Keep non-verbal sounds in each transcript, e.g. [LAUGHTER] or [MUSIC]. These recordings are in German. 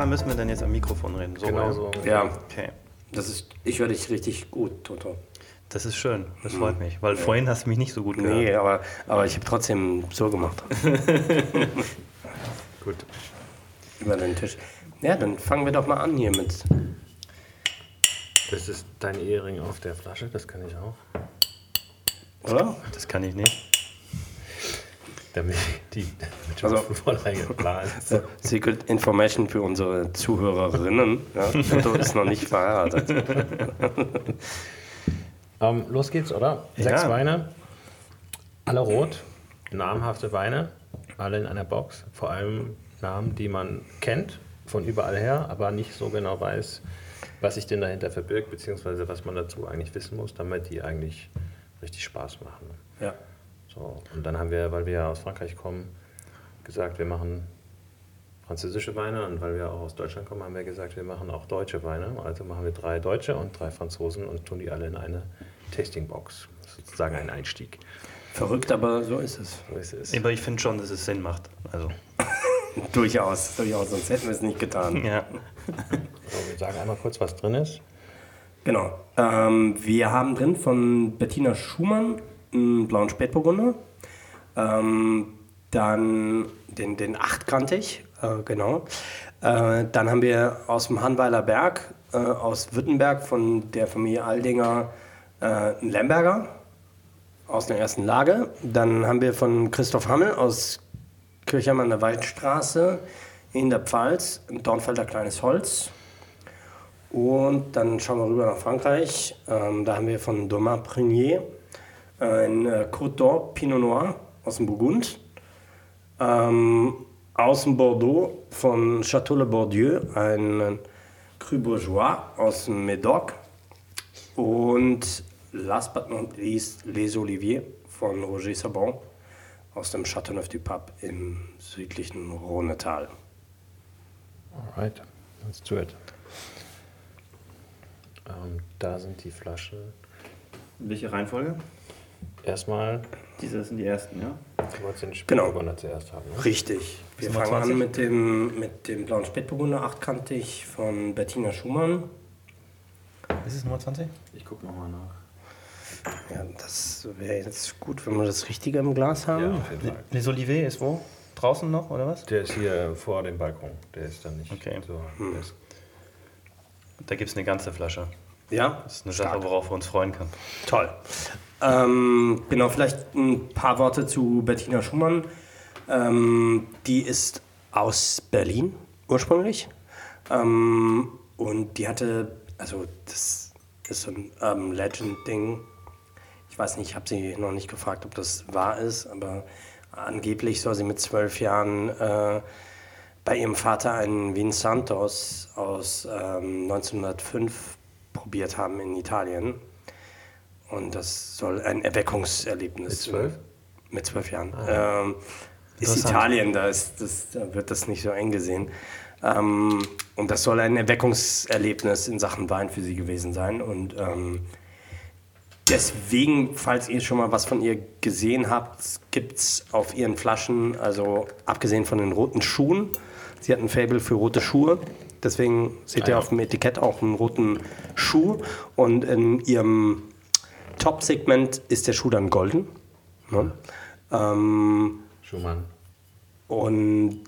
nah müssen wir denn jetzt am Mikrofon reden? So, Genau so. Ja, Okay. das ist, ich höre dich richtig gut, Toto. Das ist schön. Das freut mich. Weil vorhin hast du mich nicht so gut gehört. Nee, aber, aber ich habe trotzdem so gemacht. [LAUGHS] Gut. Über den Tisch. Ja, dann fangen wir doch mal an hier mit. Das ist dein Ehering auf der Flasche, das kann ich auch. Oder? Das kann ich nicht. Damit die damit Also- schon Vorlage klar ist. Secret Information für unsere Zuhörerinnen. Ja, ist noch nicht verheiratet. [LAUGHS] Ähm, los geht's, oder? Sechs Ja. Weine, alle rot, namhafte Weine, alle in einer Box. Vor allem Namen, die man kennt von überall her, aber nicht so genau weiß, was sich denn dahinter verbirgt, beziehungsweise was man dazu eigentlich wissen muss, damit die eigentlich richtig Spaß machen. Ja. So, und dann haben wir, weil wir ja aus Frankreich kommen, gesagt, wir machen französische Weine und weil wir auch aus Deutschland kommen, haben wir gesagt, wir machen auch deutsche Weine. Also machen wir drei Deutsche und drei Franzosen und tun die alle in eine Tastingbox. Das ist sozusagen ein Einstieg. Verrückt, aber so ist es. So ist es. Aber ich finde schon, dass es Sinn macht. Also, [LAUGHS] Durchaus, durchaus, sonst hätten wir es nicht getan. ja. So, wir sagen einmal kurz, was drin ist. Genau. Ähm, wir haben drin von Bettina Schumann einen blauen Spätburgunder. Ähm, dann den, den achtkantig, äh, genau. Äh, dann haben wir aus dem Hanweiler Berg, äh, aus Württemberg von der Familie Aldinger äh, einen Lemberger aus der ersten Lage. Dann haben wir von Christoph Hammel aus Kirchheim an der Waldstraße in der Pfalz ein Dornfelder kleines Holz. Und dann schauen wir rüber nach Frankreich. Ähm, da haben wir von Thomas Prunier ein äh, Côte d'Or Pinot Noir aus dem Burgund. Ähm, aus dem Bordeaux von Château Le Bordieu ein äh, Cru Bourgeois aus dem Médoc. Und last but not least Les Oliviers von Roger Sabon aus dem Châteauneuf-du-Pape im südlichen Rhonetal. Alright, let's do it. Ähm, da sind die Flaschen. Welche Reihenfolge? Erstmal, Diese sind die ersten, ja? du wolltest den Genau. Zuerst haben. Ne? Richtig. Wir fangen 20? an mit dem, mit dem blauen Spätburgunder, achtkantig von Bettina Schumann. Ist es Nummer 20? Ich gucke nochmal nach. Ja, das wäre jetzt gut, wenn wir das Richtige im Glas haben. Ja, auf jeden Fall. Les Oliviers ist wo? Draußen noch, oder was? Der ist hier vor dem Balkon. Der ist dann nicht Okay. so. Ist Da gibt es eine ganze Flasche. Ja, Das ist eine Sache, worauf wir uns freuen können. toll. Ähm, genau, vielleicht ein paar Worte zu Bettina Schumann. Ähm, die ist aus Berlin ursprünglich. Ähm, und die hatte, also das ist so ein ähm, Legend-Ding. Ich weiß nicht, ich habe sie noch nicht gefragt, ob das wahr ist, aber angeblich soll sie mit zwölf Jahren äh, bei ihrem Vater einen Vin Santos aus ähm, 1905 probiert haben in Italien. Und das soll ein Erweckungserlebnis Mit zwölf? Mit zwölf Jahren. Ähm, ist. Italien, da, ist das, da wird das nicht so eng gesehen. Ähm, und das soll ein Erweckungserlebnis in Sachen Wein für sie gewesen sein. Und ähm, deswegen, falls ihr schon mal was von ihr gesehen habt, gibt es auf ihren Flaschen, also abgesehen von den roten Schuhen, sie hat ein Fable für rote Schuhe. Deswegen seht ihr ja. auf dem Etikett auch einen roten Schuh. Und in ihrem Top-Segment ist der Schuh dann golden. Ne? Ähm, Schumann. und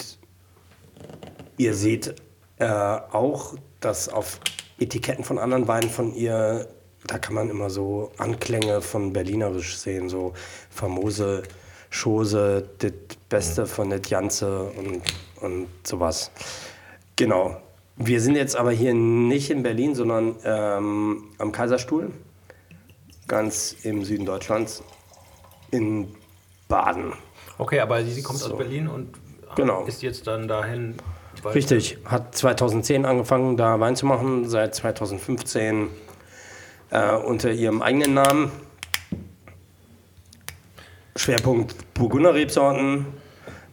ihr seht äh, auch, dass auf Etiketten von anderen Weinen von ihr, da kann man immer so Anklänge von Berlinerisch sehen, so famose Chose, das Beste von der Janze und, und sowas. Genau. Wir sind jetzt aber hier nicht in Berlin, sondern ähm, am Kaiserstuhl, ganz im Süden Deutschlands, in Baden. Okay, aber sie kommt So. aus Berlin und Genau. ist jetzt dann dahin. Richtig, hat 2010 angefangen, da Wein zu machen, seit 2015 äh, unter ihrem eigenen Namen. Schwerpunkt Burgunder-Rebsorten,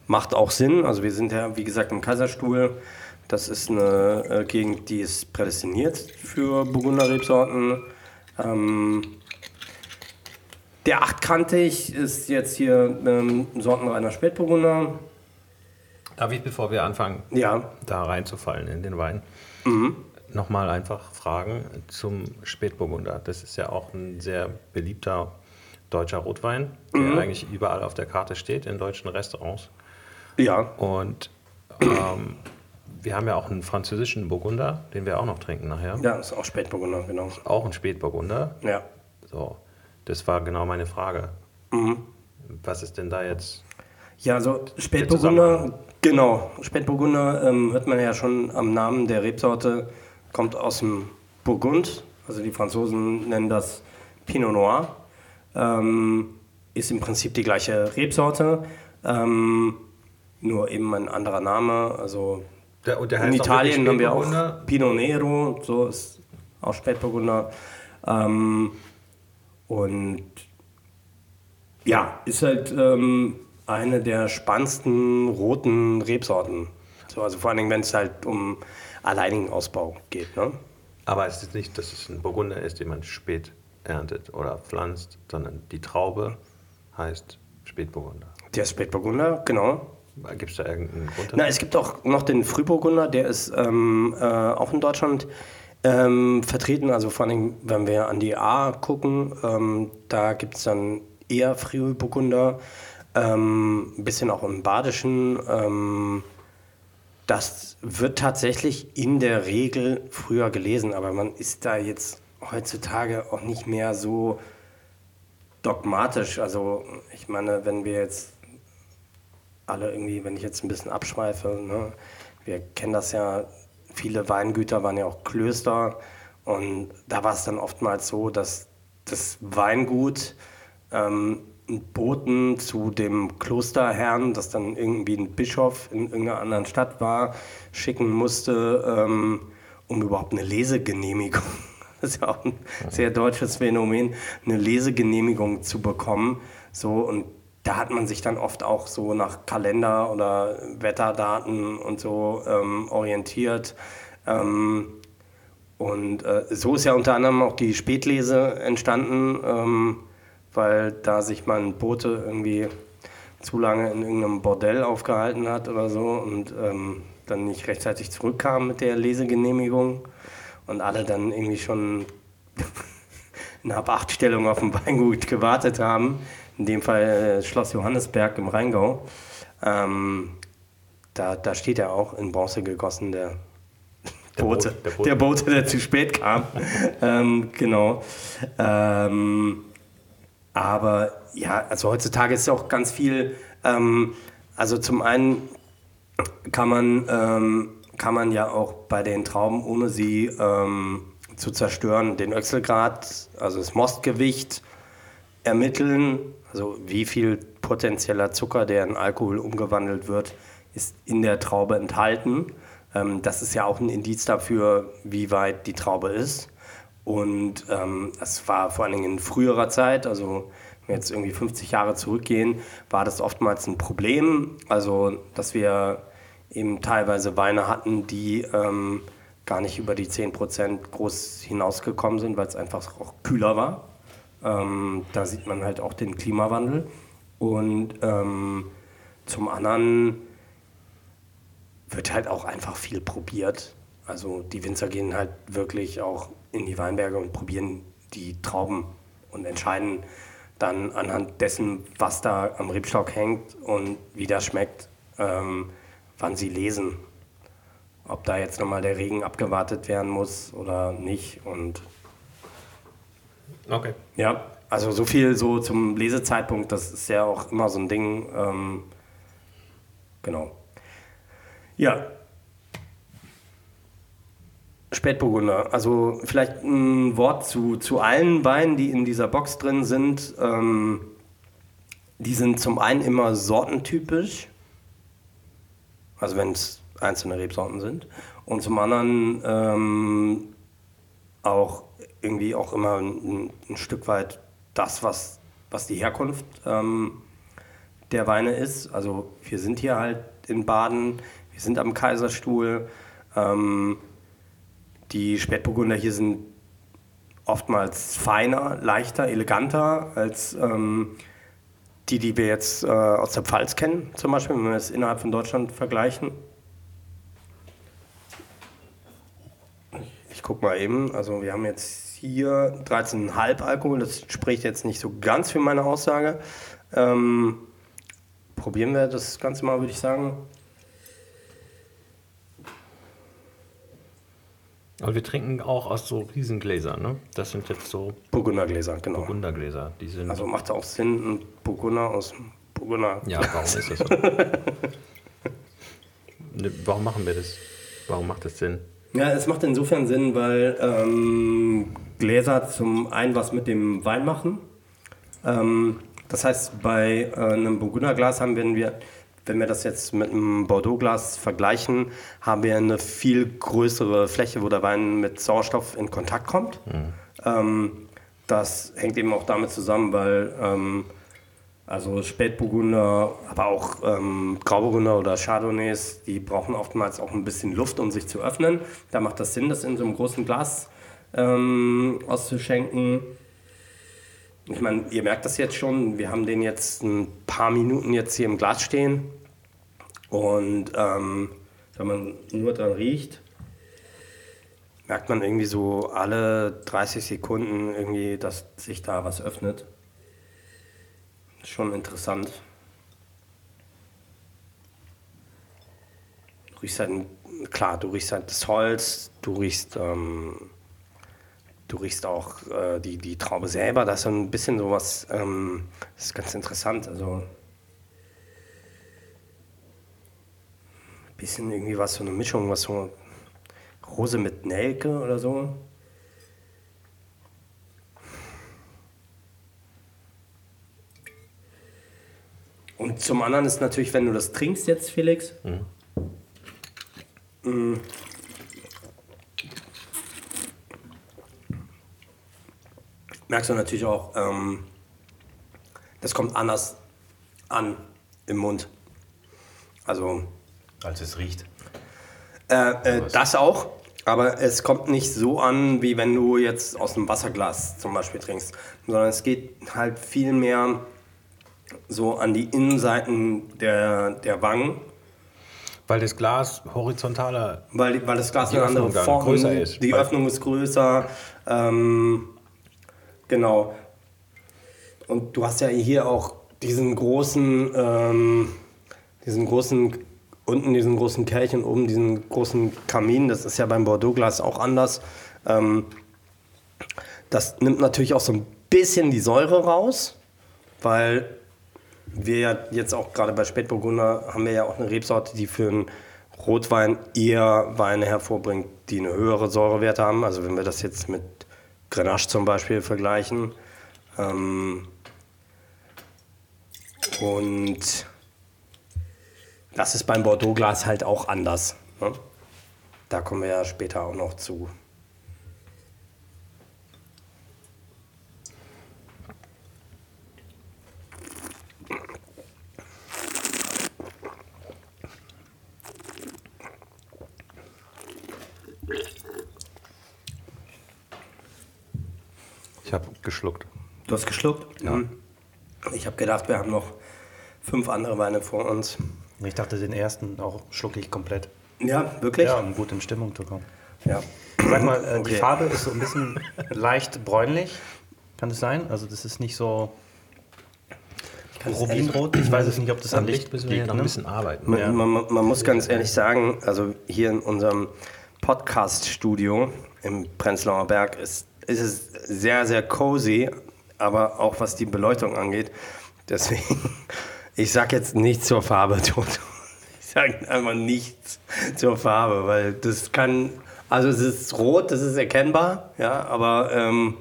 macht auch Sinn. Also wir sind ja, wie gesagt, im Kaiserstuhl. Das ist eine äh, Gegend, die ist prädestiniert für Burgunder-Rebsorten. Ähm, der achtkantig ist jetzt hier ähm, sortenreiner Spätburgunder. Darf ich, bevor wir anfangen, Ja, da reinzufallen in den Wein, nochmal einfach fragen zum Spätburgunder. Das ist ja auch ein sehr beliebter deutscher Rotwein, der eigentlich überall auf der Karte steht, in deutschen Restaurants. ja, Und ähm, wir haben ja auch einen französischen Burgunder, den wir auch noch trinken nachher. ja, ist auch Spätburgunder, genau. Auch ein Spätburgunder. Ja. So, das war genau meine Frage. Was ist denn da jetzt? Ja, also Spätburgunder, genau. Spätburgunder ähm, hört man ja schon am Namen der Rebsorte, kommt aus dem Burgund. Also die Franzosen nennen das Pinot Noir. Ähm, ist im Prinzip die gleiche Rebsorte, ähm, nur eben ein anderer Name. Also Der, und der in Italien haben wir auch? Pinot Nero, so ist auch Spätburgunder. Ähm, und ja, ist halt ähm, eine der spannendsten roten Rebsorten. So, also vor allen Dingen, wenn es halt um alleinigen Ausbau geht. Ne? Aber es ist nicht, dass es ein Burgunder ist, den man spät erntet oder pflanzt, sondern die Traube heißt Spätburgunder. Der Spätburgunder, genau. Gibt es da irgendeinen Grund? Na, es gibt auch noch den Frühburgunder, der ist ähm, äh, auch in Deutschland ähm, vertreten. Also vor allem, wenn wir an die A gucken, ähm, da gibt es dann eher Frühburgunder, ähm, ein bisschen auch im Badischen. Ähm, das wird tatsächlich in der Regel früher gelesen, aber man ist da jetzt heutzutage auch nicht mehr so dogmatisch. Also ich meine, wenn wir jetzt alle irgendwie, wenn ich jetzt ein bisschen abschweife, ne, wir kennen das ja, viele Weingüter waren ja auch Klöster und da war es dann oftmals so, dass das Weingut ähm, einen Boten zu dem Klosterherrn, das dann irgendwie ein Bischof in irgendeiner anderen Stadt war, schicken musste, ähm, um überhaupt eine Lesegenehmigung, [LAUGHS] das ist ja auch ein sehr deutsches Phänomen, eine Lesegenehmigung zu bekommen. So, und da hat man sich dann oft auch so nach Kalender oder Wetterdaten und so ähm, orientiert. Ähm, und äh, so ist ja unter anderem auch die Spätlese entstanden, ähm, weil da sich mal ein Bote irgendwie zu lange in irgendeinem Bordell aufgehalten hat oder so und ähm, dann nicht rechtzeitig zurückkam mit der Lesegenehmigung und alle dann irgendwie schon [LAUGHS] in Ab-8-Stellung auf dem Weingut gewartet haben. In dem Fall äh, Schloss Johannesberg im Rheingau. Ähm, da, da steht er auch in Bronze gegossen, der, Der Bote, Bote, der der, Bote. Der zu spät kam. [LAUGHS] ähm, genau. Ähm, aber ja, also heutzutage ist ja auch ganz viel, ähm, also zum einen kann man, ähm, kann man ja auch bei den Trauben, ohne sie ähm, zu zerstören, den Öchselgrad, also das Mostgewicht ermitteln. Also wie viel potenzieller Zucker, der in Alkohol umgewandelt wird, ist in der Traube enthalten. Ähm, das ist ja auch ein Indiz dafür, wie weit die Traube ist. Und ähm, das war vor allen Dingen in früherer Zeit, also wenn wir jetzt irgendwie 50 Jahre zurückgehen, war das oftmals ein Problem. Also, dass wir eben teilweise Weine hatten, die ähm, gar nicht über die 10% groß hinausgekommen sind, weil es einfach auch kühler war. Ähm, da sieht man halt auch den Klimawandel. Und ähm, zum anderen wird halt auch einfach viel probiert. Also die Winzer gehen halt wirklich auch in die Weinberge und probieren die Trauben und entscheiden dann anhand dessen, was da am Rebstock hängt und wie das schmeckt, ähm, wann sie lesen. Ob da jetzt nochmal der Regen abgewartet werden muss oder nicht. Und Okay. ja, also so viel so zum Lesezeitpunkt, das ist ja auch immer so ein Ding. Ähm, genau. Ja. Spätburgunder. Also vielleicht ein Wort zu, zu allen Weinen, die in dieser Box drin sind. Ähm, die sind zum einen immer sortentypisch, also wenn es einzelne Rebsorten sind. Und zum anderen ähm, auch irgendwie auch immer ein, ein Stück weit das, was, was die Herkunft ähm, der Weine ist. Also wir sind hier halt in Baden, wir sind am Kaiserstuhl. Ähm, die Spätburgunder hier sind oftmals feiner, leichter, eleganter als ähm, die, die wir jetzt äh, aus der Pfalz kennen, zum Beispiel, wenn wir es innerhalb von Deutschland vergleichen. Ich guck mal eben, also wir haben jetzt hier 13,5 Alkohol, das spricht jetzt nicht so ganz für meine Aussage. Ähm, probieren wir das Ganze mal, würde ich sagen. Aber wir trinken auch aus so Riesengläsern, ne? Das sind jetzt so Burgundergläser, genau. Burgundergläser. Die sind. Also macht auch Sinn, ein Burgunder aus Burgunder. ja, warum ist das so? [LAUGHS] Ne, warum machen wir das? Warum macht das Sinn? Ja, es macht insofern Sinn, weil ähm, Gläser zum einen was mit dem Wein machen. Ähm, das heißt, bei äh, einem Burgunderglas haben wir, wenn wir das jetzt mit einem Bordeaux-Glas vergleichen, haben wir eine viel größere Fläche, wo der Wein mit Sauerstoff in Kontakt kommt. Ähm, das hängt eben auch damit zusammen, weil ähm, also Spätburgunder, aber auch ähm, Grauburgunder oder Chardonnays, die brauchen oftmals auch ein bisschen Luft, um sich zu öffnen. Da macht das Sinn, das in so einem großen Glas ähm, auszuschenken. Ich meine, ihr merkt das jetzt schon, wir haben den jetzt ein paar Minuten jetzt hier im Glas stehen. Und ähm, wenn man nur dran riecht, merkt man irgendwie so alle 30 Sekunden irgendwie, dass sich da was öffnet. Schon interessant. Du riechst halt, klar, du riechst halt das Holz, du riechst, ähm, du riechst auch äh, die, die Traube selber, da ist so ein bisschen sowas, ähm, das ist ganz interessant, also ein bisschen irgendwie was, so eine Mischung, was so Rose mit Nelke oder so. Und zum anderen ist natürlich, wenn du das trinkst jetzt, Felix, mm, merkst du natürlich auch, ähm, das kommt anders an im Mund. Also Als es riecht. äh, äh, das auch, aber es kommt nicht so an, wie wenn du jetzt aus einem Wasserglas zum Beispiel trinkst, sondern es geht halt viel mehr so an die Innenseiten der, der Wangen, Weil das Glas horizontaler. weil, weil das Glas eine andere Form größer ist. Die Öffnung ist größer. Ähm, genau. Und du hast ja hier auch diesen großen, ähm, diesen großen, unten diesen großen Kelch und oben diesen großen Kamin. Das ist ja beim Bordeaux-Glas auch anders. Ähm, das nimmt natürlich auch so ein bisschen die Säure raus, weil wir ja jetzt auch gerade bei Spätburgunder haben wir ja auch eine Rebsorte, die für einen Rotwein eher Weine hervorbringt, die eine höhere Säurewerte haben. Also wenn wir das jetzt mit Grenache zum Beispiel vergleichen. Ähm, und das ist beim Bordeaux-Glas halt auch anders. Ne? Da kommen wir ja später auch noch zu. Geschluckt. Du hast geschluckt? Ja. Ich habe gedacht, wir haben noch fünf andere Weine vor uns. Ich dachte, den ersten auch schlucke ich komplett. Ja, wirklich? Ja, um gut in Stimmung zu kommen. Ja. Sag mal, äh, die Okay. Farbe ist so ein bisschen [LAUGHS] leicht bräunlich. Kann es sein? Also das ist nicht so rubinrot. Ich weiß es nicht, ob das an Licht müssen wir ja liegt. noch ein Ne? bisschen arbeiten. Man, Ja. man, man muss ganz ehrlich sagen, also hier in unserem Podcast-Studio im Prenzlauer Berg ist, ist es sehr, sehr cozy, aber auch was die Beleuchtung angeht. Deswegen, [LAUGHS] ich sag jetzt nichts zur Farbe, [LAUGHS] Toto. Ich sage einfach nichts zur Farbe, weil das kann, also es ist rot, das ist erkennbar, ja, aber ähm,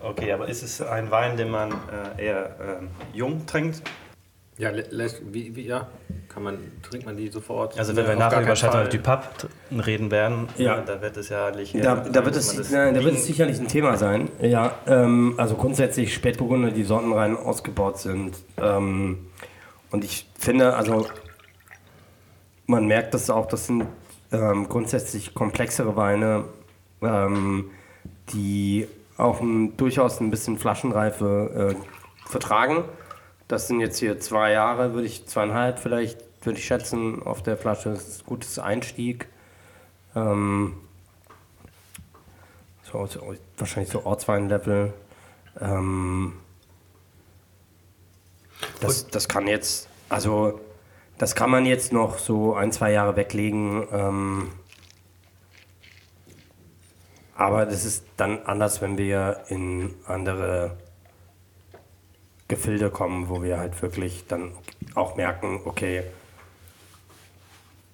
Okay, aber ist es ein Wein, den man äh, eher ähm, jung trinkt? Ja, wie, wie, ja, kann man, trinkt man die sofort? Also wenn Ja, wir nachher über Chateau du Pape reden werden, Ja. da wird es ja nicht... Da, da, wird es, nein, da wird es sicherlich ein Thema sein. Ja, ähm, also grundsätzlich Spätburgunder, die Sortenreihen ausgebaut sind. Ähm, und ich finde, also man merkt das auch, das sind ähm, grundsätzlich komplexere Weine, ähm, die auch ein, durchaus ein bisschen Flaschenreife äh, vertragen. Das sind jetzt hier zwei Jahre, würde ich, zweieinhalb vielleicht, würde ich schätzen, auf der Flasche. Das ist ein gutes Einstieg. Ähm, so, so, wahrscheinlich so Ortswein-Level. Ähm, das, das kann jetzt, also das kann man jetzt noch so ein, zwei Jahre weglegen. Ähm, aber das ist dann anders, wenn wir in andere Gefilde kommen, wo wir halt wirklich dann auch merken, okay,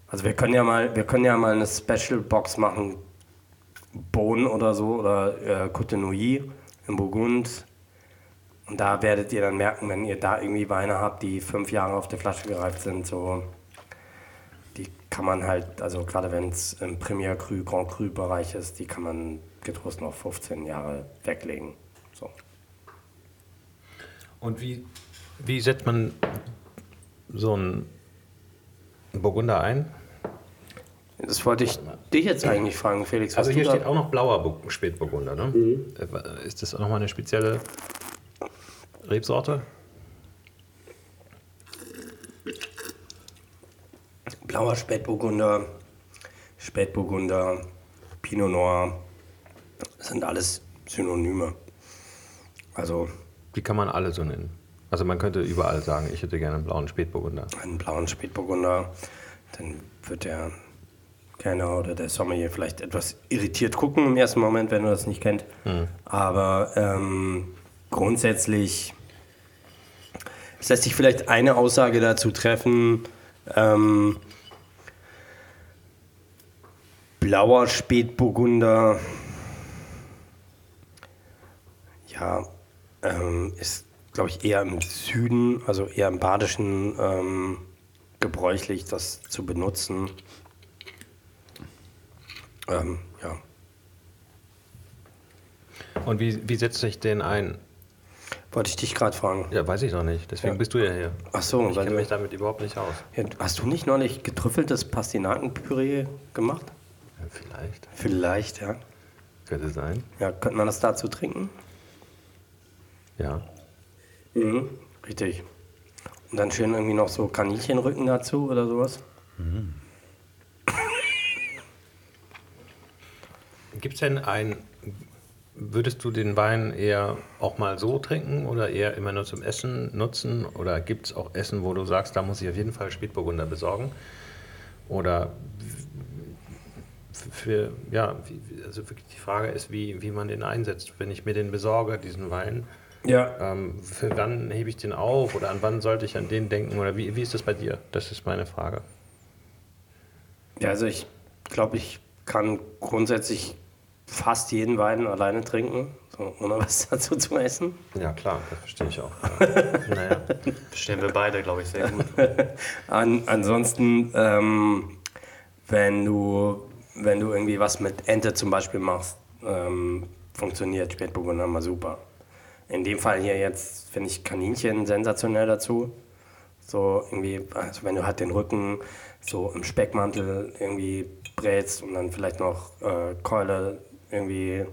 also wir können ja mal, wir können ja mal eine Special Box machen, Bohnen oder so oder äh, Côte in Burgund. Und da werdet ihr dann merken, wenn ihr da irgendwie Weine habt, die fünf Jahre auf der Flasche gereift sind, so die kann man halt, also gerade wenn es im Premier Cru, Grand Cru Bereich ist, die kann man getrost noch 15 Jahre weglegen. So. Und wie, wie setzt man so einen Burgunder ein? Das wollte ich dich jetzt eigentlich fragen, Felix. Also hier steht auch noch blauer Bu- Spätburgunder, ne? Äh, Ist das auch nochmal eine spezielle Rebsorte? Blauer Spätburgunder, Spätburgunder, Pinot Noir, das sind alles Synonyme. Also Die kann man alle so nennen. Also man könnte überall sagen, ich hätte gerne einen blauen Spätburgunder. einen blauen Spätburgunder, dann wird der Kellner oder der Sommelier vielleicht etwas irritiert gucken im ersten Moment, wenn er das nicht kennt. Aber ähm, grundsätzlich es lässt sich vielleicht eine Aussage dazu treffen. Ähm, blauer Spätburgunder, ja, ähm, ist, glaube ich, eher im Süden, also eher im Badischen ähm, gebräuchlich, das zu benutzen. Ähm, ja. Und wie, wie setzt sich den ein? Wollte ich dich gerade fragen. Ja, weiß ich noch nicht. Deswegen Ja. bist du ja hier. Ach so, Ich kenne mich damit überhaupt nicht aus. ja, hast du nicht neulich getrüffeltes Pastinakenpüree gemacht? Ja, vielleicht. Vielleicht, ja. Könnte sein. Ja, könnte man das dazu trinken? Ja. Mhm. Richtig. Und dann schön irgendwie noch so Kaninchenrücken dazu oder sowas? Gibt es denn ein, würdest du den Wein eher auch mal so trinken oder eher immer nur zum Essen nutzen? Oder gibt es auch Essen, wo du sagst, da muss ich auf jeden Fall Spätburgunder besorgen? Oder für, ja, also wirklich die Frage ist, wie, wie man den einsetzt. Wenn ich mir den besorge, diesen Wein, Ja. ähm, für wann hebe ich den auf oder an wann sollte ich an den denken? Oder wie, wie ist das bei dir? Das ist meine Frage. Ja, also ich glaube, ich kann grundsätzlich fast jeden Wein alleine trinken, so, ohne [LAUGHS] was dazu zu essen. Ja, klar, das verstehe ich auch. [LAUGHS] Ja. naja. Verstehen wir beide, glaube ich, sehr gut. [LAUGHS] An, ansonsten, ähm, wenn, du, wenn du irgendwie was mit Ente zum Beispiel machst, ähm, funktioniert Spätburgunder mal super. In dem Fall hier jetzt finde ich Kaninchen sensationell dazu. So irgendwie, also wenn du halt den Rücken so im Speckmantel irgendwie brätst und dann vielleicht noch äh, Keule irgendwie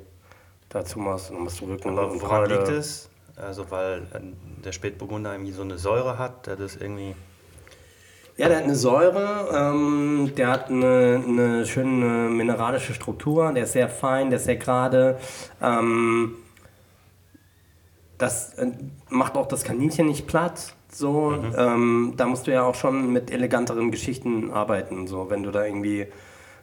dazu machst, dann musst du Rücken Aber und woran Keule. liegt es? Also, weil äh, der Spätburgunder irgendwie so eine Säure hat, der das irgendwie. Ja, der hat eine Säure, ähm, der hat eine, eine schöne mineralische Struktur, der ist sehr fein, der ist sehr gerade. Ähm, das äh, macht auch das Kaninchen nicht platt. So, ähm, da musst du ja auch schon mit eleganteren Geschichten arbeiten. So, wenn du da irgendwie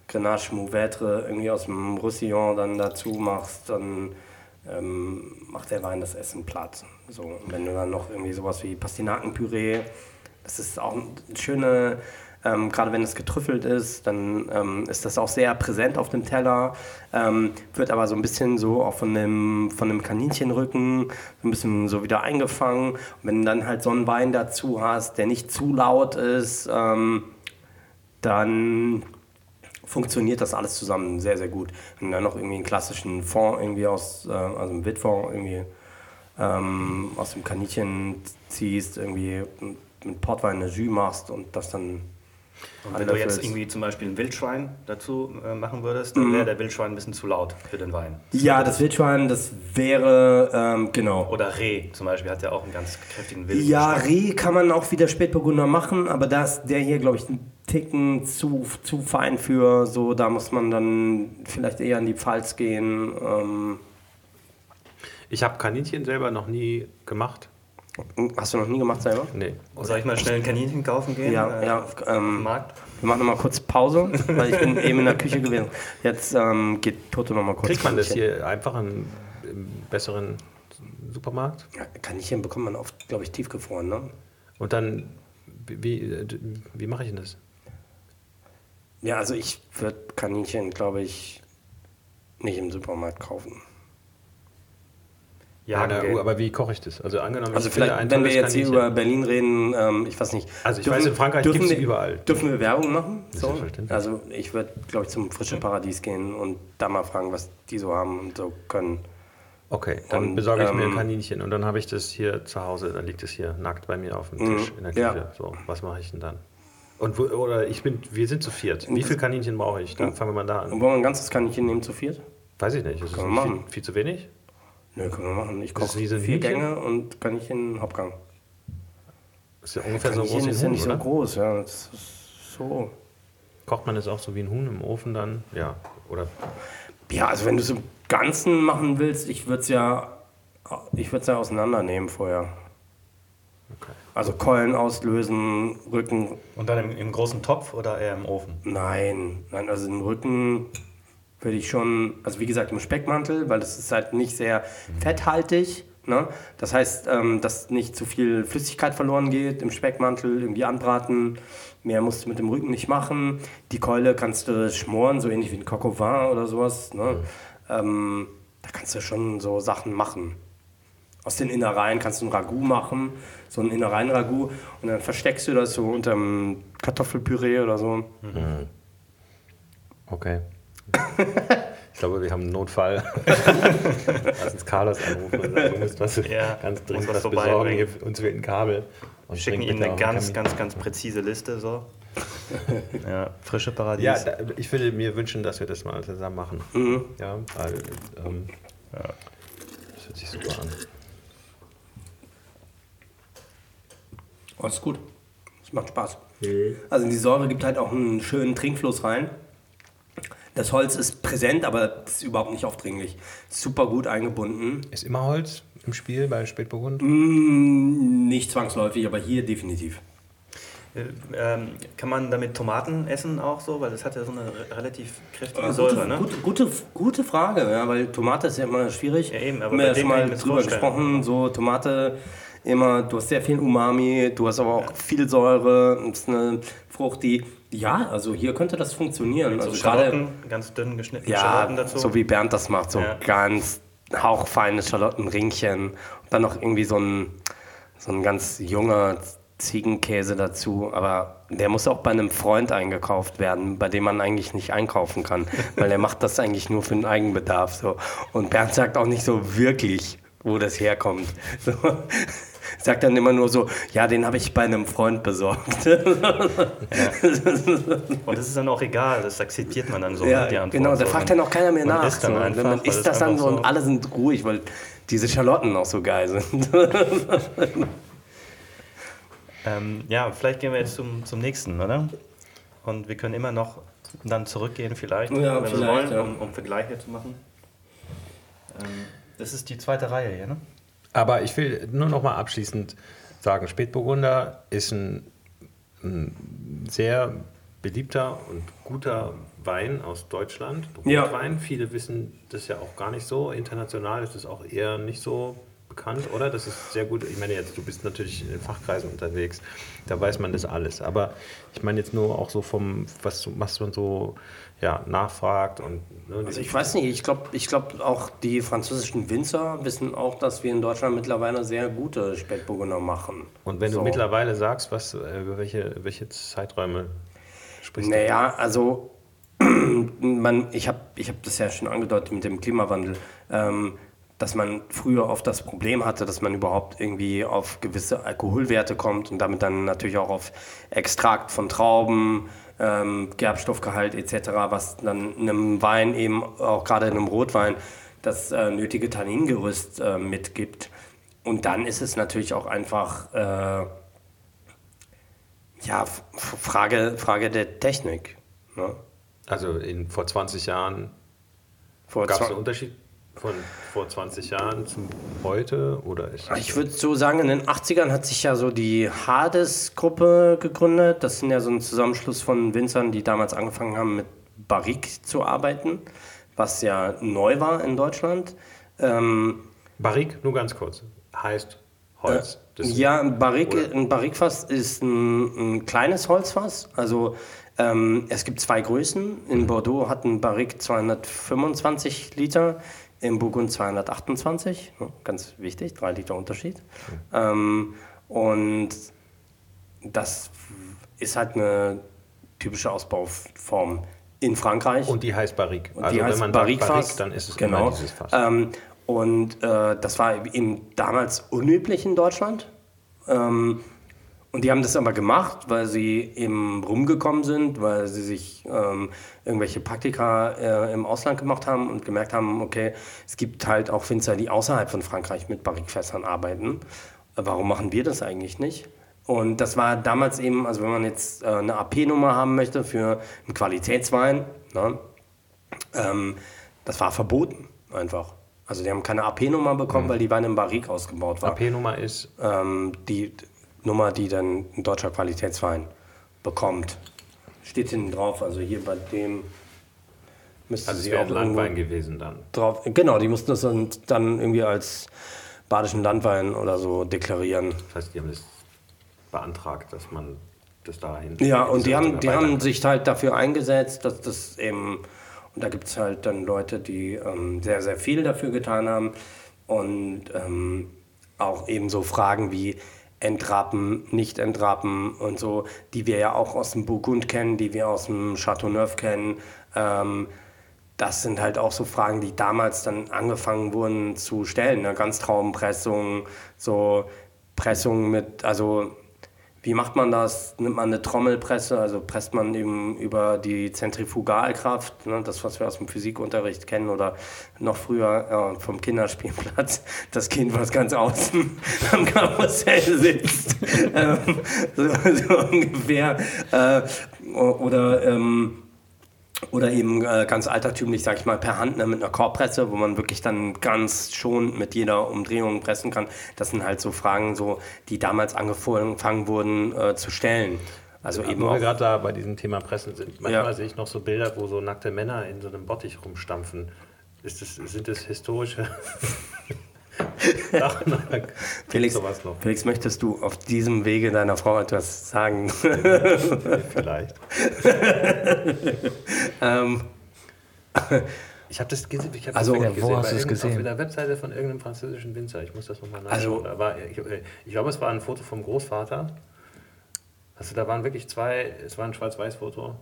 Grenache Mourvèdre irgendwie aus dem Roussillon dann dazu machst, dann ähm, macht der Wein das Essen platt. So, und wenn du dann noch irgendwie sowas wie Pastinakenpüree, das ist auch eine schöne, ähm, gerade wenn es getrüffelt ist, dann ähm, ist das auch sehr präsent auf dem Teller, ähm, wird aber so ein bisschen so auch von dem, von dem Kaninchenrücken so ein bisschen so wieder eingefangen. Und wenn du dann halt so einen Wein dazu hast, der nicht zu laut ist, ähm, dann funktioniert das alles zusammen sehr, sehr gut. Wenn du dann noch irgendwie einen klassischen Fond irgendwie aus, äh, also einen Witfond irgendwie ähm, aus dem Kaninchen ziehst, irgendwie mit Portwein eine Jus machst und das dann Und wenn du jetzt irgendwie zum Beispiel ein Wildschwein dazu äh, machen würdest, dann wäre der Wildschwein ein bisschen zu laut für den Wein. Ja, das Wildschwein, das wäre, ähm, genau. Oder Reh zum Beispiel hat ja auch einen ganz kräftigen Wild. Ja, Reh kann man auch wieder Spätburgunder machen, aber da ist der hier, glaube ich, ein Ticken zu, zu fein für. So, da muss man dann vielleicht eher in die Pfalz gehen. Ähm, Ich habe Kaninchen selber noch nie gemacht. Hast du noch nie gemacht selber? Nee. Soll ich mal schnell ein Kaninchen kaufen gehen? Ja, äh, ja. Auf Ähm, Markt? wir machen nochmal kurz Pause, weil ich bin [LAUGHS] eben in der Küche gewesen. Jetzt ähm, geht Toto nochmal kurz. Kriegt man das hier einfach im, im besseren Supermarkt? Ja, Kaninchen bekommt man oft, glaube ich, tiefgefroren, ne? Und dann, wie, wie, wie mache ich denn das? Ja, also ich würde Kaninchen, glaube ich, nicht im Supermarkt kaufen. Ja, na, gehen. aber wie koche ich das? Also angenommen, Also vielleicht, ein wenn wir tolles jetzt hier über Berlin reden, ähm, ich weiß nicht. Also ich weiß, in Frankreich dürfen gibt's wir- sie überall. Dürfen wir Werbung machen? So? Selbstverständlich. Also ich würde, glaube ich, zum Frische Paradies gehen und da mal fragen, was die so haben und so können. Okay, dann Und, besorge ich mir ähm, ein Kaninchen und dann habe ich das hier zu Hause, dann liegt es hier nackt bei mir auf dem Tisch in der ja. Küche. So, was mache ich denn dann? Und wo, oder ich bin, wir sind zu viert. Wie viel Kaninchen brauche ich? Dann fangen wir mal da Und an. wollen wir ein ganzes Kaninchen nehmen zu viert? Weiß ich nicht. Ist es Können wir viel, machen. viel zu wenig? Nö, können wir machen. Ich koche so vier Hühnchen? Gänge und Kaninchen Hauptgang. Ist ja ungefähr so groß wie ist ein ja Huhn, nicht so oder? groß, ja. Das ist so. Kocht man das auch so wie ein Huhn im Ofen dann? Ja, oder? Ja, also wenn du es im Ganzen machen willst, ich würde es ja, ich würde ja auseinandernehmen vorher. Okay. Also Keulen auslösen, Rücken, Und dann im, im großen Topf oder eher im Ofen? nein, nein, also den Rücken würde ich schon, also wie gesagt im Speckmantel, weil das ist halt nicht sehr fetthaltig. Ne? Das heißt, ähm, dass nicht zu viel Flüssigkeit verloren geht im Speckmantel, irgendwie anbraten. Mehr musst du mit dem Rücken nicht machen. Die Keule kannst du schmoren, so ähnlich wie ein Coq vin oder sowas. Ne? Ähm, da kannst du schon so Sachen machen. Aus den Innereien kannst du ein Ragout machen, so ein Innereien-Ragout. Und dann versteckst du das so unter einem Kartoffelpüree oder so. Okay. Ich glaube, wir haben einen Notfall. [LAUGHS] Lass uns Carlos anrufen und sagen, was Ja, ganz dringend was besorgen. Hier, uns fehlt ein Kabel. Und Schicken bring ihm bitte eine ganz, Kamin. ganz, ganz präzise Liste so. [LAUGHS] ja, frische Paradies. Ja, da, ich würde mir wünschen, dass wir das mal zusammen machen. Mhm. Ja, weil ähm, das hört sich super an. Oh, ist gut. Das macht Spaß. Also die Säure gibt halt auch einen schönen Trinkfluss rein. Das Holz ist präsent, aber ist überhaupt nicht aufdringlich. Super gut eingebunden. Ist immer Holz im Spiel bei Spätburgund? Mm, Nicht zwangsläufig, aber hier definitiv. Äh, ähm, kann man damit Tomaten essen auch so? Weil das hat ja so eine re- relativ kräftige Äh, Säure, gute, ne? gute, gute, gute Frage, ja, weil Tomate ist ja immer schwierig. Ja, eben, aber Haben wir bei ja schon mal drüber gesprochen. So Tomate immer, du hast sehr viel Umami, du hast aber auch viel Säure. Das ist eine Frucht, die, ja, also hier könnte das funktionieren. so also gerade Schalotten, ganz dünn geschnittene Ja, Schalotten dazu. so wie Bernd das macht, so Ja. ganz hauchfeine Schalottenringchen. Und dann noch irgendwie so ein, so ein ganz junger Ziegenkäse dazu. Aber der muss auch bei einem Freund eingekauft werden, bei dem man eigentlich nicht einkaufen kann. [LAUGHS] weil er macht das eigentlich nur für den Eigenbedarf. So. Und Bernd sagt auch nicht so wirklich, wo das herkommt. So. Sagt dann immer nur so, ja, den habe ich bei einem Freund besorgt. [LAUGHS] Und das ist dann auch egal, das akzeptiert man dann so. Ja, ne, die Antwort. genau, da so. fragt dann auch keiner mehr man nach. isst dann so. einfach, man isst das dann so und alle sind ruhig, weil diese Schalotten auch so geil sind. [LAUGHS] Ähm, ja, vielleicht gehen wir jetzt zum, zum nächsten, oder? Und wir können immer noch dann zurückgehen, vielleicht, Ja, wenn wir vielleicht, wollen, ja. um, um Vergleiche zu machen. Ähm, das ist die zweite Reihe hier, ne? Aber ich will nur noch mal abschließend sagen, Spätburgunder ist ein, ein sehr beliebter und guter Wein aus Deutschland. Ja. Rotwein. Viele wissen das ja auch gar nicht so. International ist es auch eher nicht so bekannt, oder? Das ist sehr gut. Ich meine jetzt, du bist natürlich in den Fachkreisen unterwegs, da weiß man das alles. Aber ich meine jetzt nur auch so vom, was, was man so ja, nachfragt und ne, Also ich weiß nicht, ich glaube ich glaub auch die französischen Winzer wissen auch, dass wir in Deutschland mittlerweile sehr gute Spätburgunder machen. Und wenn So. du mittlerweile sagst, was, äh, über welche, welche Zeiträume sprichst Naja, also [CLEARS THROAT] man, ich habe ich hab das ja schon angedeutet mit dem Klimawandel. Ähm, dass man früher oft das Problem hatte, dass man überhaupt irgendwie auf gewisse Alkoholwerte kommt und damit dann natürlich auch auf Extrakt von Trauben, ähm, Gerbstoffgehalt etc., was dann in einem Wein eben auch gerade in einem Rotwein das äh, nötige Tanningerüst äh, mitgibt. Und dann ist es natürlich auch einfach äh, ja, Frage, Frage der Technik. Ne? Also in, vor 20 Jahren gab es einen Unterschied von vor 20 Jahren zum heute? Oder ist Ich würde so sagen, in den 80ern hat sich ja so die Hades-Gruppe gegründet. Das sind ja so ein Zusammenschluss von Winzern, die damals angefangen haben, mit Barrique zu arbeiten, was ja neu war in Deutschland. Ähm, Barrique, nur ganz kurz, heißt Holz. Das- ja, ein Barrique, ein Barrique-Fass ist ein, ein kleines Holzfass. Also ähm, es gibt zwei Größen. In Bordeaux hat ein Barrique 225 Liter, im Burgund 228. Ja, Ganz wichtig, drei Liter Unterschied. Ähm, und das ist halt eine typische Ausbauform in Frankreich. Und die heißt Barrique. Und Also die wenn heißt man sagt Barrique-Fass. Barrique, dann ist es genau. dieses Fass. Ähm, und äh, das war eben damals unüblich in Deutschland. Ähm, und die haben das aber gemacht, weil sie eben rumgekommen sind, weil sie sich ähm, irgendwelche Praktika äh, im Ausland gemacht haben und gemerkt haben, okay, es gibt halt auch Winzer, die außerhalb von Frankreich mit Barrique-Fässern arbeiten. Äh, Warum machen wir das eigentlich nicht? Und das war damals eben, also wenn man jetzt äh, eine AP-Nummer haben möchte für einen Qualitätswein, ne, ähm, das war verboten einfach. Also die haben keine AP-Nummer bekommen, weil die Weine im Barrique ausgebaut war. AP-Nummer ist Ähm, die Nummer, die dann ein deutscher Qualitätswein bekommt. Steht hinten drauf, also hier bei dem müsste Also es sie wäre auch Landwein gewesen dann. drauf. Genau, die mussten das dann, dann irgendwie als badischen Landwein oder so deklarieren. Das heißt, die haben das beantragt, dass man das dahin. Ja, und die haben, die haben sich halt dafür eingesetzt, dass das eben, und da gibt es halt dann Leute, die ähm, sehr, sehr viel dafür getan haben und ähm, auch eben so Fragen wie Entrappen, nicht entrappen und so, die wir ja auch aus dem Burgund kennen, die wir aus dem Chateauneuf kennen. Ähm, das sind halt auch so Fragen, die damals dann angefangen wurden zu stellen. Ne? Ganztraubenpressung, so Pressung mit, also wie macht man das? Nimmt man eine Trommelpresse, also presst man eben über die Zentrifugalkraft, ne, das, was wir aus dem Physikunterricht kennen oder noch früher äh, vom Kinderspielplatz, [LAUGHS] das Kind, was ganz außen [LAUGHS] am Karussell sitzt, [LAUGHS] ähm, so, so ungefähr. Äh, oder ähm, oder eben äh, ganz altertümlich, sag ich mal, per Hand ne, mit einer Korbpresse, wo man wirklich dann ganz schon mit jeder Umdrehung pressen kann. Das sind halt so Fragen, so, die damals angefangen wurden äh, zu stellen. Also eben Wo wir gerade da bei diesem Thema Pressen sind. Manchmal Ja. sehe ich noch so Bilder, wo so nackte Männer in so einem Bottich rumstampfen. Das, sind das historische Oder Felix, noch? Felix, möchtest du auf diesem Wege deiner Frau etwas sagen? [LAUGHS] Vielleicht. [LAUGHS] ähm, [LAUGHS] Ich habe das gesehen. Ich hab Also, das wo hast du es gesehen? Auf der Webseite von irgendeinem französischen Winzer. Ich muss das nochmal nachschauen. Also- war, ich, ich glaube, es war ein Foto vom Großvater. Also da waren wirklich zwei, es war ein Schwarz-Weiß-Foto.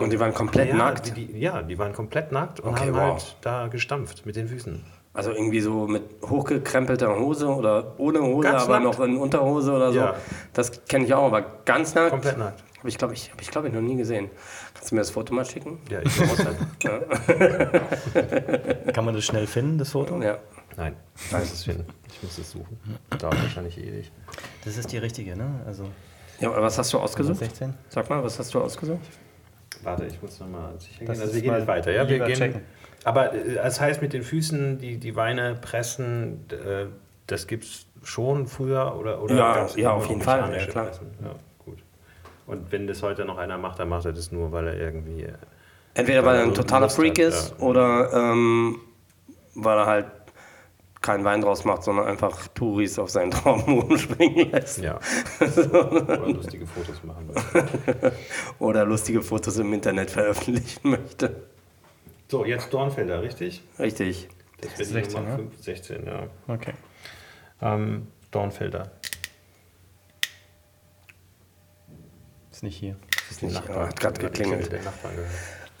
und die waren komplett ja, nackt. Die, die, ja, die waren komplett nackt und Okay, haben wow. halt da gestampft mit den Füßen. Also irgendwie so mit hochgekrempelter Hose oder ohne Hose, Ganz aber nackt. noch in Unterhose oder so. Ja. Das kenne ich auch, aber ganz nackt. Komplett nackt. Habe ich, glaube ich, hab ich, glaub ich, noch nie gesehen. Kannst du mir das Foto mal schicken? Ja, ich war WhatsApp. [LAUGHS] [LAUGHS] Kann man das schnell finden, das Foto? Ja. Nein, ich muss es finden. Ich muss es suchen. Dauert wahrscheinlich ewig. Das ist die richtige, ne? Also ja aber was hast du ausgesucht? 16. Sag mal, was hast du ausgesucht? Warte, ich muss nochmal sicher gehen. Also wir gehen weiter. Ja, wir gehen, checken. Aber äh, das heißt, mit den Füßen die, die Weine pressen, äh, das gibt es schon früher oder, oder Ja, ja, auf jeden Fall, ja, klar. Pressen? Ja, gut. Und wenn das heute noch einer macht, dann macht er das nur, weil er irgendwie. äh, Entweder weil er ein totaler Lust Freak hat, ist ja. oder ähm, weil er halt keinen Wein draus macht, sondern einfach Touris auf seinen [LAUGHS] Trauben rumspringen lässt. Ja. [LAUGHS] oder lustige Fotos machen will. Oder lustige Fotos im Internet veröffentlichen möchte. So, jetzt Dornfelder, richtig? Richtig. Das die 16, Nummer ja? 5, 16, ja. Okay. Ähm, Dornfelder. Ist nicht hier. Ist nicht, Nachbar. ja, hat gerade geklingelt. Der Nachbar gehört.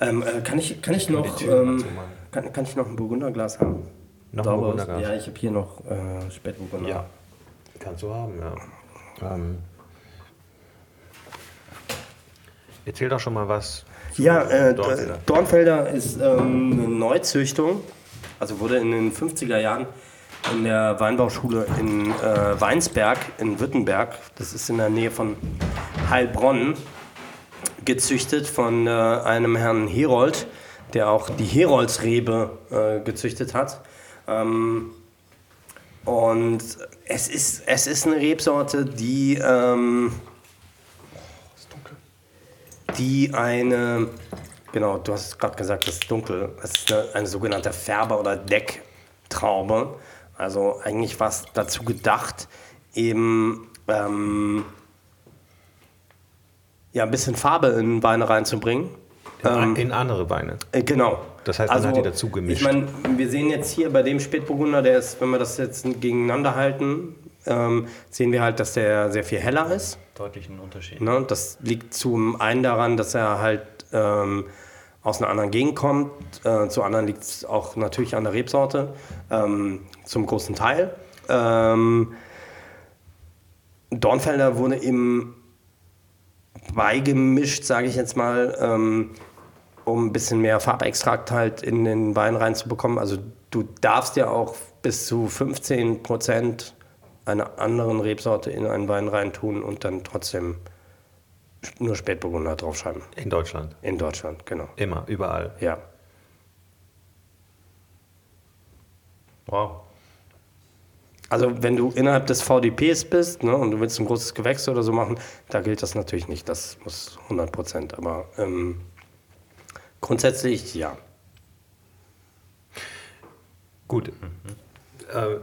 Ähm, äh, kann, ich, kann ich noch ähm, kann, kann ich noch ein Burgunderglas haben? Noch ein Sauberes- Burgunder Gras. Ja, ich habe hier noch äh, Spätburgunder. Ja, kannst du haben, ja. Ähm, erzähl doch schon mal was. Ja, äh, Dornfelder. Dornfelder ist ähm, eine Neuzüchtung. Also wurde in den 50er Jahren in der Weinbauschule in äh, Weinsberg in Württemberg, das ist in der Nähe von Heilbronn, gezüchtet von äh, einem Herrn Herold, der auch die Heroldsrebe äh, gezüchtet hat. Ähm, und es ist, es ist eine Rebsorte, die, ähm, die eine, genau, du hast gerade gesagt, es ist dunkel, es ist eine, eine sogenannte Färber- oder Decktraube. Also eigentlich war es dazu gedacht, eben ähm, ja, ein bisschen Farbe in Weine reinzubringen. In, in andere Weine. Äh, Genau. Das heißt, man hat die dazu gemischt. Ich meine, wir sehen jetzt hier bei dem Spätburgunder, der ist, wenn wir das jetzt gegeneinander halten, ähm, sehen wir halt, dass der sehr viel heller ist. Deutlichen Unterschied. Ne? Das liegt zum einen daran, dass er halt ähm, aus einer anderen Gegend kommt. Äh, zu anderen liegt es auch natürlich an der Rebsorte, ähm, zum großen Teil. Ähm, Dornfelder wurde eben beigemischt, sage ich jetzt mal, ähm, um ein bisschen mehr Farbextrakt halt in den Wein reinzubekommen. Also du darfst ja auch bis zu 15 Prozent einer anderen Rebsorte in einen Wein reintun und dann trotzdem nur Spätburgunder draufschreiben. In Deutschland. In Deutschland, genau. Immer, überall. Ja. Wow. Also wenn du innerhalb des VDPs bist ne, und du willst ein großes Gewächs oder so machen, da gilt das natürlich nicht. Das muss 100 Prozent. Aber ähm, grundsätzlich ja. Gut. Äh,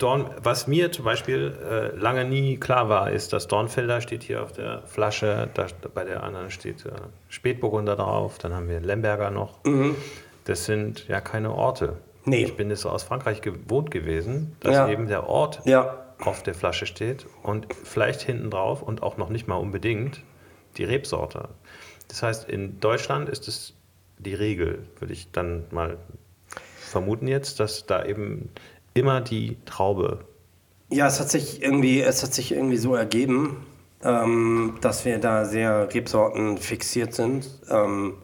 Dorn, was mir zum Beispiel äh, lange nie klar war, ist, dass Dornfelder steht hier auf der Flasche, da, bei der anderen steht äh, Spätburgunder drauf, dann haben wir Lemberger noch. Das sind ja keine Orte. Nee. Ich bin es aus Frankreich gewohnt gewesen, dass Ja. eben der Ort Ja, auf der Flasche steht und vielleicht hinten drauf und auch noch nicht mal unbedingt die Rebsorte. Das heißt, in Deutschland ist es die Regel, würde ich dann mal vermuten jetzt, dass da eben immer die Traube. Ja, es hat sich irgendwie, es hat sich irgendwie so ergeben, ähm, dass wir da sehr Rebsorten fixiert sind, ähm,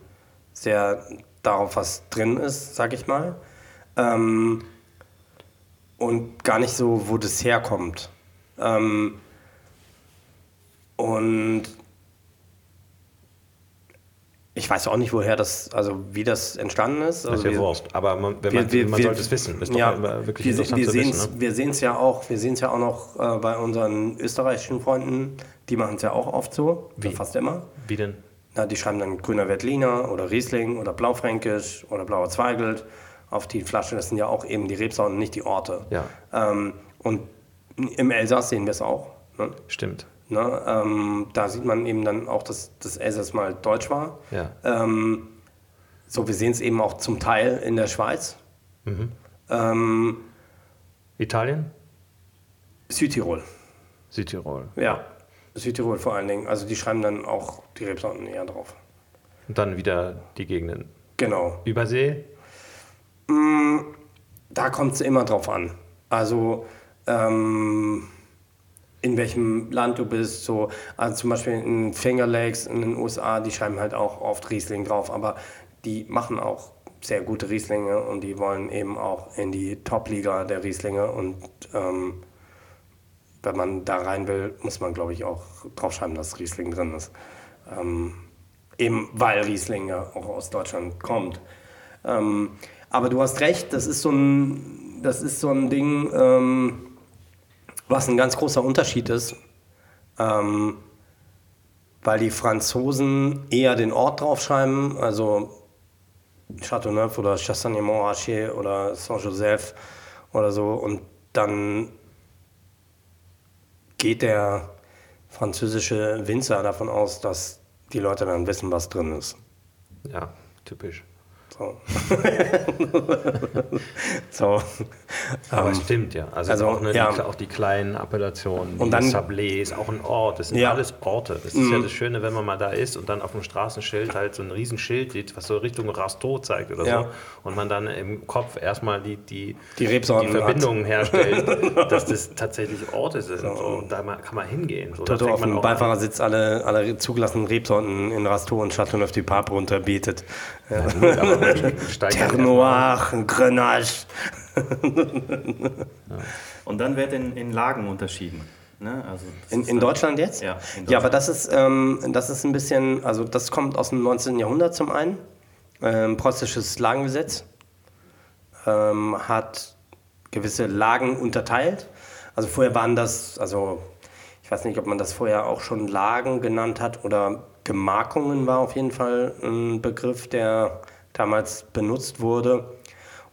sehr darauf, was drin ist, sag ich mal. Ähm, und gar nicht so, wo das herkommt. Ähm, und ich weiß auch nicht, woher das, also wie das entstanden ist. Das Also ist ja wir- Wurst. Aber man, wenn wir, man, wir, man sollte es wissen. Ist doch ja, immer wirklich wir, wir. Ne? Sehen es ja auch, wir sehen es ja auch noch äh, bei unseren österreichischen Freunden, die machen es ja auch oft so, Wie? fast immer. Wie denn? Na, die schreiben dann grüner Veltliner oder Riesling oder Blaufränkisch oder blauer Zweigelt auf die Flasche. Das sind ja auch eben die Rebsorten, nicht die Orte. Ja. Ähm, und im Elsass sehen wir es auch. Ne? Stimmt. Ne? Ähm, da sieht man eben dann auch, dass das Elsass mal deutsch war. Ja. Ähm, so, wir sehen es eben auch zum Teil in der Schweiz. Ähm, Italien? Südtirol, Südtirol. ja. Südtirol vor allen Dingen. Also die schreiben dann auch die Rebsorten eher drauf. Und dann wieder die Gegenden. Genau. Übersee? Da kommt es immer drauf an. Also ähm, in welchem Land du bist. So, also zum Beispiel in Finger Lakes in den USA, die schreiben halt auch oft Riesling drauf, aber die machen auch sehr gute Rieslinge und die wollen eben auch in die Top-Liga der Rieslinge und ähm, wenn man da rein will, muss man glaube ich auch draufschreiben, dass Riesling drin ist. Ähm, eben weil Riesling ja auch aus Deutschland kommt. Ähm, aber du hast recht, das ist so ein, das ist so ein Ding, ähm, was ein ganz großer Unterschied ist, ähm, weil die Franzosen eher den Ort draufschreiben, also Châteauneuf oder Chassagne-Montrachet oder Saint-Joseph oder so und dann geht der französische Winzer davon aus, dass die Leute dann wissen, was drin ist. Ja, typisch. So. [LAUGHS] so. Aber es stimmt ja. Also, also, auch, ne, ja. die, auch die kleinen Appellationen, Und die dann- Sablé ist auch ein Ort. Das sind Ja. alles Orte. Das ist ja das Schöne, wenn man mal da ist und dann auf dem Straßenschild halt so ein Riesenschild sieht, was so Richtung Rasto zeigt oder Ja. so. Und man dann im Kopf erstmal die, die, Die Rebsorten hat. Verbindungen herstellt, [LAUGHS] dass das tatsächlich Orte sind. So. Und da kann man hingehen. So, fängt auf dem. Beifahrersitz alle, alle zugelassenen Rebsorten in Rasto und Chateauneuf du Pape runterbetet. Ja, gut, aber Terre Noire, Grenache. Und dann wird in, in Lagen unterschieden. Ne? Also In, in Deutschland jetzt? Ja, in Ja, aber Deutschland. das ist, ähm, das ist ein bisschen, also das kommt aus dem 19. Jahrhundert zum einen. Ähm, preußisches Lagengesetz ähm, hat gewisse Lagen unterteilt. Also vorher waren das, also ich weiß nicht, ob man das vorher auch schon Lagen genannt hat oder Gemarkungen war auf jeden Fall ein Begriff, der damals benutzt wurde.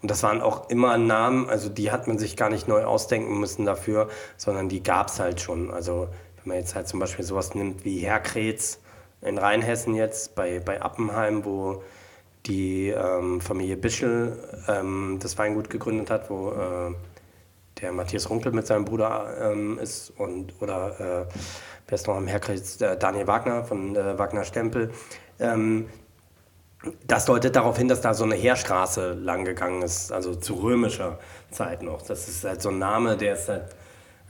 Und das waren auch immer Namen, also die hat man sich gar nicht neu ausdenken müssen dafür, sondern die gab es halt schon. Also wenn man jetzt halt zum Beispiel sowas nimmt wie Herkretz in Rheinhessen jetzt, bei, bei Appenheim, wo die ähm, Familie Bischel ähm, das Weingut gegründet hat, wo äh, der Matthias Runkel mit seinem Bruder ähm, ist und oder äh, wer ist noch am Herkreuz, äh, Daniel Wagner von äh, Wagner Stempel. Ähm, das deutet darauf hin, dass da so eine Heerstraße lang gegangen ist, also zu römischer Zeit noch. Das ist halt so ein Name, der ist halt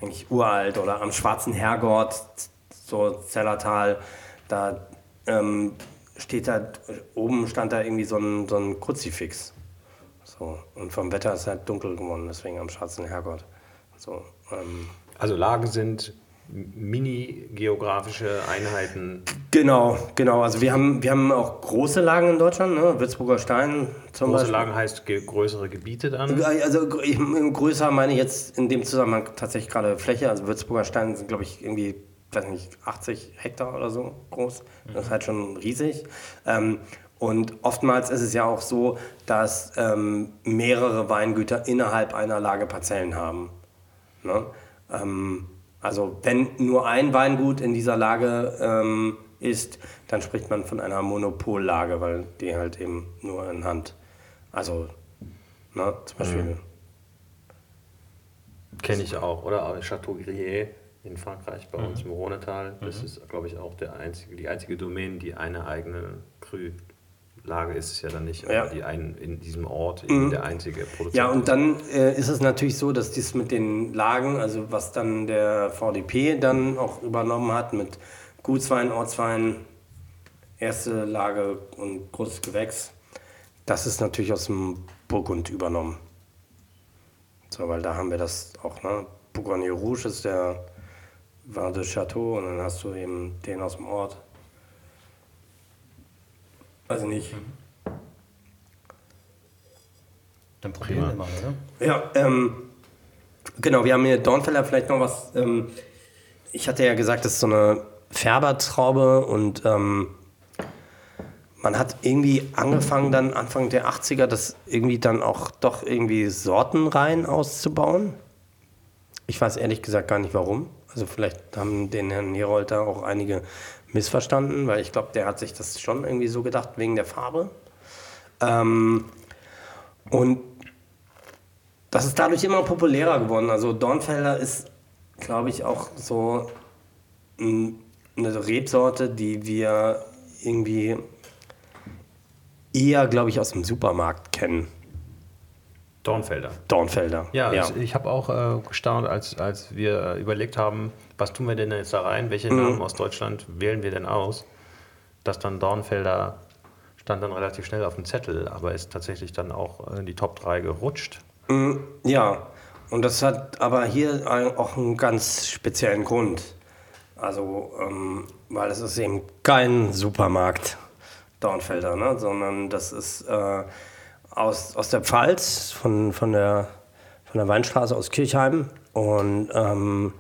eigentlich uralt oder am Schwarzen Herrgott, so Zellertal, da ähm, steht da, oben stand da irgendwie so ein, so ein Kruzifix. So, und vom Wetter ist halt dunkel geworden, deswegen am Schwarzen Herrgott. So, ähm, Also Lagen sind mini-geografische Einheiten. genau, genau. Also wir haben, wir haben auch große Lagen in Deutschland, ne? Würzburger Stein zum Große Beispiel. Lagen heißt ge- größere Gebiete dann. Also ich, größer meine ich jetzt in dem Zusammenhang tatsächlich gerade Fläche. Also Würzburger Stein sind, glaube ich, irgendwie, weiß nicht, 80 Hektar oder so groß. Das ist halt schon riesig. Ähm, und oftmals ist es ja auch so, dass ähm, mehrere Weingüter innerhalb einer Lage Parzellen haben. Ne? Ähm, also wenn nur ein Weingut in dieser Lage ähm, ist, dann spricht man von einer Monopollage, weil die halt eben nur in Hand, also ne, zum Beispiel, Kenne ich auch. Oder auch Chateau Grier in Frankreich bei uns im Rhonetal. Das ist, glaube ich, auch der einzige, die einzige Domain, die eine eigene Krü-Lage ist es ja dann nicht, Ja. aber die ein, in diesem Ort eben der einzige Produzent. Ja, und dann äh, ist es natürlich so, dass dies mit den Lagen, also was dann der VDP dann auch übernommen hat mit Gutswein, Ortswein, erste Lage und großes Gewächs, das ist natürlich aus dem Burgund übernommen. So, weil da haben wir das auch, ne? Bourgogne Rouge ist der Vin de Chateau und dann hast du eben den aus dem Ort. Also nicht. Dann probieren wir mal, oder? Ja, ähm, genau, wir haben hier Dornfeller vielleicht noch was. Ähm, ich hatte ja gesagt, das ist so eine Färbertraube und ähm, man hat irgendwie angefangen dann Anfang der 80er das irgendwie dann auch doch irgendwie Sortenreihen auszubauen. Ich weiß ehrlich gesagt gar nicht warum. Also vielleicht haben den Herrn Herold da auch einige missverstanden, weil ich glaube, der hat sich das schon irgendwie so gedacht wegen der Farbe. Ähm, und das ist dadurch immer populärer geworden. Also Dornfelder ist, glaube ich, auch so ein- eine Rebsorte, die wir irgendwie eher, glaube ich, aus dem Supermarkt kennen. Dornfelder. Dornfelder. Ja, Ich, ich habe auch äh, gestaunt, als, als wir äh, überlegt haben, was tun wir denn jetzt da rein, welche Mhm. Namen aus Deutschland wählen wir denn aus, dass dann Dornfelder stand dann relativ schnell auf dem Zettel, aber ist tatsächlich dann auch in die Top 3 gerutscht. Ja, und das hat aber hier auch einen ganz speziellen Grund. Also, ähm, weil es ist eben kein Supermarkt, Dornfelder, ne? sondern das ist äh, aus, aus der Pfalz, von, von, der, von der Weinstraße aus Kirchheim. Und ähm,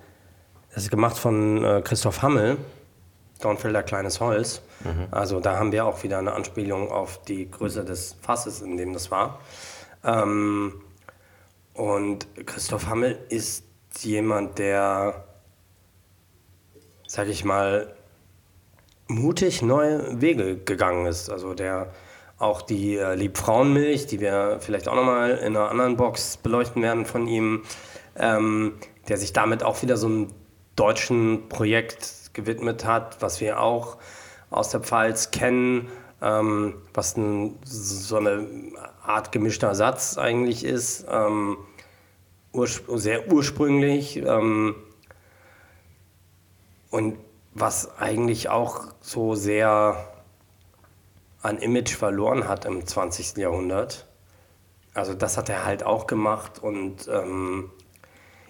das ist gemacht von äh, Christoph Hammel, Dornfelder Kleines Holz. Also da haben wir auch wieder eine Anspielung auf die Größe des Fasses, in dem das war. Ähm, und Christoph Hammel ist jemand, der, sag ich mal, mutig neue Wege gegangen ist. Also der auch die äh, Liebfrauenmilch, die wir vielleicht auch nochmal in einer anderen Box beleuchten werden von ihm, ähm, der sich damit auch wieder so einem deutschen Projekt gewidmet hat, was wir auch aus der Pfalz kennen, ähm, was ein, so eine Art gemischter Satz eigentlich ist, ähm, urspr sehr ursprünglich ähm, und was eigentlich auch so sehr an Image verloren hat im 20. Jahrhundert. Also das hat er halt auch gemacht und ähm,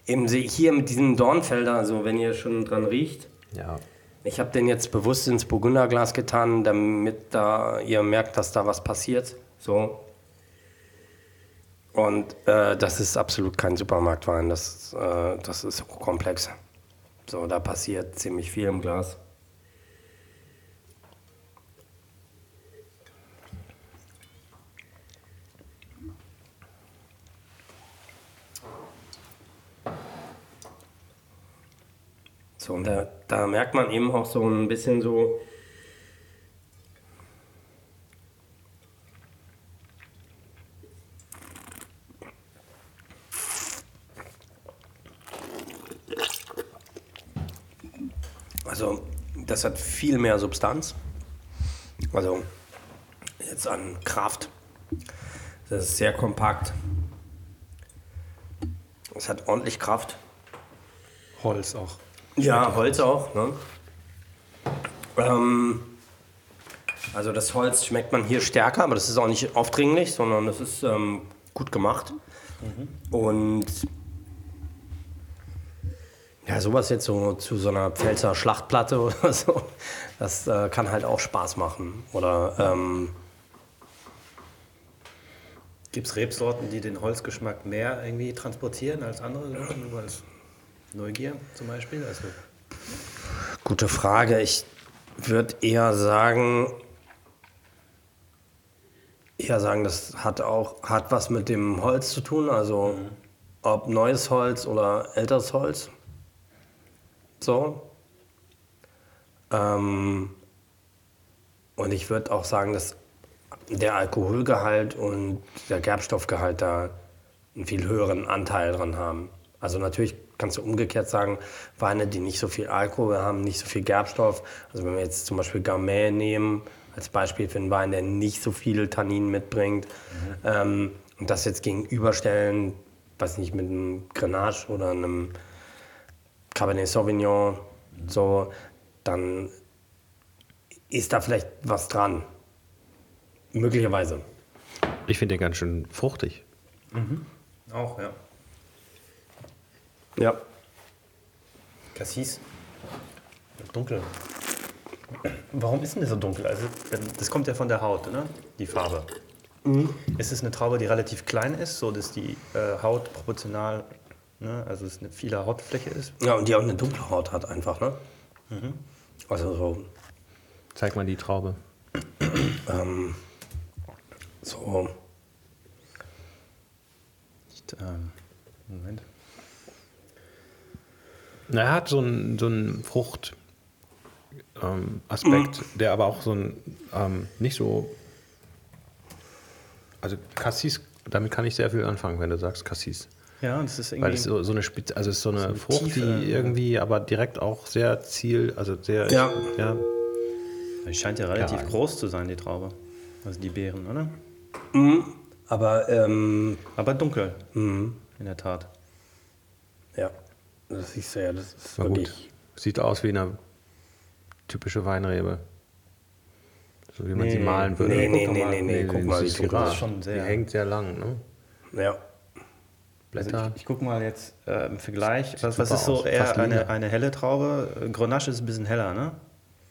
eben hier mit diesem Dornfelder, also wenn ihr schon dran riecht, Ja. ich habe den jetzt bewusst ins Burgunderglas getan, damit da ihr merkt, dass da was passiert. So. Und äh, das ist absolut kein Supermarktwein, das, äh, das ist hochkomplex. So, da passiert ziemlich viel im Glas. So, und da, da merkt man eben auch so ein bisschen so. Also, das hat viel mehr Substanz. Also, jetzt an Kraft. Das ist sehr kompakt. Es hat ordentlich Kraft. Holz auch. Ja, Holz auch. Ne? Ähm, also das Holz schmeckt man hier stärker, aber das ist auch nicht aufdringlich, sondern das ist ähm, gut gemacht. Und ja, sowas jetzt so zu so einer Pfälzer Schlachtplatte [LAUGHS] oder so, das äh, kann halt auch Spaß machen. Oder ähm, Gibt es Rebsorten, die den Holzgeschmack mehr irgendwie transportieren als andere? Als Neugier zum Beispiel? Also, Gute Frage. Ich würde eher sagen, eher sagen, das hat auch hat was mit dem Holz zu tun. Also ob neues Holz oder älteres Holz. So. Ähm, und ich würde auch sagen, dass der Alkoholgehalt und der Gerbstoffgehalt da einen viel höheren Anteil dran haben. Also natürlich kannst du umgekehrt sagen, Weine, die nicht so viel Alkohol haben, nicht so viel Gerbstoff. Also wenn wir jetzt zum Beispiel Gamay nehmen, als Beispiel für einen Wein, der nicht so viel Tannin mitbringt, ähm, und das jetzt gegenüberstellen, weiß nicht, mit einem Grenache oder einem Cabernet Sauvignon, so, dann ist da vielleicht was dran. Möglicherweise. Ich finde den ganz schön fruchtig. auch, ja. Ja. Cassis. Dunkel. Warum ist denn das so dunkel? Also, das kommt ja von der Haut, ne? die Farbe. Ist es eine Traube, die relativ klein ist, so dass die äh, Haut proportional, ne? also es eine viele Hautfläche ist? Ja, und die auch eine dunkle Haut hat einfach, ne? Also so, Zeig mal die Traube. ähm, so, Nicht, ähm, Moment. Na, er hat so einen, so einen Frucht. Ähm, Aspekt, der aber auch so ein ähm, nicht so. Also Cassis, damit kann ich sehr viel anfangen, wenn du sagst Cassis. Ja, das ist Weil irgendwie. es so, so eine Spitze, also es ist so eine eine Frucht, Tiefe, die irgendwie aber direkt auch sehr ziel, also sehr Ja. ja die scheint ja relativ Ja. groß zu sein, die Traube. Also die Beeren, oder? aber ähm, Aber dunkel, mhm, in der Tat. ja, das siehst du ja, das ist na gut. wirklich, Sieht aus wie eine typische Weinrebe. So wie man sie Nee. malen würde. Nee, nee, nee, nee, nee, guck die mal, wie ist das schon sehr- Die hängt sehr lang, ne? ja. Blätter. Also ich, ich gucke mal jetzt äh, im Vergleich. Was, was ist so aus. eher eine, eine helle Traube? Grenache ist ein bisschen heller, ne?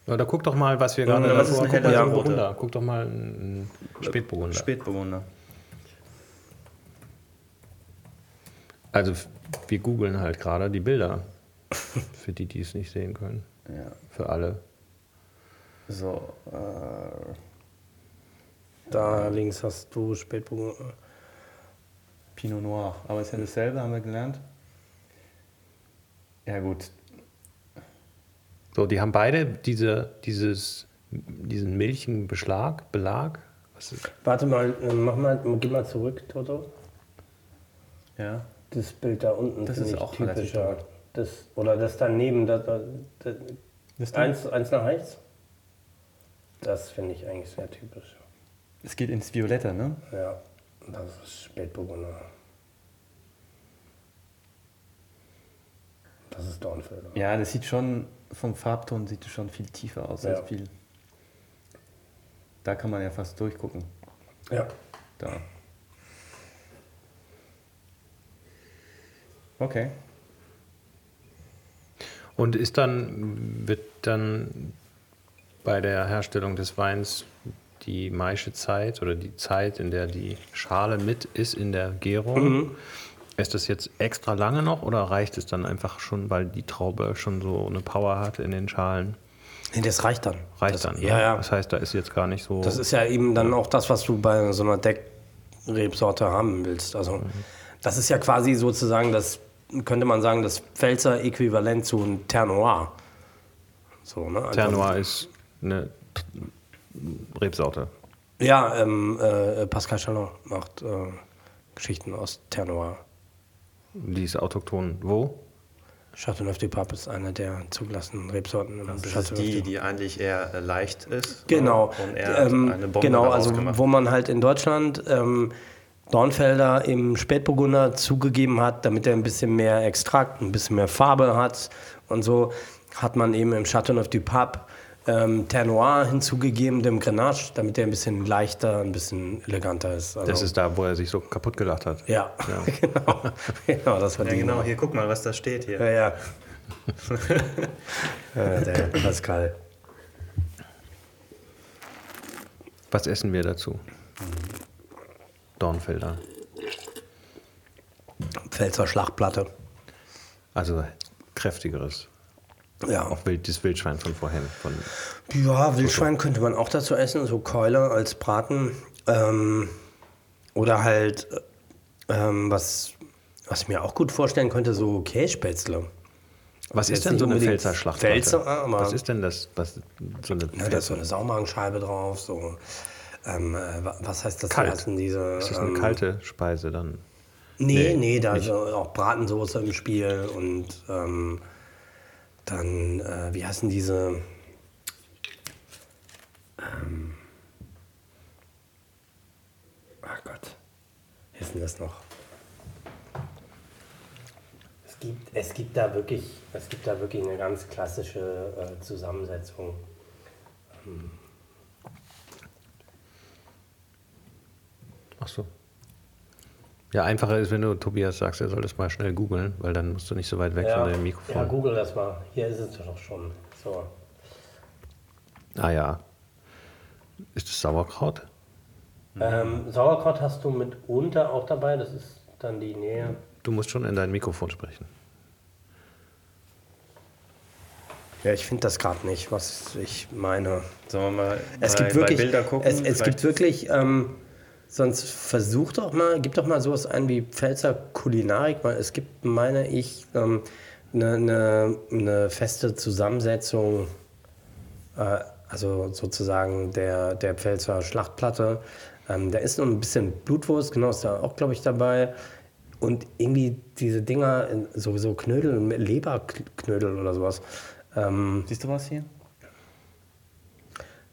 Ja, da guck doch mal, was wir gerade was ist davor- ein guck mal, heller so ein roter? Burgunder. Guck doch mal einen Spätburgunder. Spätburgunder. Also wir googeln halt gerade die Bilder. [LAUGHS] Für die, die es nicht sehen können. Ja. Für alle. So, äh, Da links hast du Spätburgunder. Pinot Noir. Aber ist ja dasselbe, haben wir gelernt. Ja, gut. So, die haben beide diese, dieses, diesen milchigen Beschlag, Belag, Was ist, Warte mal, äh, mach mal, geh mal zurück, Toto. Ja. Das Bild da unten Das ist auch typischer. Das, oder das daneben, das, das, das, Das da? eins, eins nach rechts. Das finde ich eigentlich sehr typisch. Es geht ins Violette, ne? Ja, das ist Spätburgunder. Das ist Dornfelder. Ja, das sieht schon, vom Farbton sieht es schon viel tiefer aus Ja. als viel. Da kann man ja fast durchgucken. Ja. Da. Okay. und ist dann, wird dann bei der Herstellung des Weins die Maischezeit oder die Zeit, in der die Schale mit ist in der Gärung, ist das jetzt extra lange noch oder reicht es dann einfach schon, weil die Traube schon so eine Power hat in den Schalen? Nee, das reicht dann. Reicht das, dann. Ja, ja. Das heißt, da ist jetzt gar nicht so. Das ist ja eben dann auch das, was du bei so einer Deckrebsorte haben willst. Also das ist ja quasi sozusagen das, könnte man sagen, das Pfälzer Äquivalent zu einem Ternoir. So, ne? Also- Ternoir ist eine Rebsorte. Ja, ähm, äh, Pascal Chalon macht äh, Geschichten aus Ternoir. Die ist autochton. Wo? Chateauneuf du Pape ist eine der zugelassenen Rebsorten. Das ist die, die eigentlich eher äh, leicht ist. Genau. ne? Und er Ähm, eine Bombe genau, also wo man halt in Deutschland ähm, Dornfelder im Spätburgunder zugegeben hat, damit er ein bisschen mehr Extrakt, ein bisschen mehr Farbe hat und so, hat man eben im Chateauneuf du Pape ähm, Ternoir hinzugegeben, dem Grenache, damit er ein bisschen leichter, ein bisschen eleganter ist. Also, Das ist da, wo er sich so kaputt gelacht hat. ja, [LAUGHS] genau. genau, das war Ja, die genau, Nummer. hier guck mal, was da steht hier. Ja, ja. ja [LAUGHS] der Pascal. Was essen wir dazu? Dornfelder. Pfälzer Schlachtplatte. Also kräftigeres. Ja. Auch wild, das Wildschwein von vorhin. Von, Ja, Wildschwein könnte man auch dazu essen, so Keule als Braten. Ähm, oder halt, äh, ähm, was, was ich mir auch gut vorstellen könnte, so Kässpätzle. was ist denn so eine Pfälzer Schlachtplatte? Pfälzer, aber- was ist denn das? Was, so eine Ja, da ist so eine Saumagenscheibe drauf, so. Ähm, äh, wa- was heißt das? Kalt. Heißen diese? ist das eine ähm, kalte Speise dann? Nee, Nee, nee, da ist auch Bratensoße im Spiel und ähm, dann, äh, wie heißen diese? Ähm, ach Gott, wie ist denn das noch? Es gibt, es gibt da wirklich, es gibt da wirklich eine ganz klassische äh, Zusammensetzung. Ach so. Ja, einfacher ist, wenn du Tobias sagst, er soll das mal schnell googeln, weil dann musst du nicht so weit weg von dem Mikrofon. ja, google das mal. Hier ist es doch schon. So. ah ja. Ist das Sauerkraut? Ähm, Sauerkraut hast du mitunter auch dabei, das ist dann die Nähe. Du musst schon in dein Mikrofon sprechen. Ja, ich finde das gerade nicht, was ich meine. Sollen wir mal Es bei, gibt wirklich, bei Bilder gucken? es, es gibt wirklich, ähm, sonst versuch doch mal, gib doch mal sowas ein wie Pfälzer Kulinarik, es gibt, meine ich, ähm, eine, eine, eine feste Zusammensetzung, äh, also sozusagen der, der Pfälzer Schlachtplatte. Ähm, da ist noch ein bisschen Blutwurst, genau, ist da auch, glaube ich, dabei. Und irgendwie diese Dinger, in- sowieso Knödel, Leberknödel oder sowas. Ähm, Siehst du was hier?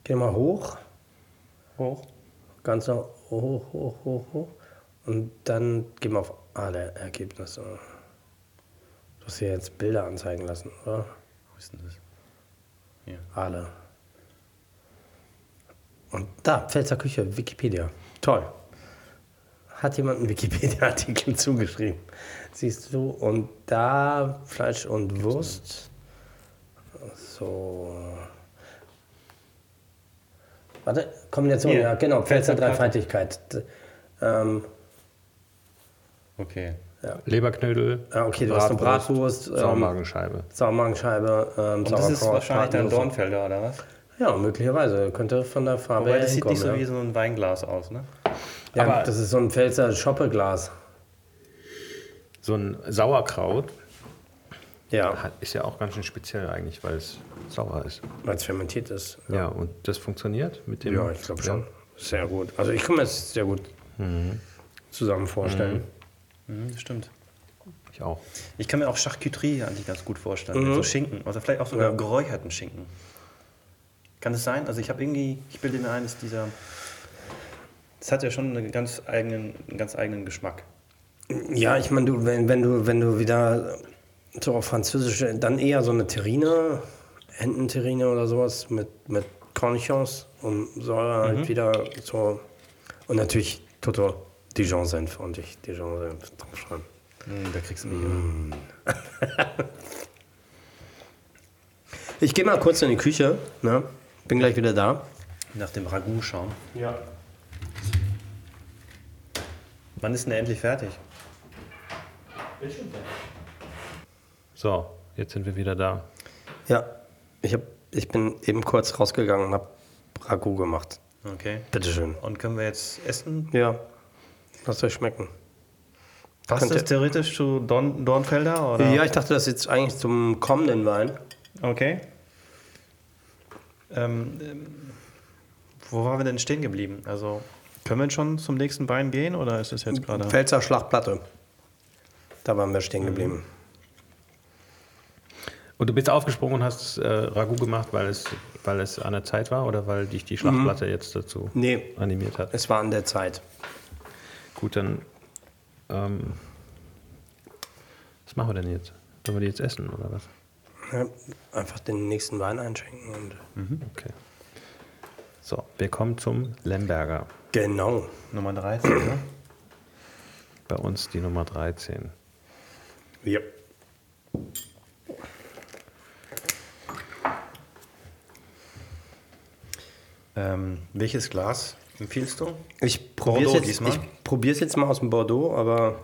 geh mal hoch. Hoch. Ganz nach hoch, hoch, hoch, hoch. Und dann gehen wir auf alle Ergebnisse. Du hast hier jetzt Bilder anzeigen lassen, oder? Wo ist denn das? Alle. Und da, Pfälzer Küche, Wikipedia. Toll. Hat jemand einen Wikipedia-Artikel [LAUGHS] zugeschrieben. Siehst du? Und da Fleisch und Wurst. So. Warte, Kombination, Hier. ja, genau. Pfälzer. Dreifaltigkeit. Ähm, Okay. Leberknödel, Ja, okay, du hast eine Bratwurst, ähm, Saumagenscheibe. Saumagenscheibe, ähm, Und das ist Sauerkraut, wahrscheinlich dann Bratwurst. Dornfelder, oder was? Ja, möglicherweise. Könnte von der Farbe Wobei her das sieht nicht so hinkommen, wie ja. so ein Weinglas aus, ne? Ja, Aber- das ist so ein Pfälzer Schoppeglas. So ein Sauerkraut Ja, hat- ist ja auch ganz schön speziell eigentlich, weil es sauer ist. weil es fermentiert ist. Ja, und das funktioniert mit dem. Ja, ich glaube schon. Sehr gut. Also ich kann mir das sehr gut zusammen vorstellen. Mhm, das stimmt. Ich auch. Ich kann mir auch Charcuterie eigentlich ganz gut vorstellen. Mit so Schinken. Oder vielleicht auch sogar Ja. geräucherten Schinken. Kann es sein? Also ich habe irgendwie, ich bilde mir ein, dass dieser. Das hat ja schon einen ganz eigenen, einen ganz eigenen Geschmack. Ja, ich meine, du, wenn, wenn du, wenn du wieder so auf Französisch, dann eher so eine Terrine, Ententerrine oder sowas mit, mit Cornichons und Säure halt wieder so. Und natürlich Toto Dijon-Senf und ich Dijon-Senf draufschreiben. Mm, da kriegst du mich. [LAUGHS] Ich gehe mal kurz in die Küche, ne? Bin gleich wieder da. Nach dem Ragout schauen. Ja. Wann ist denn der endlich fertig? So, jetzt sind wir wieder da. Ja, ich, hab, ich bin eben kurz rausgegangen und habe Ragout gemacht. Okay. Bitteschön. Und können wir jetzt essen? Ja, lasst euch schmecken. Passt Könnt das ihr- theoretisch zu Dorn, Dornfelder? Oder? Ja, ich dachte, das ist jetzt eigentlich zum kommenden Wein. Okay. Ähm, wo waren wir denn stehen geblieben? Also, können wir schon zum nächsten Wein gehen oder ist es jetzt gerade. Pfälzer Schlachtplatte. Da waren wir stehen geblieben. Und du bist aufgesprungen und hast äh, Ragout gemacht, weil es, weil es an der Zeit war oder weil dich die Schlachtplatte jetzt dazu Nee, animiert hat? es war an der Zeit. Gut, dann. Ähm, was machen wir denn jetzt? Sollen wir die jetzt essen oder was? Ja, einfach den nächsten Wein einschenken. Und Okay. So, wir kommen zum Lemberger. genau. Nummer 13, ne? Bei uns die Nummer 13. Ja. Ähm, welches Glas empfiehlst du? Ich probiere es jetzt, ich jetzt mal aus dem Bordeaux, aber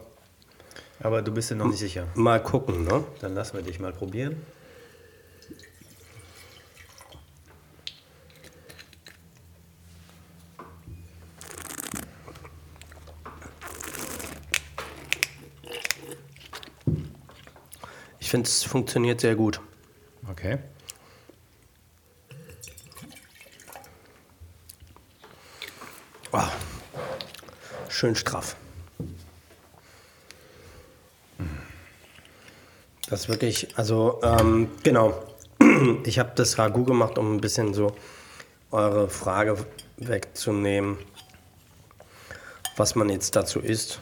Aber du bist dir noch nicht sicher. mal gucken. Ne? Dann lassen wir dich mal probieren. Ich finde, es funktioniert sehr gut. Okay. Ah, schön straff. Das ist wirklich, also ähm, genau. [CLEARS THROAT] Ich habe das Ragout gemacht, um ein bisschen so eure Frage wegzunehmen, was man jetzt dazu isst.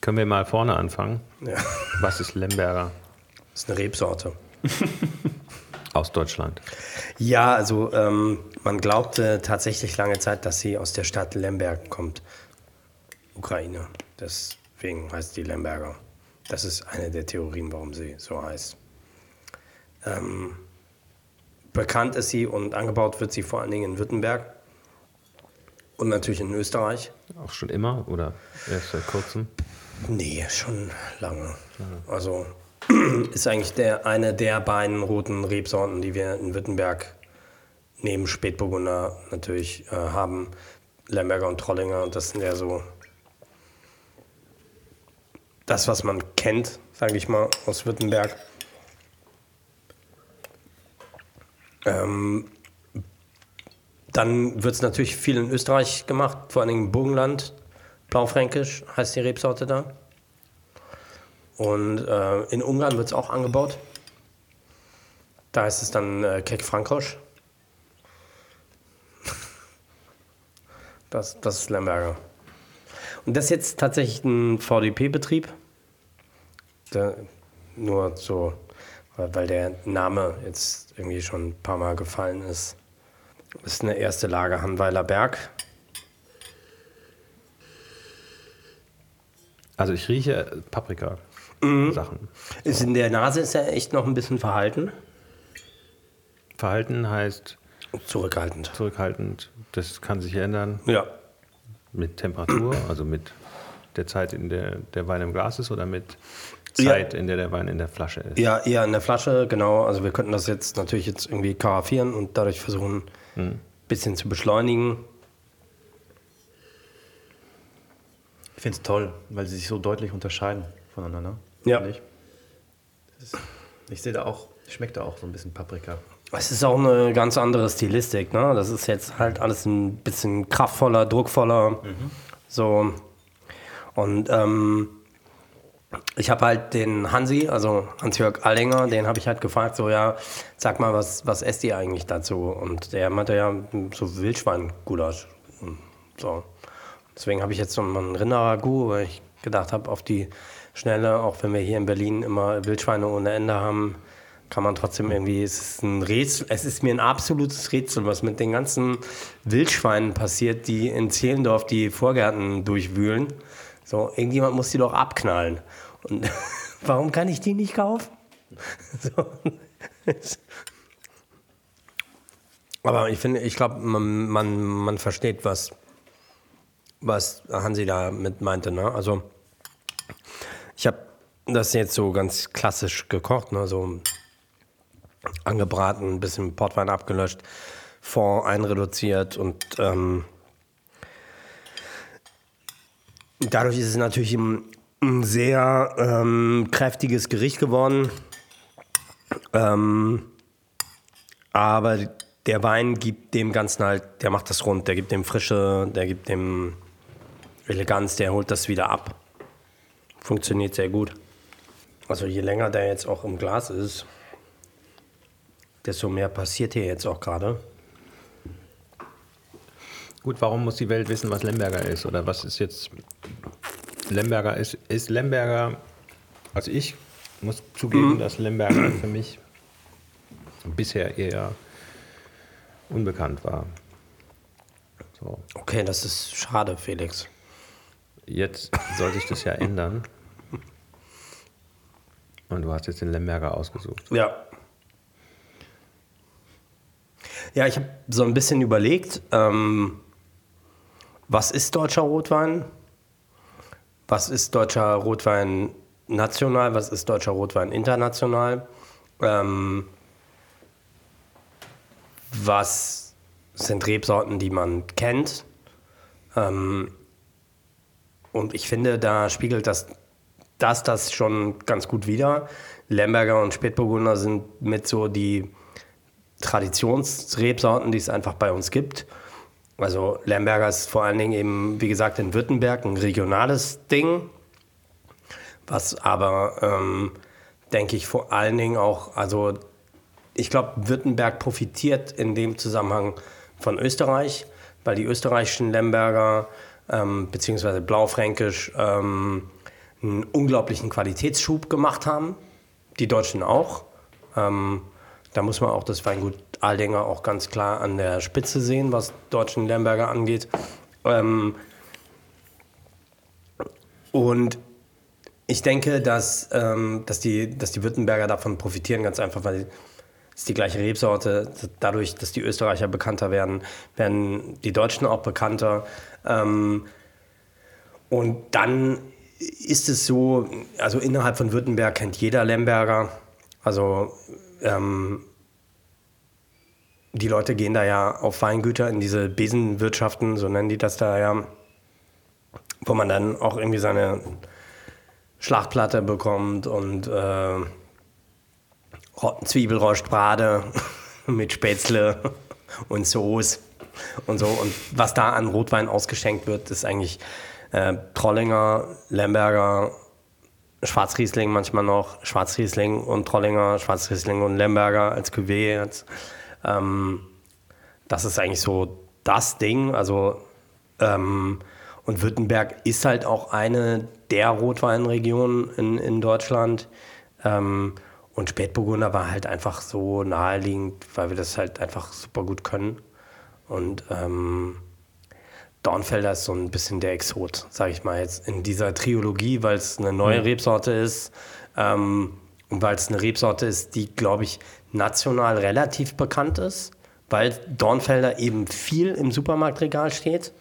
Können wir mal vorne anfangen? Ja, Was ist Lemberger das ist eine Rebsorte. [LAUGHS] aus Deutschland? Ja, also ähm, man glaubte tatsächlich lange Zeit, dass sie aus der Stadt Lemberg kommt. Ukraine. Deswegen heißt die Lemberger. Das ist eine der Theorien, warum sie so heißt. Ähm, bekannt ist sie und angebaut wird sie vor allen Dingen in Württemberg und natürlich in Österreich. Auch schon immer oder erst seit kurzem? Nee, schon lange. Also ist eigentlich der, eine der beiden roten Rebsorten, die wir in Württemberg neben Spätburgunder natürlich äh, haben. Lemberger und Trollinger. Und das sind ja so das, was man kennt, sage ich mal, aus Württemberg. Ähm, dann wird es natürlich viel in Österreich gemacht, vor Dingen im Burgenland. Blaufränkisch heißt die Rebsorte da. Und äh, in Ungarn wird es auch angebaut. Da heißt es dann äh, Kek Frankosch. Das, das ist Lemberger. Und das ist jetzt tatsächlich ein VDP-Betrieb. Nur so, weil der Name jetzt irgendwie schon ein paar Mal gefallen ist. Das ist eine erste Lage Hanweiler Berg. Also ich rieche Paprika-Sachen. Ist in der Nase ist er echt noch ein bisschen verhalten. Verhalten heißt Zurückhaltend. zurückhaltend, das kann sich ändern Ja. mit Temperatur, also mit der Zeit, in der der Wein im Glas ist oder mit Ja. Zeit, in der der Wein in der Flasche ist. Ja, eher in der Flasche, genau. Also wir könnten das jetzt natürlich jetzt irgendwie karaffieren und dadurch versuchen, ein bisschen zu beschleunigen. Ich finde es toll, weil sie sich so deutlich unterscheiden voneinander. Ja. Ich, ist, ich sehe da auch Schmeckt auch so ein bisschen Paprika. Es ist auch eine ganz andere Stilistik, ne? Das ist jetzt halt alles ein bisschen kraftvoller, druckvoller. So. Und ähm, ich habe halt den Hansi, also Hans-Jörg Allinger, den habe ich halt gefragt, so ja, sag mal, was, was esst ihr eigentlich dazu? Und der meinte ja, so Wildschweingulasch. So. Deswegen habe ich jetzt so ein Rinderragout, weil ich gedacht habe, auf die Schnelle, auch wenn wir hier in Berlin immer Wildschweine ohne Ende haben, kann man trotzdem irgendwie, es ist ein Rätsel, es ist mir ein absolutes Rätsel, was mit den ganzen Wildschweinen passiert, die in Zehlendorf die Vorgärten durchwühlen. So, irgendjemand muss die doch abknallen. Und [LAUGHS] warum kann ich die nicht kaufen? [LAUGHS] So. Aber ich finde, ich glaube, man, man, man versteht, was, was Hansi da mit meinte. Ne? Also, ich habe das jetzt so ganz klassisch gekocht, ne? so angebraten, ein bisschen Portwein abgelöscht, Fond einreduziert und ähm, dadurch ist es natürlich ein, ein sehr ähm, kräftiges Gericht geworden. Ähm, aber der Wein gibt dem Ganzen halt, der macht das rund, der gibt dem Frische, der gibt dem Eleganz, der holt das wieder ab. Funktioniert sehr gut. Also je länger der jetzt auch im Glas ist, desto mehr passiert hier jetzt auch gerade. Gut, warum muss die Welt wissen, was Lemberger ist? Oder was ist jetzt Lemberger? Ist, ist Lemberger, also ich muss zugeben, dass Lemberger für mich bisher eher unbekannt war. So. Okay, das ist schade, Felix. Jetzt soll sich das ja ändern. Und du hast jetzt den Lemberger ausgesucht. Ja. Ja, ich habe so ein bisschen überlegt, ähm, was ist deutscher Rotwein? Was ist deutscher Rotwein national? Was ist deutscher Rotwein international? Ähm, was sind Rebsorten, die man kennt? Ähm, und ich finde, da spiegelt das, das das schon ganz gut wider. Lemberger und Spätburgunder sind mit so die Traditionsrebsorten, die es einfach bei uns gibt. Also Lemberger ist vor allen Dingen eben, wie gesagt, in Württemberg ein regionales Ding, was aber, ähm, denke ich, vor allen Dingen auch, also ich glaube, Württemberg profitiert in dem Zusammenhang von Österreich, weil die österreichischen Lemberger ähm, beziehungsweise Blaufränkisch ähm, einen unglaublichen Qualitätsschub gemacht haben. Die Deutschen auch. Ähm, da muss man auch das Weingut Aldinger auch ganz klar an der Spitze sehen, was deutschen Lemberger angeht. Ähm, und ich denke, dass, ähm, dass, die, dass die Württemberger davon profitieren, ganz einfach, weil es die gleiche Rebsorte. Dadurch, dass die Österreicher bekannter werden, werden die Deutschen auch bekannter. Ähm, und dann ist es so, also innerhalb von Württemberg kennt jeder Lemberger. Also ähm, die Leute gehen da ja auf Weingüter in diese Besenwirtschaften, so nennen die das da ja, wo man dann auch irgendwie seine Schlachtplatte bekommt und äh, Zwiebelrostbrade [LAUGHS] mit Spätzle und Soße und so. Und was da an Rotwein ausgeschenkt wird, ist eigentlich äh, Trollinger, Lemberger, Schwarzriesling manchmal noch, Schwarzriesling und Trollinger, Schwarzriesling und Lemberger als Cuvée. Als, ähm, das ist eigentlich so das Ding. Also, ähm, und Württemberg ist halt auch eine der Rotweinregionen in, in Deutschland. Ähm, und Spätburgunder war halt einfach so naheliegend, weil wir das halt einfach super gut können. Und ähm, Dornfelder ist so ein bisschen der Exot, sage ich mal jetzt, in dieser Triologie, weil es eine neue mhm. Rebsorte ist ähm, und weil es eine Rebsorte ist, die, glaube ich, national relativ bekannt ist, weil Dornfelder eben viel im Supermarktregal steht,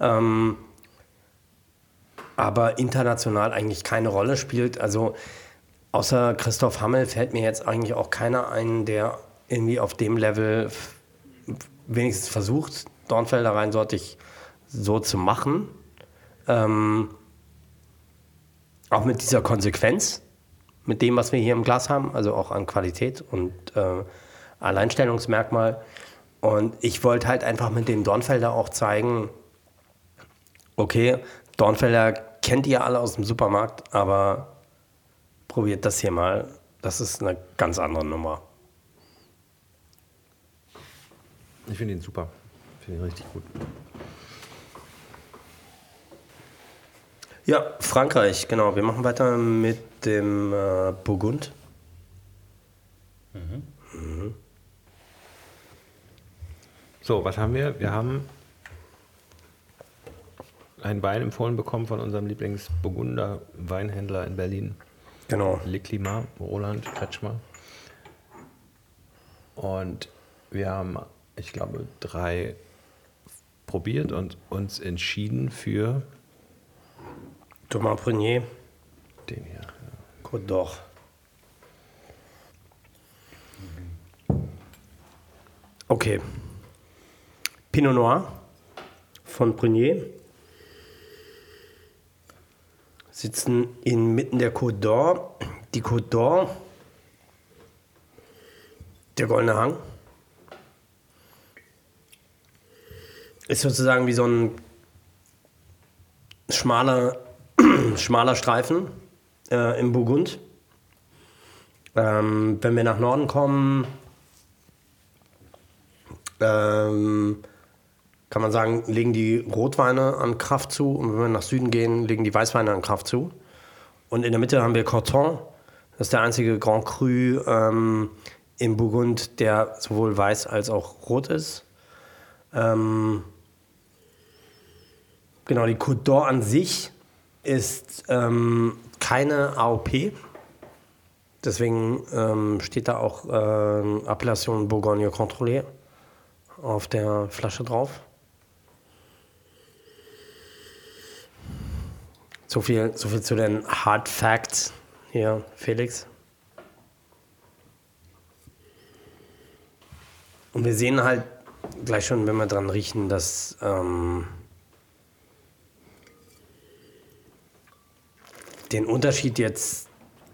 ähm, aber international eigentlich keine Rolle spielt. Also Außer Christoph Hammel fällt mir jetzt eigentlich auch keiner ein, der irgendwie auf dem Level wenigstens versucht, Dornfelder reinsortig so zu machen. Ähm, auch mit dieser Konsequenz, mit dem, was wir hier im Glas haben, also auch an Qualität und äh, Alleinstellungsmerkmal. Und ich wollte halt einfach mit dem Dornfelder auch zeigen, okay, Dornfelder kennt ihr alle aus dem Supermarkt, aber probiert das hier mal. Das ist eine ganz andere Nummer. Ich finde ihn super. Ich finde ihn richtig gut. Ja, Frankreich, genau. Wir machen weiter mit dem äh, Burgund. So, was haben wir? Wir haben einen Wein empfohlen bekommen von unserem Lieblingsburgunder Weinhändler in Berlin, Genau. Le Climat, Roland Kretschmer. Und wir haben, ich glaube, drei probiert und uns entschieden für Thomas Prunier, den hier. Côte d'Or. Okay. Pinot Noir von Prunier. Sitzen inmitten der Côte d'Or. Die Côte d'Or, der Goldene Hang, ist sozusagen wie so ein schmaler, [CLEARS THROAT] schmaler Streifen äh, im Burgund. Ähm, wenn wir nach Norden kommen, ähm, kann man sagen, legen die Rotweine an Kraft zu und wenn wir nach Süden gehen, legen die Weißweine an Kraft zu. Und in der Mitte haben wir Corton. Das ist der einzige Grand Cru ähm, im Burgund, der sowohl weiß als auch rot ist. Ähm, genau, die Côte d'Or an sich ist ähm, keine AOP. Deswegen ähm, steht da auch ähm, Appellation Bourgogne Contrôlée auf der Flasche drauf. So viel, so viel zu den Hard Facts hier, Felix. Und wir sehen halt gleich schon, wenn wir dran riechen, dass ähm, den Unterschied jetzt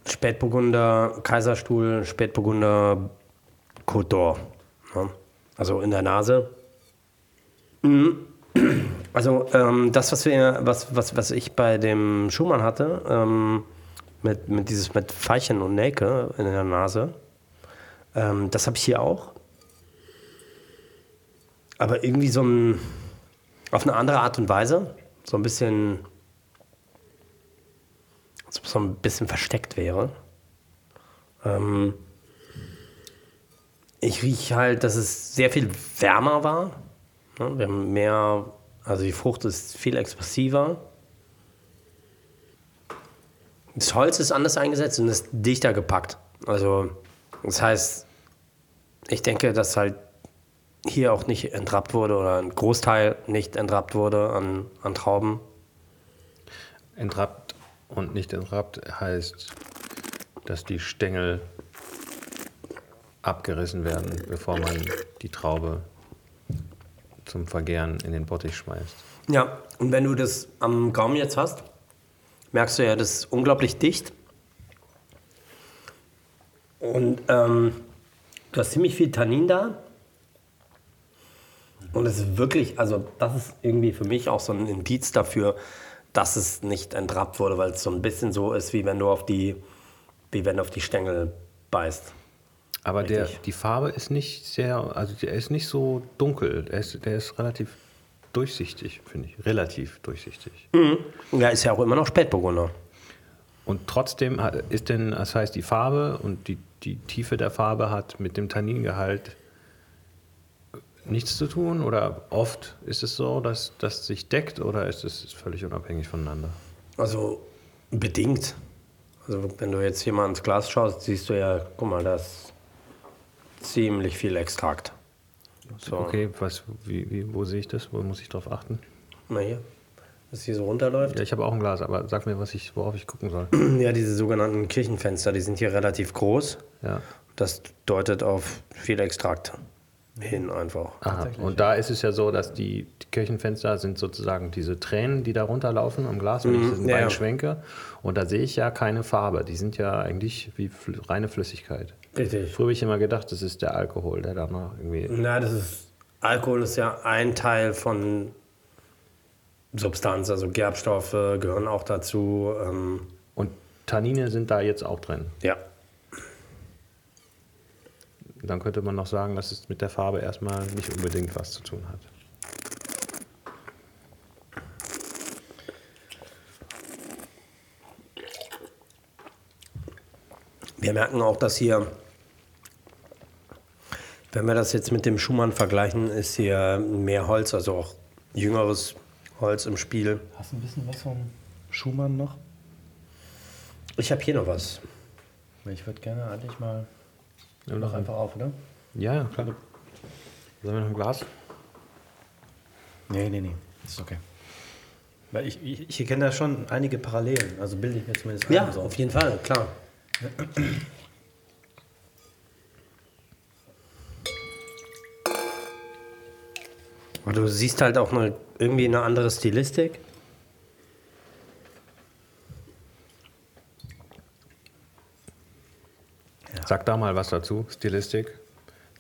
Spätburgunder Kaiserstuhl, Spätburgunder Côte d'Or. Ne? Also in der Nase. Mhm. Also ähm, das, was wir, was, was, was ich bei dem Schumann hatte, ähm, mit, mit dieses mit Veilchen und Nelke in der Nase, ähm, das habe ich hier auch. Aber irgendwie so ein, auf eine andere Art und Weise, so ein bisschen, so ein bisschen versteckt wäre. Ähm, ich rieche halt, dass es sehr viel wärmer war. Ne, Wir haben mehr, also die Frucht ist viel expressiver. Das Holz ist anders eingesetzt und ist dichter gepackt. Also, das heißt, ich denke, dass halt hier auch nicht entrappt wurde oder ein Großteil nicht entrappt wurde an, an Trauben. Entrappt und nicht entrappt heißt, dass die Stängel abgerissen werden, bevor man die Traube zum Vergären in den Bottich schmeißt. Ja, und wenn du das am Gaumen jetzt hast, merkst du ja, das ist unglaublich dicht. Und ähm, du hast ziemlich viel Tannin da. Und es ist wirklich, also das ist irgendwie für mich auch so ein Indiz dafür, dass es nicht entrappt wurde, weil es so ein bisschen so ist, wie wenn du auf die, wie wenn du auf die Stängel beißt. Aber der, die Farbe ist nicht sehr, also der ist nicht so dunkel. Der ist, der ist relativ durchsichtig, finde ich. Relativ durchsichtig. Ja, ist ja auch immer noch Spätburgunder. Und trotzdem ist denn, das heißt, die Farbe und die, die Tiefe der Farbe hat mit dem Tanningehalt nichts zu tun? Oder oft ist es so, dass das sich deckt oder ist es völlig unabhängig voneinander? Also bedingt. Also wenn du jetzt hier mal ins Glas schaust, siehst du ja, guck mal, da ist ziemlich viel Extrakt. So, Okay, was, wie, wie, wo sehe ich das? Wo muss ich drauf achten? mal hier, dass hier so runterläuft. Ja, ich habe auch ein Glas, aber sag mir, was ich, worauf ich gucken soll. [CLEARS THROAT] Ja, diese sogenannten Kirchenfenster, die sind hier relativ groß. Ja. Das deutet auf viel Extrakt. Hin einfach. Aha. Und da ist es ja so, dass die, die Kirchenfenster sind sozusagen diese Tränen, die da runterlaufen am Glas, wenn ich diesen Mhm. ja, ja. schwenke. Und da sehe ich ja keine Farbe. Die sind ja eigentlich wie fl reine Flüssigkeit. Richtig. Früher habe ich immer gedacht, das ist der Alkohol, der da noch irgendwie. Na, das ist. Alkohol ist ja ein Teil von Substanz, also Gerbstoffe gehören auch dazu. Ähm, Und Tannine sind da jetzt auch drin. ja. Dann könnte man noch sagen, dass es mit der Farbe erstmal nicht unbedingt was zu tun hat. Wir merken auch, dass hier, wenn wir das jetzt mit dem Schumann vergleichen, ist hier mehr Holz, also auch jüngeres Holz im Spiel. Hast du ein bisschen was vom Schumann noch? Ich habe hier noch was. Ich würde gerne eigentlich mal. Nimm Mach doch einfach auf, oder? Ja, ja, klar. Sollen wir noch ein Glas? Nee, nee, nee. Ist okay. Weil ich, ich, ich erkenne da schon einige Parallelen. Also bilde ich mir zumindest Ja, ein, so. auf jeden Fall, klar. Aber du siehst halt auch eine, irgendwie eine andere Stilistik. Sag da mal was dazu, Stilistik.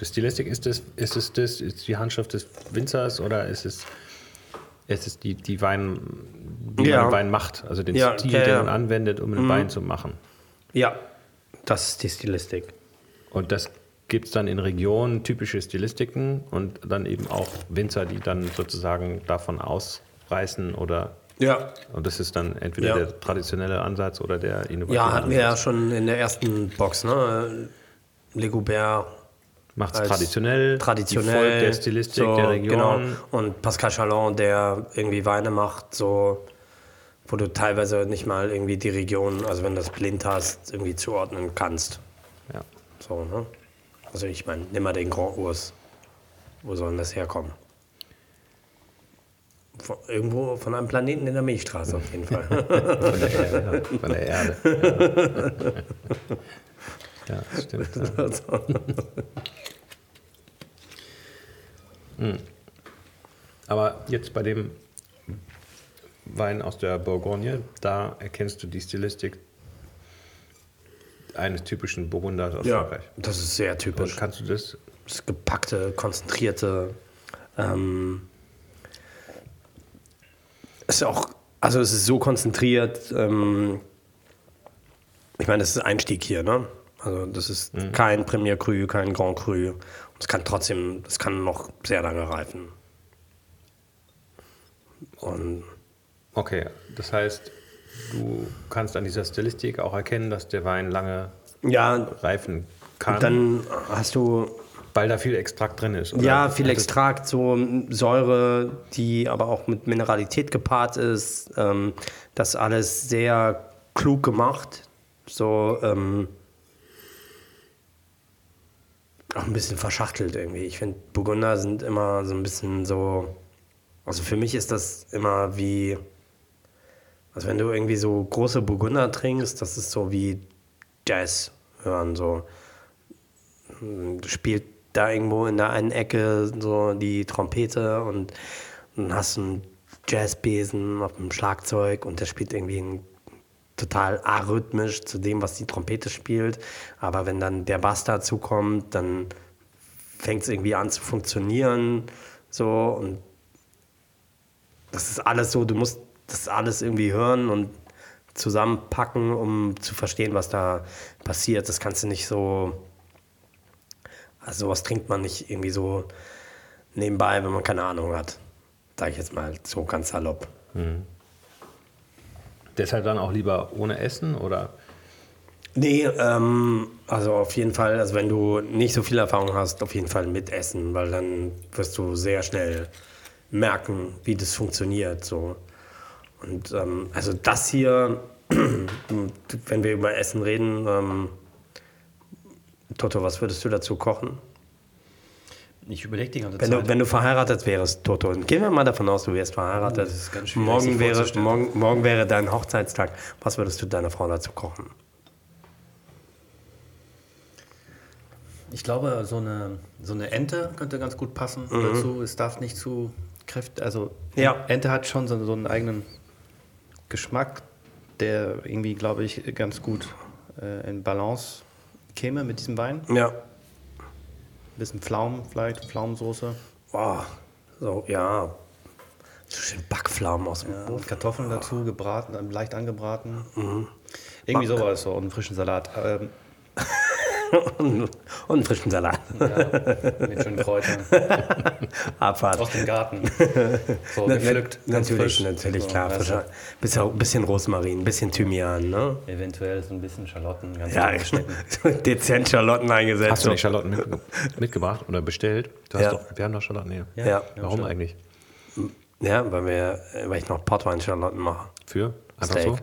Die Stilistik, ist es, ist es das, ist die Handschrift des Winzers oder ist es, ist es die, die Wein, wie Ja. man Wein macht? Also den Ja, Stil, ja, den. Mhm. man anwendet, um einen Wein zu machen. Ja, das ist die Stilistik. Und das gibt es dann in Regionen typische Stilistiken und dann eben auch Winzer, die dann sozusagen davon ausreißen oder Ja. und das ist dann entweder Ja. der traditionelle Ansatz oder der innovative Ja, hatten wir ja schon in der ersten Box, ne? Legobert Macht es traditionell, traditionell. die folgt der Stilistik so, der Region. Genau. Und Pascal Chalon, der irgendwie Weine macht, so, wo du teilweise nicht mal irgendwie die Region, also wenn du das blind hast, irgendwie zuordnen kannst. Ja. So, ne? Also ich meine, nimm mal den Grand Urs. Wo soll denn das herkommen? Von, irgendwo von einem Planeten in der Milchstraße auf jeden Fall. Von der Erde. Ja. Von der Erde. Ja, ja stimmt. Ja. [LAUGHS] Hm. Aber jetzt bei dem Wein aus der Bourgogne, da erkennst du die Stilistik eines typischen Burgunders aus ja, Frankreich. das ist sehr Und typisch. kannst du das das gepackte, konzentrierte. Ähm, ist auch, also es ist so konzentriert. Ähm, ich meine, das ist Einstieg hier, ne? Also das ist kein Premier Cru, kein Grand Cru. Es kann trotzdem, es kann noch sehr lange reifen. Und Okay, das heißt, du kannst an dieser Stilistik auch erkennen, dass der Wein lange ja, reifen kann, dann hast du weil da viel Extrakt drin ist. oder? Ja, viel Extrakt, so Säure, die aber auch mit Mineralität gepaart ist. Ähm, das alles sehr klug gemacht. So, ähm, auch ein bisschen verschachtelt irgendwie. Ich finde, Burgunder sind immer so ein bisschen so. Also für mich ist das immer wie. Also wenn du irgendwie so große Burgunder trinkst, das ist so wie Jazz hören. So spielt da irgendwo in der einen Ecke so die Trompete und dann hast du einen Jazzbesen auf dem Schlagzeug und der spielt irgendwie ein total arrhythmisch zu dem, was die Trompete spielt. Aber wenn dann der Bass dazu kommt, dann fängt es irgendwie an zu funktionieren. So und das ist alles so, du musst das alles irgendwie hören und zusammenpacken, um zu verstehen, was da passiert. Das kannst du nicht so. Also sowas trinkt man nicht irgendwie so nebenbei, wenn man keine Ahnung hat. Sag ich jetzt mal so ganz salopp. Deshalb dann auch lieber ohne Essen oder? Nee, ähm, also auf jeden Fall, also wenn du nicht so viel Erfahrung hast, auf jeden Fall mit Essen, weil dann wirst du sehr schnell merken, wie das funktioniert. So. Und ähm, also das hier, [CLEARS THROAT] wenn wir über Essen reden, ähm, Toto, was würdest du dazu kochen? Ich überlege die ganze Wenn Zeit. du, wenn du verheiratet wärst, Toto, und gehen wir mal davon aus, du wärst verheiratet. Oh, morgen, wäre, morgen, morgen wäre dein Hochzeitstag. Was würdest du deiner Frau dazu kochen? Ich glaube, so eine, so eine Ente könnte ganz gut passen dazu. Es darf nicht zu kräftig. Also, Ja. Ente hat schon so, so einen eigenen Geschmack, der irgendwie, glaube ich, ganz gut äh, in Balance käme mit diesem Wein. Ja. Ein bisschen Pflaumen, vielleicht, Pflaumensoße. Boah. So, ja. So schön Backpflaumen aus dem Ja, Ofen. Kartoffeln dazu, gebraten, leicht angebraten. Irgendwie sowas so und einen frischen Salat. Ähm, [LAUGHS] Und einen frischen Salat. mit schönen Kräutern. [LAUGHS] Abfahrt. Aus dem Garten. So Na- gepflückt. na- natürlich, frisch. natürlich, So, klar. weißt du, Frischer. Bisschen, bisschen Rosmarin, bisschen Thymian, ne? Eventuell so ein bisschen Schalotten, ganz Ja, [LAUGHS] dezent Schalotten eingesetzt. Hast du nicht Schalotten mitge mitgebracht oder bestellt? Du hast Ja. doch, wir haben doch Schalotten hier. Ja. Warum eigentlich? Ja, weil, wir, weil ich noch Portwein-Schalotten mache. Für? Einfach Steak.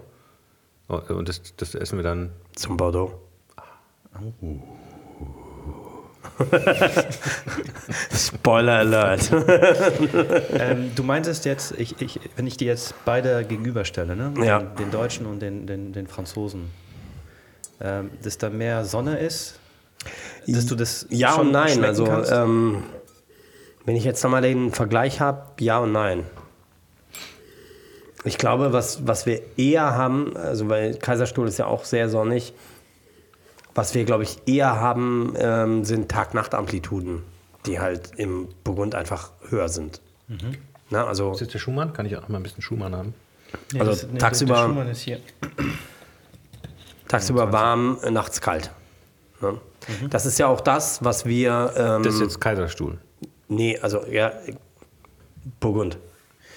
so? Oh, Und das, das essen wir dann. Zum Bordeaux. [LAUGHS] Spoiler Alert. ähm, du meintest jetzt, ich, ich, wenn ich die jetzt beide gegenüberstelle, ne? Ja. den, den Deutschen und den, den, den Franzosen, ähm, dass da mehr Sonne ist, dass du das Ja schon und nein. Also, ähm, wenn ich jetzt nochmal den Vergleich habe, ja und nein. Ich glaube, was, was wir eher haben, also weil Kaiserstuhl ist ja auch sehr sonnig, was wir, glaube ich, eher haben, ähm, sind Tag-Nacht-Amplituden, die halt im Burgund einfach höher sind. Na, also Ist jetzt der Schumann? Kann ich auch noch mal ein bisschen Schumann haben? Nee, also das- nee, tagsüber- Der Schumann ist hier. tagsüber warm, äh, nachts kalt. Ne? Das ist ja auch das, was wir. Ähm, Das ist jetzt Kaiserstuhl. nee, also ja, Burgund.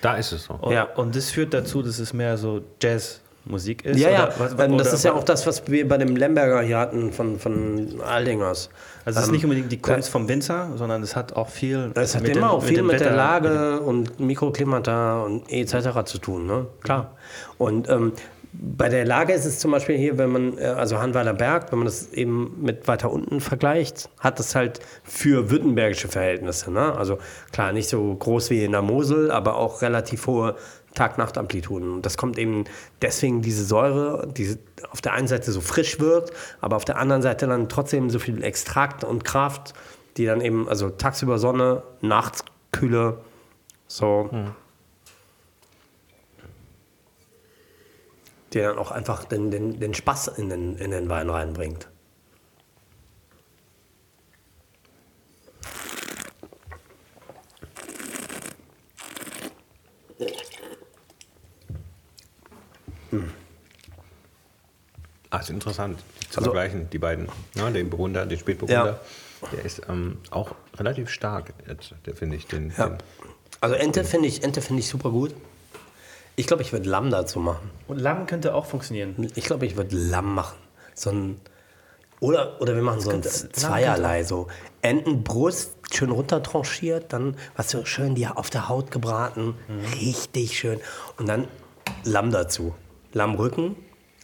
Da ist es so. Und, Ja. und das führt dazu, dass es mehr so Jazzmusik ist? Ja, ja, was- ähm, das ist ja auch das, was wir bei dem Lemberger hier hatten von, von Aldingers. Also es ist Ähm, nicht unbedingt die Kunst vom Winzer, sondern es hat auch viel Es hat mit immer dem- auch viel dem mit, der Lage und Mikroklimata und etc. zu tun, ne? Klar. Und ähm, bei der Lage ist es zum Beispiel hier, wenn man, äh, also Hanweiler Berg, wenn man das eben mit weiter unten vergleicht, hat das halt für württembergische Verhältnisse, ne? Also klar, nicht so groß wie in der Mosel, aber auch relativ hohe Tag-Nacht-Amplituden. Und das kommt eben deswegen diese Säure, die auf der einen Seite so frisch wirkt, aber auf der anderen Seite dann trotzdem so viel Extrakt und Kraft, die dann eben, also tagsüber Sonne, nachts Kühle, so. Die dann auch einfach den, den, den Spaß in den, in den Wein reinbringt. Ach, ist interessant, zu Also- vergleichen, die beiden. Ja, den Burgunder, den Spätburgunder. Der ist ähm, auch relativ stark, jetzt, der finde ich. Den, Ja. den, Also Ente finde ich, Ente finde ich super gut. Ich glaube, ich würde Lamm dazu machen. Und Lamm könnte auch funktionieren. Ich glaube, ich würde Lamm machen. So ein, oder, oder wir machen so ein könnte- Zweierlei. So Entenbrust schön runtertranchiert, dann was so schön die auf der Haut gebraten. Richtig schön. Und dann Lamm dazu. Lammrücken.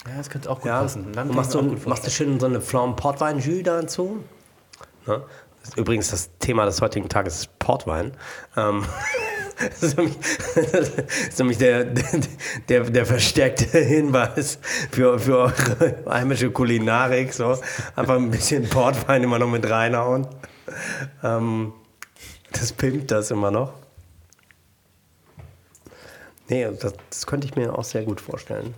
Ja, das könnte auch gut Ja. passen. Lamm Und machst du, machst du schön so eine Pflaumen Portwein Jus dazu. Ne? Übrigens das Thema des heutigen Tages ist Portwein. Ähm, [LAUGHS] das ist nämlich, [LAUGHS] das ist nämlich der, [LAUGHS] der, der verstärkte Hinweis für, für eure heimische Kulinarik. So. Einfach ein bisschen Portwein immer noch mit reinhauen. Ähm, das pimpt das immer noch. Nee, das, das könnte ich mir auch sehr gut vorstellen.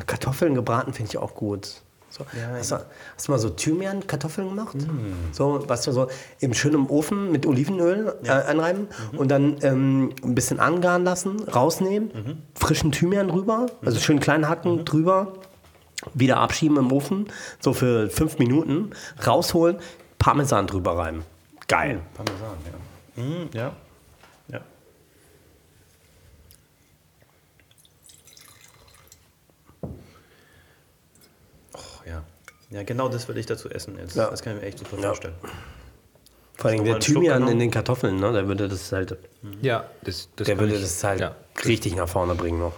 Und Kartoffeln gebraten finde ich auch gut. So, Ja, hast, du, hast du mal so Thymian-Kartoffeln gemacht? So, weißt du, so im schönen Ofen mit Olivenöl äh, anreiben und dann ähm, ein bisschen angaren lassen, rausnehmen, frischen Thymian drüber, also schön klein hacken drüber, wieder abschieben im Ofen, so für fünf Minuten, rausholen, Parmesan drüber reiben. Geil. Parmesan, ja. Mhm, ja. Ja. Oh, ja. Genau das würde ich dazu essen jetzt. Ja. Das kann ich mir echt super Ja. vorstellen. Vor allem der Thymian in den Kartoffeln, ne, der würde das halt, ja, das, das der würde ich- das halt Ja, richtig nach vorne bringen noch.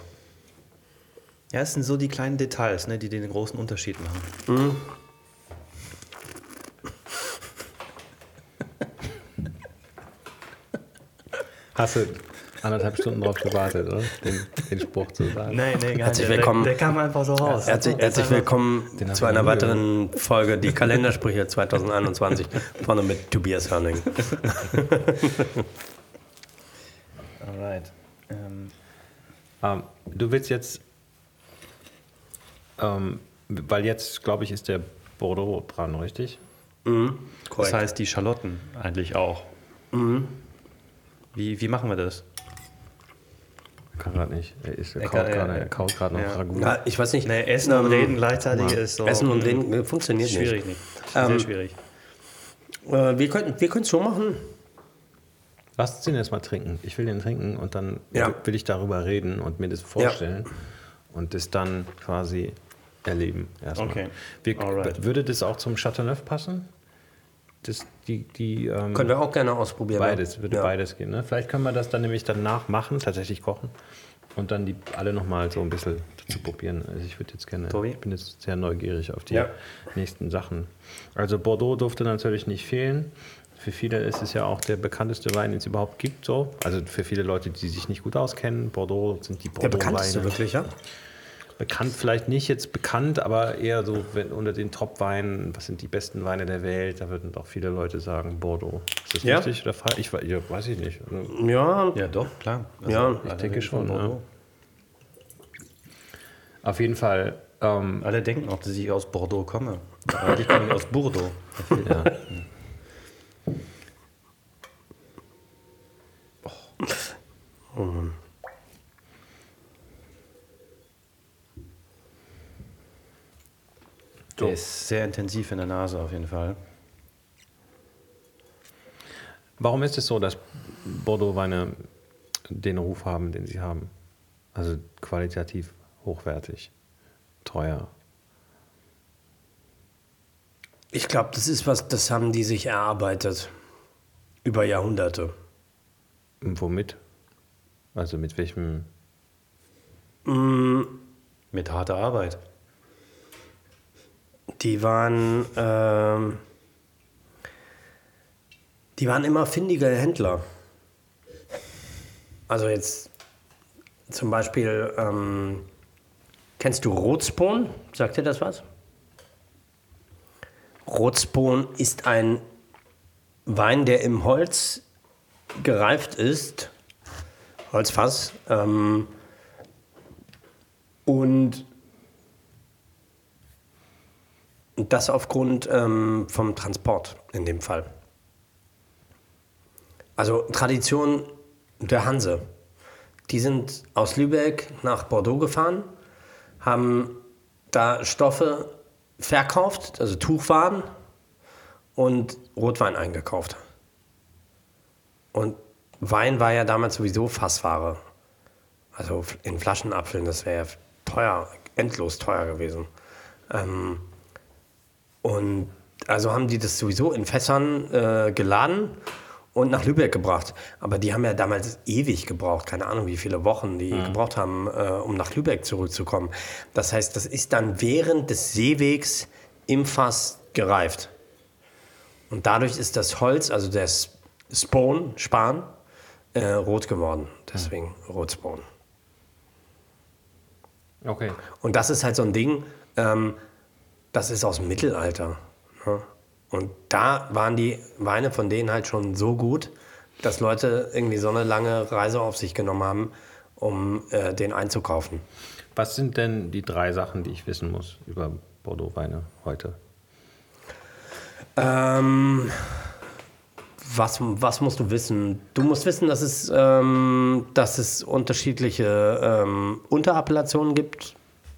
Ja, es sind so die kleinen Details, ne, die den großen Unterschied machen. [LAUGHS] Hast du, anderthalb Stunden drauf gewartet, oder? Den, den Spruch zu sagen. Nee, nee, gar Herzlich nicht. willkommen. Der, der kam einfach so raus. Herzlich, herzlich willkommen zu einer weiteren Folge Die Kalendersprüche 2021 vorne mit Tobias Hörning. [LAUGHS] Alright. Ähm, Ähm, du willst jetzt, ähm, weil jetzt, glaube ich, ist der Bordeaux dran, richtig? das heißt die Schalotten eigentlich auch. Wie, wie machen wir das? Kann gerade nicht. Er, ist, er Er kaut kann- gerade er- er kaut gerade noch ja. Ragout. Ja, ich weiß nicht. Nee, Essen und ähm, Reden gleichzeitig ist so. Essen und Reden äh, funktioniert ist schwierig nicht. Ähm, Sehr schwierig. nicht. Äh, wir könnten wir es so machen. Lass uns den jetzt mal trinken. Ich will den trinken und dann Ja. will ich darüber reden und mir das vorstellen und das dann quasi erleben. Erstmal. Okay. Wir. Würde das auch zum Chateauneuf passen? Das, die, die, ähm, Können wir auch gerne ausprobieren. beides, würde ja. beides gehen. Ne? Vielleicht können wir das dann nämlich danach machen, tatsächlich kochen und dann die alle nochmal so ein bisschen zu probieren. Also ich würde jetzt gerne, Tobi? ich bin jetzt sehr neugierig auf die Ja. nächsten Sachen. Also Bordeaux durfte natürlich nicht fehlen. Für viele ist es ja auch der bekannteste Wein, den es überhaupt gibt. So. Also für viele Leute, die sich nicht gut auskennen, Bordeaux sind die Der bekannteste Bordeaux-Weine. wirklich, ja? Bekannt vielleicht nicht jetzt bekannt, aber eher so wenn, unter den Top-Weinen, was sind die besten Weine der Welt, da würden doch viele Leute sagen Bordeaux. Ist das Ja? richtig oder falsch? Ich, ja, weiß ich nicht. Also, Ja, Ja, doch, klar. Ja, ich denke schon, ja. Bordeaux. Auf jeden Fall, ähm, Alle denken auch, dass ich aus Bordeaux komme. Aber Eigentlich komme ich aus Bordeaux. [LAUGHS] ja. Der ist sehr intensiv in der Nase auf jeden Fall. Warum ist es so, dass Bordeaux-Weine den Ruf haben, den sie haben? Also qualitativ hochwertig, teuer. ich glaube, das ist was, das haben die sich erarbeitet. Über Jahrhunderte. Und womit? Also mit welchem Mit harter Arbeit. Die waren, ähm, die waren immer findige Händler. Also jetzt zum Beispiel, ähm, kennst du Rotspon? Sagt dir das was? Rotspon ist ein Wein, der im Holz gereift ist, Holzfass, ähm, und Und das aufgrund ähm, vom Transport in dem Fall. Also Tradition der Hanse. Die sind aus Lübeck nach Bordeaux gefahren, haben da Stoffe verkauft, also Tuchwaren und Rotwein eingekauft. Und Wein war ja damals sowieso Fassware. Also in Flaschen abfüllen, das wäre ja teuer, endlos teuer gewesen. Ähm, und also haben die das sowieso in Fässern äh, geladen und nach Lübeck gebracht. Aber die haben ja damals ewig gebraucht, keine Ahnung, wie viele Wochen die gebraucht haben, äh, um nach Lübeck zurückzukommen. Das heißt, das ist dann während des Seewegs im Fass gereift. Und dadurch ist das Holz, also der S- Spon, Span, äh, rot geworden. Deswegen Rotspon. Okay. Und das ist halt so ein Ding, ähm, das ist aus dem Mittelalter. Ne? Und da waren die Weine von denen halt schon so gut, dass Leute irgendwie so eine lange Reise auf sich genommen haben, um äh, den einzukaufen. Was sind denn die drei Sachen, die ich wissen muss über Bordeaux-Weine heute? Ähm, was, was musst du wissen? Du musst wissen, dass es, ähm, dass es unterschiedliche ähm, Unterappellationen gibt,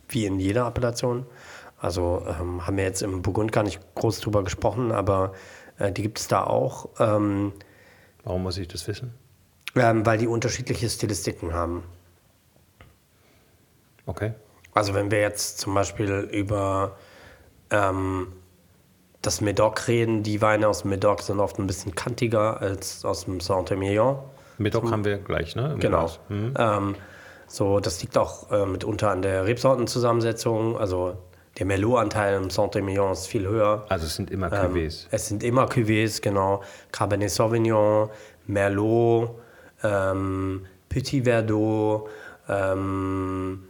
wie in jeder Appellation. Also ähm, haben wir jetzt im Burgund gar nicht groß drüber gesprochen, aber äh, die gibt es da auch, ähm, Warum muss ich das wissen? ähm, weil die unterschiedliche Stilistiken haben. Okay. Also wenn wir jetzt zum Beispiel über ähm, das Medoc reden, die Weine aus dem Medoc sind oft ein bisschen kantiger als aus dem Saint-Emilion. Medoc haben wir gleich, ne? Im Genau. Mhm. Ähm, so, das liegt auch äh, mitunter an der Rebsortenzusammensetzung. Also der Merlot-Anteil im Saint-Emilion ist viel höher. Also es sind immer Ähm, Cuvées. es sind immer Cuvées, genau. Cabernet Sauvignon, Merlot, ähm, Petit Verdot, ähm,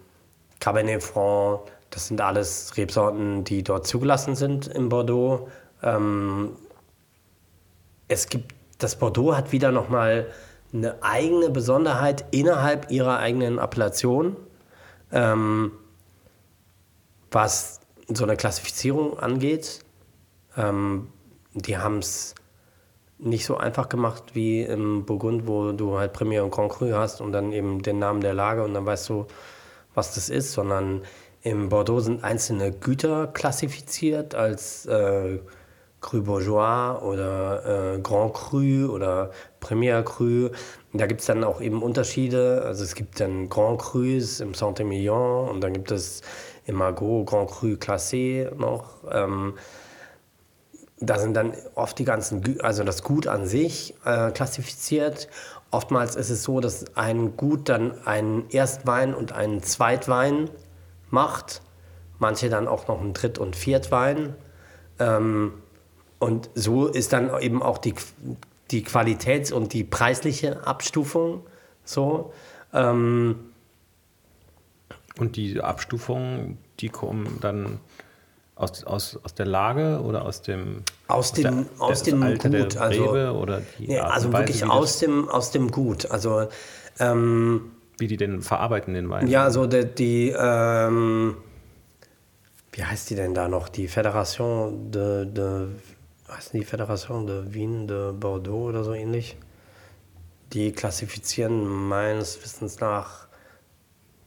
Cabernet Franc. Das sind alles Rebsorten, die dort zugelassen sind in Bordeaux. Ähm, es gibt, das Bordeaux hat wieder nochmal eine eigene Besonderheit innerhalb ihrer eigenen Appellation, ähm, was so eine Klassifizierung angeht. Ähm, die haben es nicht so einfach gemacht wie im Burgund, wo du halt Premier und Grand Cru hast und dann eben den Namen der Lage und dann weißt du, was das ist, sondern im Bordeaux sind einzelne Güter klassifiziert als äh, Cru Bourgeois oder äh, Grand Cru oder Premier Cru. Da gibt es dann auch eben Unterschiede. Also es gibt dann Grand Crus im Saint-Emilion und dann gibt es im Margot Grand Cru Classé noch. Ähm, da sind dann oft die ganzen, also das Gut an sich äh, klassifiziert. Oftmals ist es so, dass ein Gut dann einen Erstwein und einen Zweitwein macht. Manche dann auch noch einen Dritt- und Viertwein. Ähm, und so ist dann eben auch die, die Qualitäts- und die preisliche Abstufung so. Ähm, Und die Abstufungen, die kommen dann aus, aus, aus der Lage oder aus dem, Aus dem- der, aus dem Alter Gut, also- oder die nee, also Weise, wirklich aus das, dem, aus dem Gut. Also ähm, wie die den verarbeiten, den Wein. Ja, so die, die ähm, wie heißt die denn da noch? Die Fédération de, de heißt die Fédération de Wien de Bordeaux oder so ähnlich? Die klassifizieren meines Wissens nach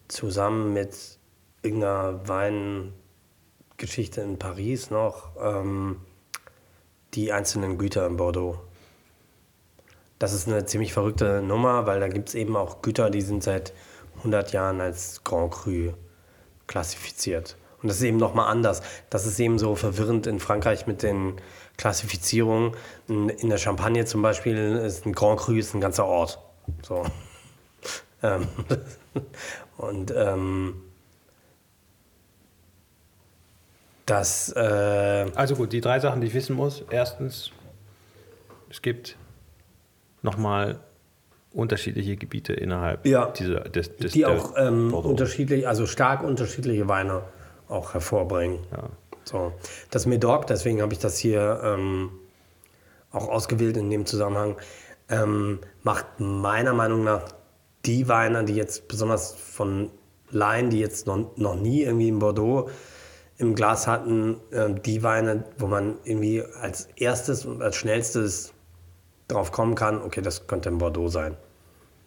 zusammen mit irgendeiner Weingeschichte in Paris noch ähm, die einzelnen Güter in Bordeaux. Das ist eine ziemlich verrückte Nummer, weil da gibt es eben auch Güter, die sind seit 100 Jahren als Grand Cru klassifiziert. Und das ist eben nochmal anders. Das ist eben so verwirrend in Frankreich mit den Klassifizierungen. In der Champagne zum Beispiel ist ein Grand Cru ist ein ganzer Ort. So. [LAUGHS] Und ähm, das, äh, Also gut, die drei Sachen, die ich wissen muss. Erstens, es gibt nochmal unterschiedliche Gebiete innerhalb Ja. dieser, des, des die auch ähm, unterschiedlich, also stark unterschiedliche Weine auch hervorbringen. Ja. So. Das Medoc, deswegen habe ich das hier ähm, auch ausgewählt in dem Zusammenhang, ähm, macht meiner Meinung nach die Weine, die jetzt besonders von Laien, die jetzt noch, noch nie irgendwie in Bordeaux im Glas hatten, ähm, die Weine, wo man irgendwie als erstes und als schnellstes drauf kommen kann, okay, das könnte in Bordeaux sein.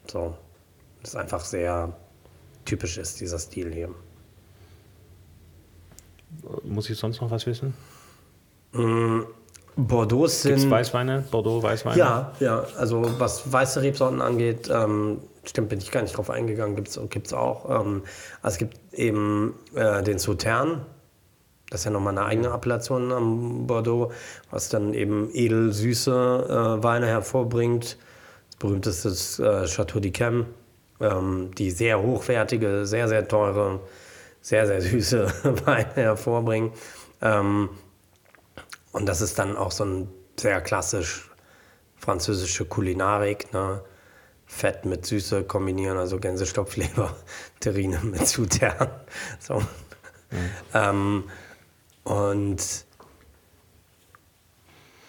So. Das ist einfach sehr typisch ist, dieser Stil hier. Muss ich sonst noch was wissen? Bordeaux sind. Weißweine? Bordeaux Weißweine? Ja, ja, also was weiße Rebsorten angeht, ähm, stimmt, bin ich gar nicht drauf eingegangen, gibt es gibt's auch. Ähm, also es gibt eben äh, den Sautern, das ist ja nochmal eine eigene Appellation am Bordeaux, was dann eben edel süße äh, Weine hervorbringt. Das berühmteste ist äh, Chateau d'Yquem, ähm, die sehr hochwertige, sehr, sehr teure, sehr, sehr süße [LAUGHS] Weine hervorbringen. Ähm, und das ist dann auch so ein sehr klassisch französische Kulinarik, ne? Fett mit Süße kombinieren, also Gänsestopfleber, [LAUGHS] Terrine mit Zutern. [LAUGHS] So. Ähm, und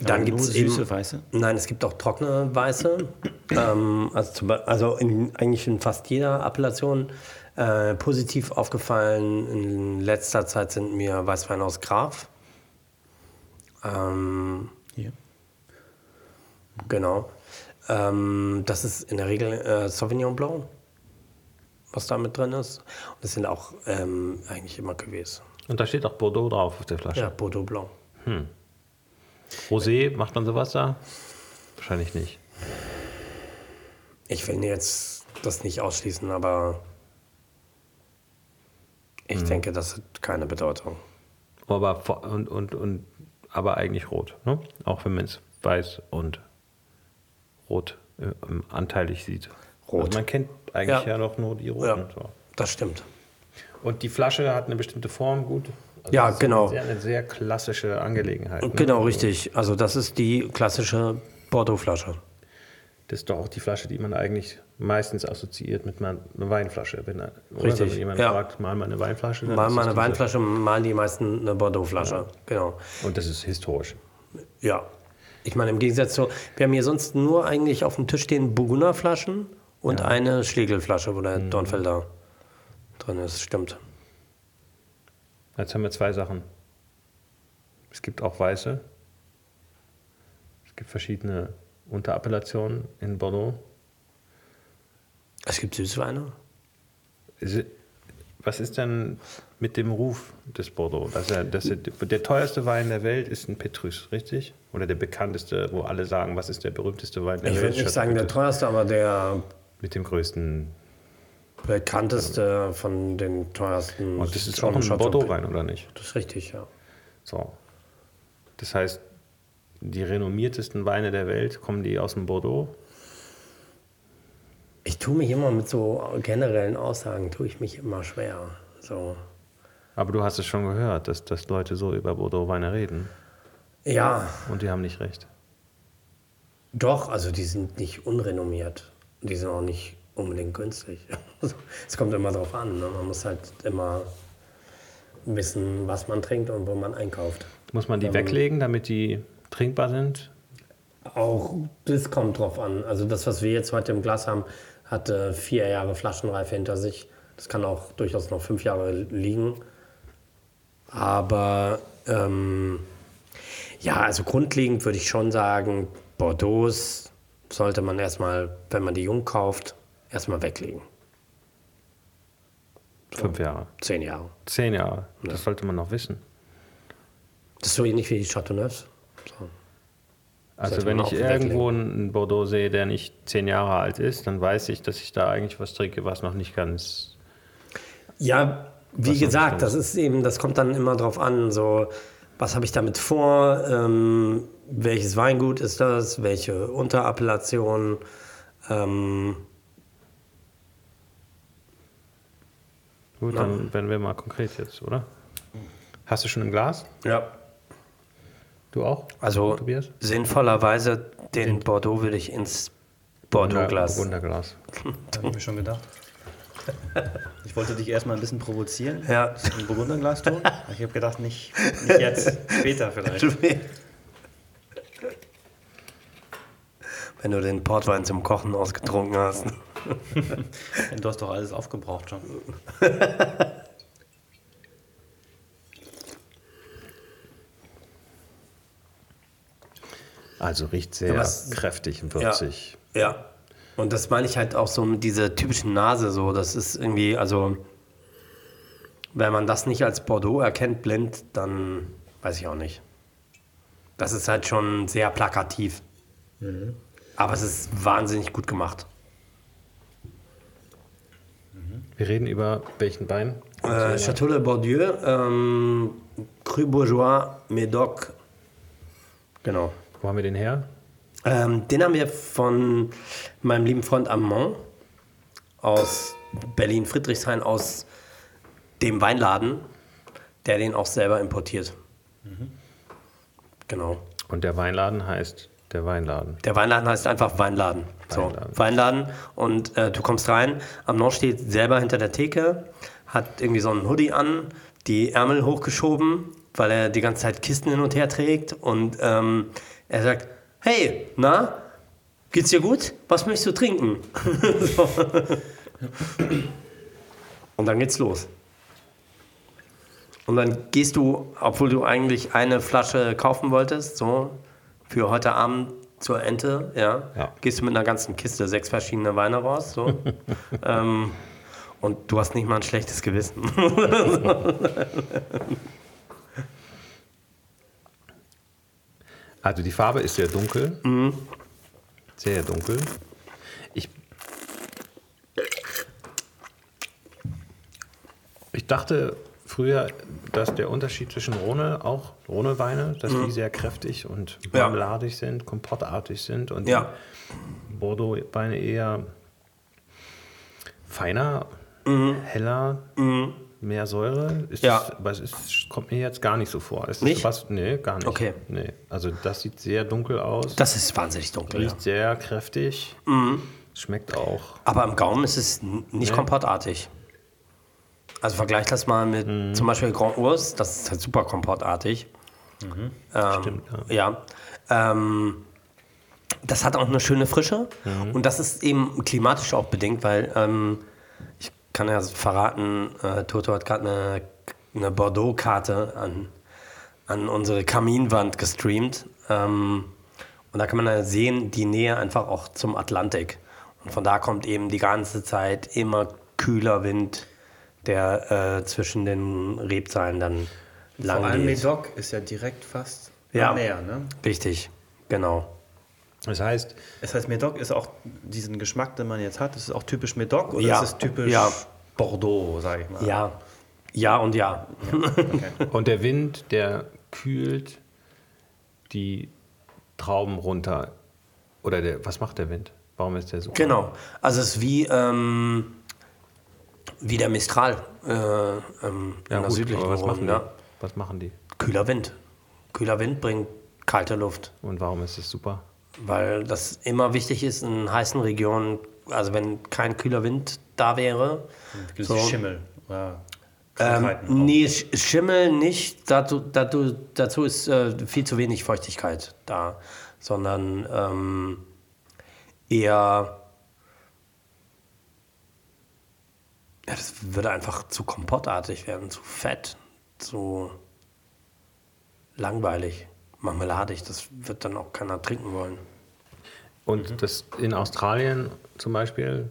dann gibt es eben. süße Weiße? Nein, es gibt auch trockene Weiße. [CLEARS THROAT] ähm, also zum also in, eigentlich in fast jeder Appellation. Äh, positiv aufgefallen in letzter Zeit sind mir Weißweine aus Graf. Ähm, Hier. Genau. Ähm, das ist in der Regel äh, Sauvignon Blanc, was da mit drin ist. Und das sind auch ähm, eigentlich immer Cuvées. Und da steht auch Bordeaux drauf auf der Flasche. Ja, Bordeaux Blanc. Rosé, macht man sowas da? Wahrscheinlich nicht. Ich will jetzt das nicht ausschließen, aber ich Mhm. denke, das hat keine Bedeutung. Aber, vor- und, und, und, aber eigentlich rot. Ne? Auch wenn man es weiß und rot äh, ähm, anteilig sieht. Rot. Also man kennt eigentlich Ja. ja, noch nur die roten. Ja. So. Das stimmt. Und die Flasche hat eine bestimmte Form, gut. Also Ja, das ist genau. Eine sehr, eine sehr klassische Angelegenheit. Ne? Genau, richtig. Also das ist die klassische Bordeaux-Flasche. Das ist doch auch die Flasche, die man eigentlich meistens assoziiert mit einer Weinflasche. Wenn, oder? Richtig, Wenn jemand ja. fragt, mal mal eine Weinflasche. Mal mal eine Weinflasche, malen die meisten eine Bordeaux-Flasche. Genau. Und das ist historisch. Ja. Ich meine, im Gegensatz zu, wir haben hier sonst nur eigentlich auf dem Tisch stehen Burgunderflaschen und eine Schlegelflasche, wo der Mhm. Dornfelder drin ist. Stimmt. Jetzt haben wir zwei Sachen. Es gibt auch weiße. Es gibt verschiedene Unterappellationen in Bordeaux. Es gibt Süßweine. Was ist denn mit dem Ruf des Bordeaux? Dass er, dass er, der teuerste Wein der Welt ist ein Petrus, richtig? Oder der bekannteste, wo alle sagen, was ist der berühmteste Wein der Ich Welt? würde nicht sagen der teuerste, aber der Mit dem größten. bekannteste von den teuersten. Und das ist schon auch ein Bordeaux-Wein, oder nicht? Das ist richtig, ja. So. Das heißt, die renommiertesten Weine der Welt kommen die aus dem Bordeaux. Ich tue mich immer mit so generellen Aussagen, tue ich mich immer schwer. So. Aber du hast es schon gehört, dass, dass Leute so über Bordeaux-Weine reden. Ja, Und die haben nicht recht. doch, also die sind nicht unrenommiert. Die sind auch nicht unbedingt günstig. [LAUGHS] Es kommt immer drauf an. Ne? Man muss halt immer wissen, was man trinkt und wo man einkauft. Muss man die weglegen, damit die trinkbar sind? Auch das kommt drauf an. Also das, was wir jetzt heute im Glas haben, hat äh, vier Jahre Flaschenreife hinter sich. Das kann auch durchaus noch fünf Jahre liegen. Aber ähm, ja, also grundlegend würde ich schon sagen, Bordeaux sollte man erstmal, wenn man die jung kauft, erstmal weglegen. Fünf Jahre. Zehn Jahre. Zehn Jahre. Das sollte man noch wissen. Das ist so ähnlich wie die Chateauneufs. So. Also wenn ich irgendwo einen Bordeaux sehe, der nicht zehn Jahre alt ist, dann weiß ich, dass ich da eigentlich was trinke, was noch nicht ganz... Ja, wie gesagt, das ist eben, das kommt dann immer drauf an, so, was habe ich damit vor, ähm, welches Weingut ist das, welche Unterappellation, ähm, Gut, dann werden wir mal konkret jetzt, oder? Hast du schon ein Glas? ja. Du auch? Also Tobias? sinnvollerweise den Bordeaux würde ich ins Bordeaux-Glas. Wunderglas. [LAUGHS] Habe ich mir schon gedacht. Ich wollte dich erstmal ein bisschen provozieren. Ja. Ein Burgunderglas tun. Aber Ich habe gedacht, nicht, nicht jetzt, später vielleicht. Wenn du den Portwein zum Kochen ausgetrunken hast. [LAUGHS] Du hast doch alles aufgebraucht schon. [LAUGHS] Also riecht sehr was- kräftig und würzig. Ja. Und das meine ich halt auch so mit dieser typischen Nase so. Das ist irgendwie, also wenn man das nicht als Bordeaux erkennt blind, dann weiß ich auch nicht. Das ist halt schon sehr plakativ. Aber es ist wahnsinnig gut gemacht. Wir reden über welchen Wein? Äh, Chateau de Bordieu, ähm, Cru Bourgeois, Médoc. Genau. Wo haben wir den her? Ähm, den haben wir von meinem lieben Freund Amand aus Berlin-Friedrichshain, aus dem Weinladen, der den auch selber importiert. Genau. Und der Weinladen heißt der Weinladen. Der Weinladen heißt einfach Weinladen. So, Weinladen. Weinladen. Und äh, du kommst rein. Amnon steht selber hinter der Theke, hat irgendwie so einen Hoodie an, die Ärmel hochgeschoben, weil er die ganze Zeit Kisten hin und her trägt. Und ähm, er sagt: Hey, na, geht's dir gut? Was möchtest du trinken? [LAUGHS] so. Und dann geht's los. Und dann gehst du, obwohl du eigentlich eine Flasche kaufen wolltest, so für heute Abend zur Ente, ja, Ja. gehst du mit einer ganzen Kiste sechs verschiedene Weine raus, so. [LAUGHS] ähm, und du hast nicht mal ein schlechtes Gewissen. [LAUGHS] Also die Farbe ist sehr dunkel. Sehr dunkel. Ich, ich dachte früher, dass der Unterschied zwischen Rhone, auch Rhone-Weine, dass die sehr kräftig und Ja. marmeladig sind, kompottartig sind und Ja. Bordeaux-Weine eher feiner, heller, mehr Säure. Ist Ja. es, aber es ist, kommt mir jetzt gar nicht so vor. Ist es Nicht? Was, nee, gar nicht. Okay. Nee. Also das sieht sehr dunkel aus. Das ist wahnsinnig dunkel. Ja. riecht sehr kräftig. Schmeckt auch. Aber im Gaumen ist es nicht Nee. komportartig. Also vergleich das mal mit Mhm. zum Beispiel Grand Urs, das ist halt super komportartig. Ähm, Stimmt, ja. Ähm, das hat auch eine schöne Frische und das ist eben klimatisch auch bedingt, weil ähm, kann ja verraten, äh, Toto hat gerade eine, eine Bordeaux-Karte an, an unsere Kaminwand gestreamt. Ähm, und da kann man ja sehen, die Nähe einfach auch zum Atlantik. Und von da kommt eben die ganze Zeit immer kühler Wind, der äh, zwischen den Rebzahlen dann lang Vor allem geht. Medoc ist ja direkt fast Ja. am Meer. Ne? Richtig, genau. Das heißt, Das heißt, Medoc ist auch diesen Geschmack, den man jetzt hat, ist es auch typisch Medoc oder Ja. ist es typisch Ja. Bordeaux, sage ich mal? Ja, ja und ja. [LAUGHS] und der Wind, der kühlt die Trauben runter. Oder der, was macht der Wind? Warum ist der so? Genau. Also es ist wie, ähm, wie der Mistral äh, ähm, Ja, in der gut, südlichen aber was machen, ja. was machen die? Kühler Wind. Kühler Wind bringt kalte Luft. Und warum ist es super? Weil das immer wichtig ist in heißen Regionen, also wenn kein kühler Wind da wäre. Gibt So. Schimmel oder Ähm, nee, Sch- Schimmel nicht. Dazu, dazu, dazu ist äh, viel zu wenig Feuchtigkeit da, sondern ähm, eher. Ja, das würde einfach zu kompottartig werden, zu fett, zu langweilig, marmeladig. Das wird dann auch keiner trinken wollen. Und das in Australien zum Beispiel,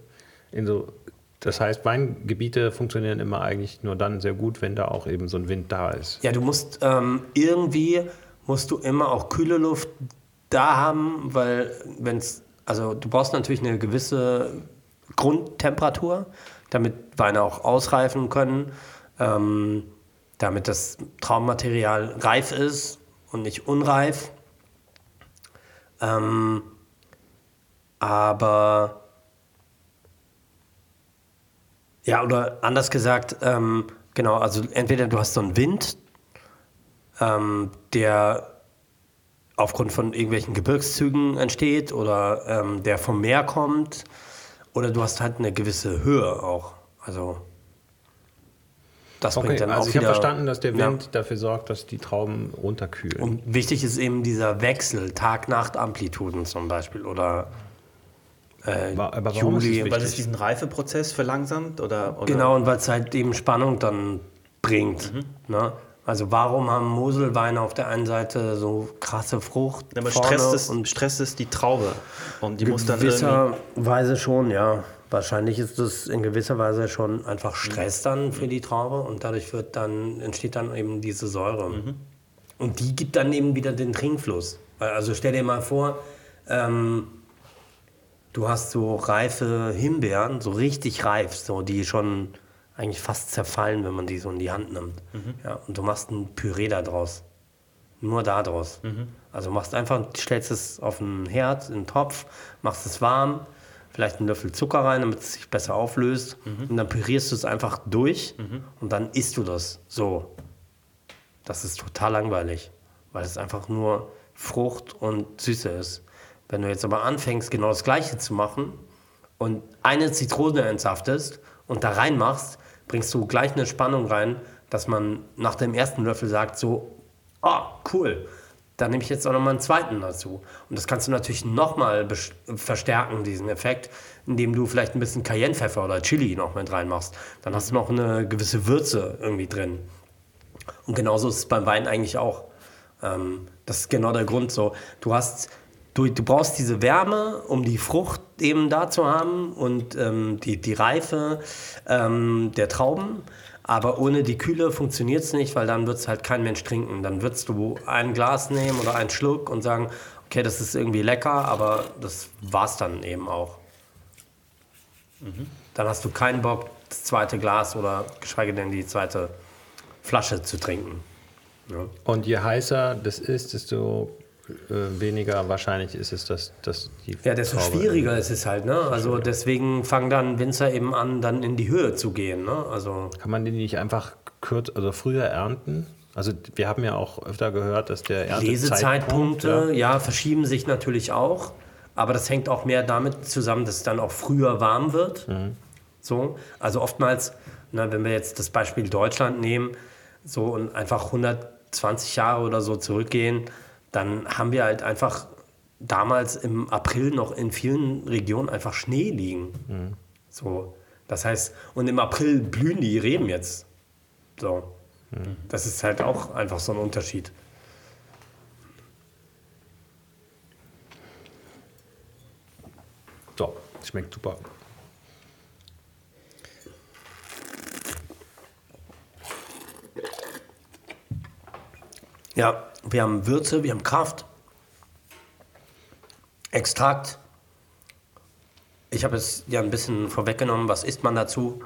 in so, das heißt, Weingebiete funktionieren immer eigentlich nur dann sehr gut, wenn da auch eben so ein Wind da ist. Ja, du musst ähm, irgendwie musst du immer auch kühle Luft da haben, weil wenn es also du brauchst natürlich eine gewisse Grundtemperatur, damit Weine auch ausreifen können, ähm, damit das Traummaterial reif ist und nicht unreif. Ähm, aber ja, oder anders gesagt, ähm, genau, also entweder du hast so einen Wind, ähm, der aufgrund von irgendwelchen Gebirgszügen entsteht oder ähm, der vom Meer kommt, oder du hast halt eine gewisse Höhe auch. Also das Okay, bringt dann also auch ich habe verstanden, dass der Ja. Wind dafür sorgt, dass die Trauben runterkühlen. Und wichtig ist eben dieser Wechsel, Tag-Nacht-Amplituden zum Beispiel oder äh, aber warum ist es Juli. Weil es diesen Reifeprozess verlangsamt? Oder, oder? Genau, und weil es halt eben Spannung dann bringt. Mhm. Ne? Also warum haben Moselweine auf der einen Seite so krasse Frucht Aber vorne stresst es, und stresst es die Traube. Und die muss dann irgendwie... gewisser Weise schon, ja. Wahrscheinlich ist es in gewisser Weise schon einfach Mhm. Stress dann für die Traube und dadurch wird dann, entsteht dann eben diese Säure. Mhm. Und die gibt dann eben wieder den Trinkfluss. Also stell dir mal vor, ähm, du hast so reife Himbeeren, so richtig reif, so die schon eigentlich fast zerfallen, wenn man die so in die Hand nimmt. Ja, und du machst ein Püree da draus. Nur da draus. Also machst einfach, stellst es auf den Herd, in den Topf, machst es warm, vielleicht einen Löffel Zucker rein, damit es sich besser auflöst. Und dann pürierst du es einfach durch und dann isst du das so. Das ist total langweilig, weil es einfach nur Frucht und Süße ist. Wenn du jetzt aber anfängst, genau das Gleiche zu machen und eine Zitrone entsaftest und da reinmachst, bringst du gleich eine Spannung rein, dass man nach dem ersten Löffel sagt so, oh, cool, dann nehme ich jetzt auch nochmal einen zweiten dazu. Und das kannst du natürlich nochmal verstärken, diesen Effekt, indem du vielleicht ein bisschen Cayennepfeffer oder Chili noch mit reinmachst. Dann hast du noch eine gewisse Würze irgendwie drin. Und genauso ist es beim Wein eigentlich auch. Ähm, das ist genau der Grund so. Du hast, du, du brauchst diese Wärme, um die Frucht eben da zu haben und ähm, die, die Reife ähm, der Trauben. Aber ohne die Kühle funktioniert es nicht, weil dann wird es halt kein Mensch trinken. Dann würdest du ein Glas nehmen oder einen Schluck und sagen, okay, das ist irgendwie lecker, aber das war's dann eben auch. Dann hast du keinen Bock, das zweite Glas oder geschweige denn die zweite Flasche zu trinken. Ja. Und je heißer das ist, desto weniger wahrscheinlich ist es, dass, dass die Ja, desto Traube- schwieriger ist es halt, ne? Also deswegen fangen dann Winzer eben an, dann in die Höhe zu gehen, ne? Also Kann man die nicht einfach kürz, also früher ernten? Also wir haben ja auch öfter gehört, dass der Erntezeitpunkt, Lesezeitpunkte, ja. verschieben sich natürlich auch. Aber das hängt auch mehr damit zusammen, dass es dann auch früher warm wird. So, also oftmals, na, wenn wir jetzt das Beispiel Deutschland nehmen, so und einfach 120 Jahre oder so zurückgehen, dann haben wir halt einfach damals im April noch in vielen Regionen einfach Schnee liegen. So, das heißt, und im April blühen die Reben jetzt. So, das ist halt auch einfach so ein Unterschied. So, schmeckt super. Ja, wir haben Würze, wir haben Kraft, Extrakt. Ich habe es ja ein bisschen vorweggenommen, was isst man dazu?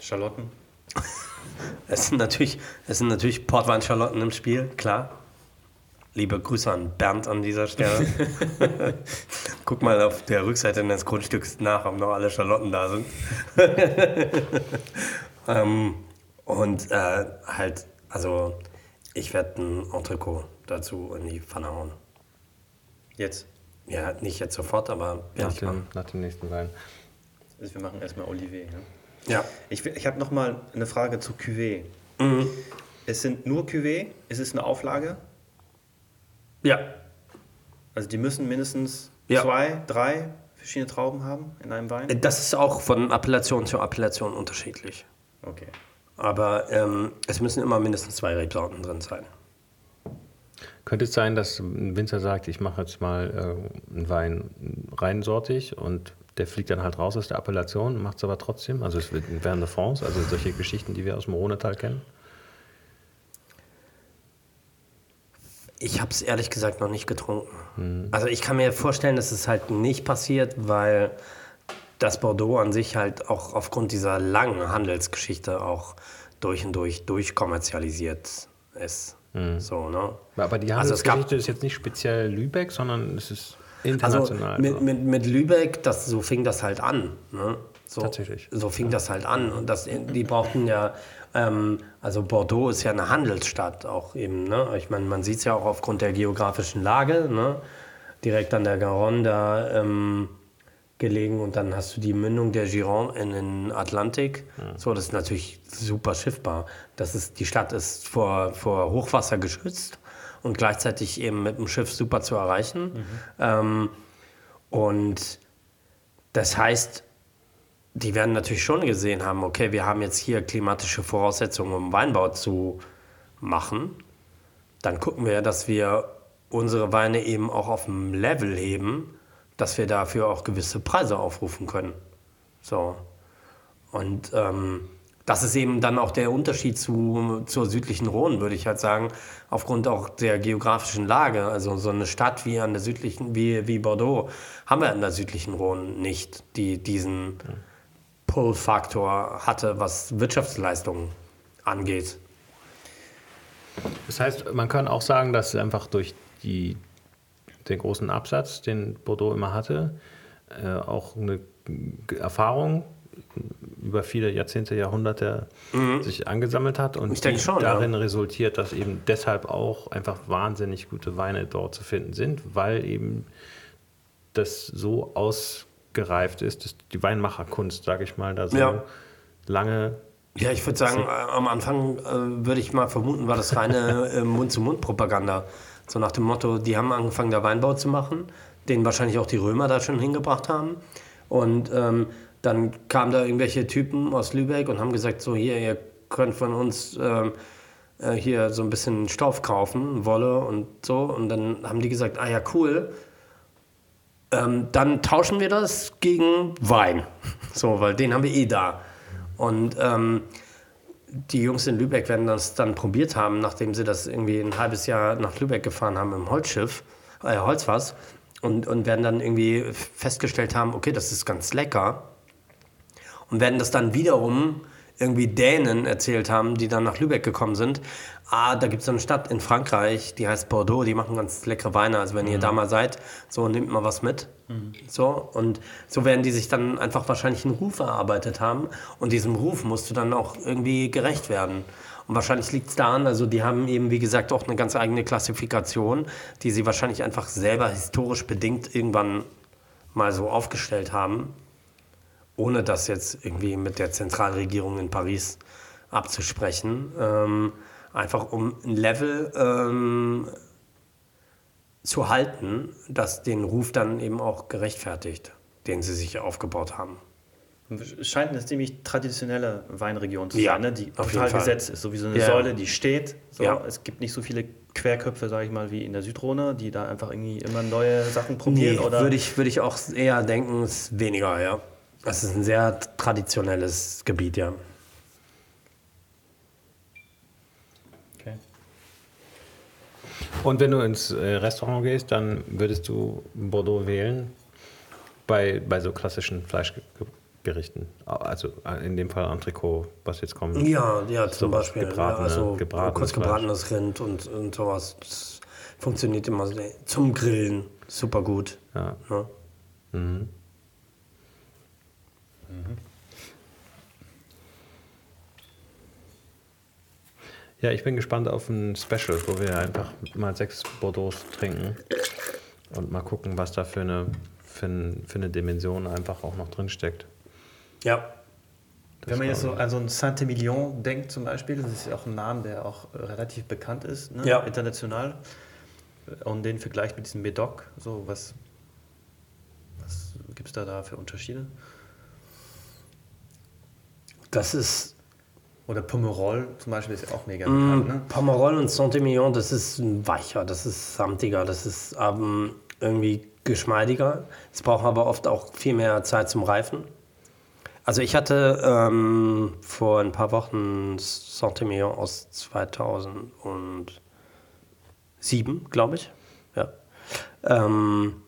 Schalotten. [LAUGHS] Es sind natürlich, es sind natürlich Portweinschalotten im Spiel, klar. Liebe Grüße an Bernd an dieser Stelle. [LAUGHS] Guck mal auf der Rückseite des Grundstücks nach, ob noch alle Schalotten da sind. [LAUGHS] ähm, und äh, halt, also ich werde ein Entrecot dazu in die Pfanne hauen. Jetzt. Ja, nicht jetzt sofort, aber Nach dem, nach dem nächsten Wein. Also wir machen erstmal Olivier. Ne? Ja. Ich, will- ich habe noch mal eine Frage zu Cuvée. Mhm. Es sind nur Cuvée? Ist es eine Auflage? Ja. Also die müssen mindestens Ja. zwei, drei verschiedene Trauben haben in einem Wein? Das ist auch von Appellation zu Appellation unterschiedlich. Okay. Aber ähm, es müssen immer mindestens zwei Rebsorten drin sein. Könnte es sein, dass ein Winzer sagt, ich mache jetzt mal äh, einen Wein reinsortig und der fliegt dann halt raus aus der Appellation, macht es aber trotzdem? Also es wird ein de France, also solche Geschichten, die wir aus dem Rhonetal kennen. Ich habe es ehrlich gesagt noch nicht getrunken. Also ich kann mir vorstellen, dass es halt nicht passiert, weil das Bordeaux an sich halt auch aufgrund dieser langen Handelsgeschichte auch durch und durch durchkommerzialisiert ist. So, ne? Aber die Also Handelsgeschichte ist jetzt nicht speziell Lübeck, sondern es ist Also international. mit, mit, mit Lübeck, das, so fing das halt an. Ne? So, Tatsächlich. So fing das halt an. Und das, die brauchten ja, ähm, also Bordeaux ist ja eine Handelsstadt auch eben. Ne? Ich meine, man sieht es ja auch aufgrund der geografischen Lage. Ne? Direkt an der Garonne da ähm, gelegen und dann hast du die Mündung der Gironde in den Atlantik. So, das ist natürlich super schiffbar. Das ist, die Stadt ist vor, vor Hochwasser geschützt und gleichzeitig eben mit dem Schiff super zu erreichen. Ähm, und das heißt, die werden natürlich schon gesehen haben, okay, wir haben jetzt hier klimatische Voraussetzungen, um Weinbau zu machen. Dann gucken wir, dass wir unsere Weine eben auch auf dem Level heben, dass wir dafür auch gewisse Preise aufrufen können. So. Und ähm, das ist eben dann auch der Unterschied zu, zur südlichen Rhone, würde ich halt sagen, aufgrund auch der geografischen Lage. Also so eine Stadt wie an der südlichen, wie, wie Bordeaux, haben wir an der südlichen Rhone nicht, die diesen Pull-Faktor hatte, was Wirtschaftsleistungen angeht. Das heißt, man kann auch sagen, dass einfach durch die, den großen Absatz, den Bordeaux immer hatte, äh, auch eine Erfahrung über viele Jahrzehnte, Jahrhunderte sich angesammelt hat und Mhm. Schon, ja. darin resultiert, dass eben deshalb auch einfach wahnsinnig gute Weine dort zu finden sind, weil eben das so ausgereift ist, dass die Weinmacherkunst, sage ich mal, da so Ja. lange Ja, ich würde sagen, am Anfang äh, würde ich mal vermuten, war das reine äh, Mund-zu-Mund-Propaganda. So nach dem Motto, die haben angefangen, da Weinbau zu machen, den wahrscheinlich auch die Römer da schon hingebracht haben. Und ähm, dann kamen da irgendwelche Typen aus Lübeck und haben gesagt, so hier, ihr könnt von uns ähm, äh, hier so ein bisschen Stoff kaufen, Wolle und so. Und dann haben die gesagt, ah ja, cool, ähm, dann tauschen wir das gegen Wein. [LAUGHS] So, weil den haben wir eh da. Und ähm, die Jungs in Lübeck werden das dann probiert haben, nachdem sie das irgendwie ein halbes Jahr nach Lübeck gefahren haben im Holzschiff, äh, Holzfass. Und, und werden dann irgendwie festgestellt haben, okay, das ist ganz lecker. Und werden das dann wiederum irgendwie Dänen erzählt haben, die dann nach Lübeck gekommen sind. Ah, da gibt es eine Stadt in Frankreich, die heißt Bordeaux, die machen ganz leckere Weine. Also wenn ihr da mal seid, so nehmt mal was mit. So, und so werden die sich dann einfach wahrscheinlich einen Ruf erarbeitet haben. Und diesem Ruf musst du dann auch irgendwie gerecht werden. Und wahrscheinlich liegt es daran, also die haben eben, wie gesagt, auch eine ganz eigene Klassifikation, die sie wahrscheinlich einfach selber historisch bedingt irgendwann mal so aufgestellt haben, ohne das jetzt irgendwie mit der Zentralregierung in Paris abzusprechen. Ähm, einfach um ein Level ähm, zu halten, das den Ruf dann eben auch gerechtfertigt, den sie sich aufgebaut haben. Es scheint eine ziemlich traditionelle Weinregion zu Ja, sein, ne? die total gesetzt ist. So wie so eine Ja. Säule, die steht. So. Ja. Es gibt nicht so viele Querköpfe, sage ich mal, wie in der Südrhone, die da einfach irgendwie immer neue Sachen Nee, probieren. oder würde ich, würde ich auch eher denken, es ist weniger, ja. Das ist ein sehr traditionelles Gebiet, ja. Und wenn du ins äh, Restaurant gehst, dann würdest du Bordeaux wählen bei, bei so klassischen Fleischgerichten. Also äh, in dem Fall Entrecot, was jetzt kommt. Ja, ja, zum Sowas Beispiel. gebratene- ja, also gebratenes kurz gebratenes Rind und, und sowas. Das funktioniert immer sehr- zum Grillen super gut. Ja. Ne? Ja, ich bin gespannt auf ein Special, wo wir einfach mal sechs Bordeaux trinken und mal gucken, was da für eine, für, ein, für eine Dimension einfach auch noch drin steckt. Ja. Wenn man jetzt so an so einen Saint-Emilion denkt zum Beispiel, das ist ja auch ein Name, der auch relativ bekannt ist, ne? Ja. international. Und den Vergleich mit diesem Medoc, so was, was gibt es da, da für Unterschiede? Das ist Oder Pomerol zum Beispiel ist ja auch mega Mm, bekannt. Ne? Pomerol und Saint-Emilion, das ist weicher, das ist samtiger, das ist ähm, irgendwie geschmeidiger. Es braucht aber oft auch viel mehr Zeit zum Reifen. Also ich hatte ähm, vor ein paar Wochen Saint-Emilion aus 2007, glaube ich. Ja. Ähm,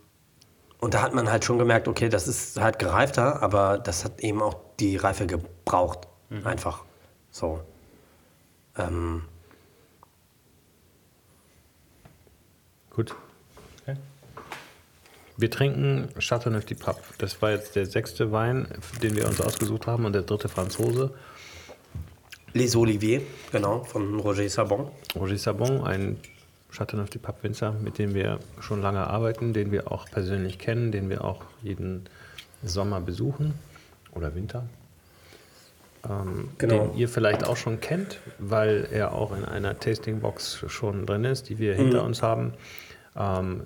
und da hat man halt schon gemerkt, okay, das ist halt gereifter, aber das hat eben auch die Reife gebraucht. Einfach. So. Ähm, Gut. Okay. Wir trinken Chateauneuf du Pape. Das war jetzt der sechste Wein, den wir uns ausgesucht haben und der dritte Franzose. Les Oliviers, genau, von Roger Sabon. Roger Sabon, ein Chateauneuf du Pape Winzer, mit dem wir schon lange arbeiten, den wir auch persönlich kennen, den wir auch jeden Sommer besuchen oder Winter. Ähm, Genau. Den ihr vielleicht auch schon kennt, weil er auch in einer Tastingbox schon drin ist, die wir hinter uns haben. Ähm,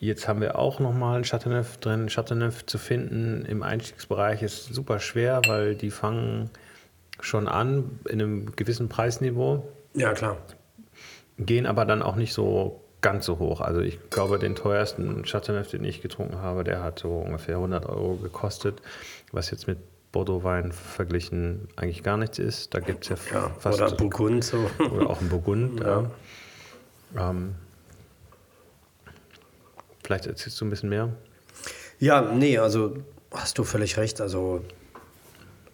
Jetzt haben wir auch nochmal ein Chateauneuf drin. Chateauneuf zu finden im Einstiegsbereich ist super schwer, weil die fangen schon an in einem gewissen Preisniveau, Ja, klar. gehen aber dann auch nicht so ganz so hoch. Also ich glaube, den teuersten Chateauneuf, den ich getrunken habe, der hat so ungefähr 100 Euro gekostet, was jetzt mit Bordeaux-Wein verglichen eigentlich gar nichts ist. Da gibt es ja, Ja, fast oder Burgund. So. oder auch ein Burgund. [LAUGHS] ja. Ähm, vielleicht erzählst du ein bisschen mehr. Ja, nee, also hast du völlig recht. Also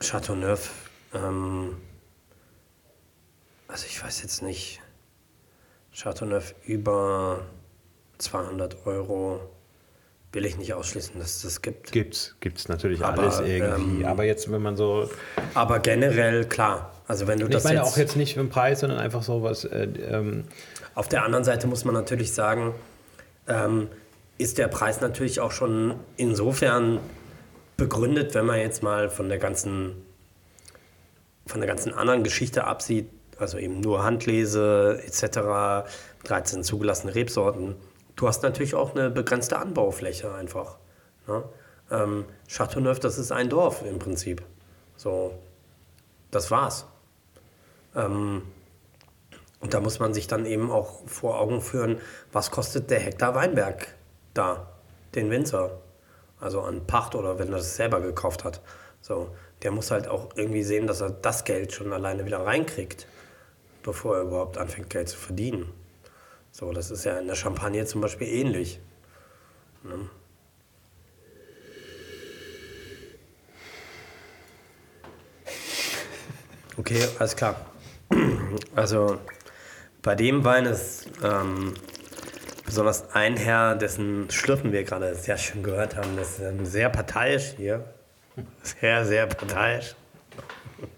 Chateauneuf, ähm, also ich weiß jetzt nicht, Chateauneuf über 200 Euro will ich nicht ausschließen, dass es das gibt. Gibt's, gibt's natürlich Aber, alles irgendwie. ähm, aber jetzt, wenn man so. Aber generell, klar, also wenn du Ich das meine jetzt, auch jetzt nicht für den Preis, sondern einfach so was. Äh, ähm, Auf der anderen Seite muss man natürlich sagen, ähm, ist der Preis natürlich auch schon insofern begründet, wenn man jetzt mal von der ganzen, von der ganzen anderen Geschichte absieht, also eben nur Handlese etc., 13 zugelassene Rebsorten. Du hast natürlich auch eine begrenzte Anbaufläche einfach. Ne? Ähm, Chateauneuf, das ist ein Dorf im Prinzip. So, das war's. Ähm, und da muss man sich dann eben auch vor Augen führen, was kostet der Hektar Weinberg da, den Winzer. Also an Pacht oder wenn er das selber gekauft hat. So, der muss halt auch irgendwie sehen, dass er das Geld schon alleine wieder reinkriegt, bevor er überhaupt anfängt, Geld zu verdienen. So, das ist ja in der Champagne zum Beispiel ähnlich. Okay, alles klar. [CLEARS THROAT] Also bei dem Wein ist ähm, besonders ein Herr, dessen Schlürfen wir gerade sehr schön gehört haben, das ist ähm, sehr parteiisch hier. [LAUGHS] Sehr, sehr parteiisch.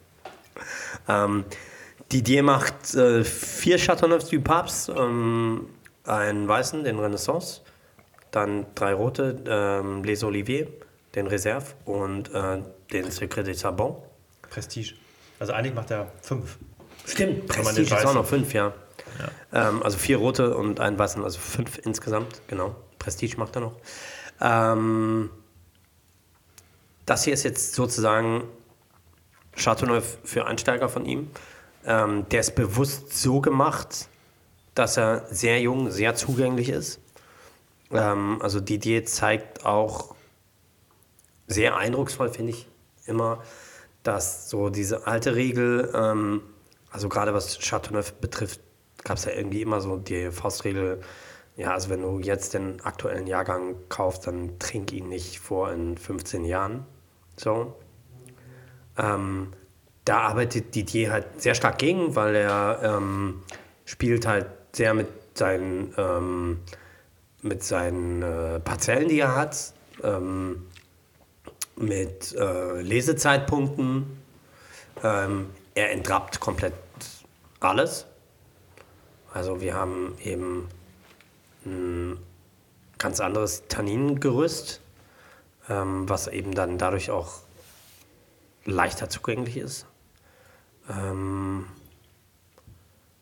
[LAUGHS] ähm, Didier macht äh, vier Chateauneuf du Papes, ähm, einen weißen, den Renaissance, dann drei rote, ähm, Les Oliviers, den Reserve und äh, den Secret de Sabon. Prestige. Also eigentlich macht er fünf. Stimmt, Prestige ist auch noch fünf, ja. Ähm, also vier rote und einen weißen, also fünf insgesamt, genau. Prestige macht er noch. Ähm, das hier ist jetzt sozusagen Chateauneuf für Einsteiger von ihm. Ähm, der ist bewusst so gemacht, dass er sehr jung, sehr zugänglich ist. Ähm, also Didier zeigt auch sehr eindrucksvoll, finde ich immer, dass so diese alte Regel, ähm, also gerade was Chateauneuf betrifft, gab es ja irgendwie immer so die Faustregel, ja, also wenn du jetzt den aktuellen Jahrgang kaufst, dann trink ihn nicht vor in 15 Jahren. So. Ähm, da arbeitet Didier halt sehr stark gegen, weil er ähm, spielt halt sehr mit seinen, ähm, mit seinen äh, Parzellen, die er hat, ähm, mit äh, Lesezeitpunkten. Ähm, er entrappt komplett alles. Also wir haben eben ein ganz anderes Tanningerüst, ähm, was eben dann dadurch auch leichter zugänglich ist. Ähm,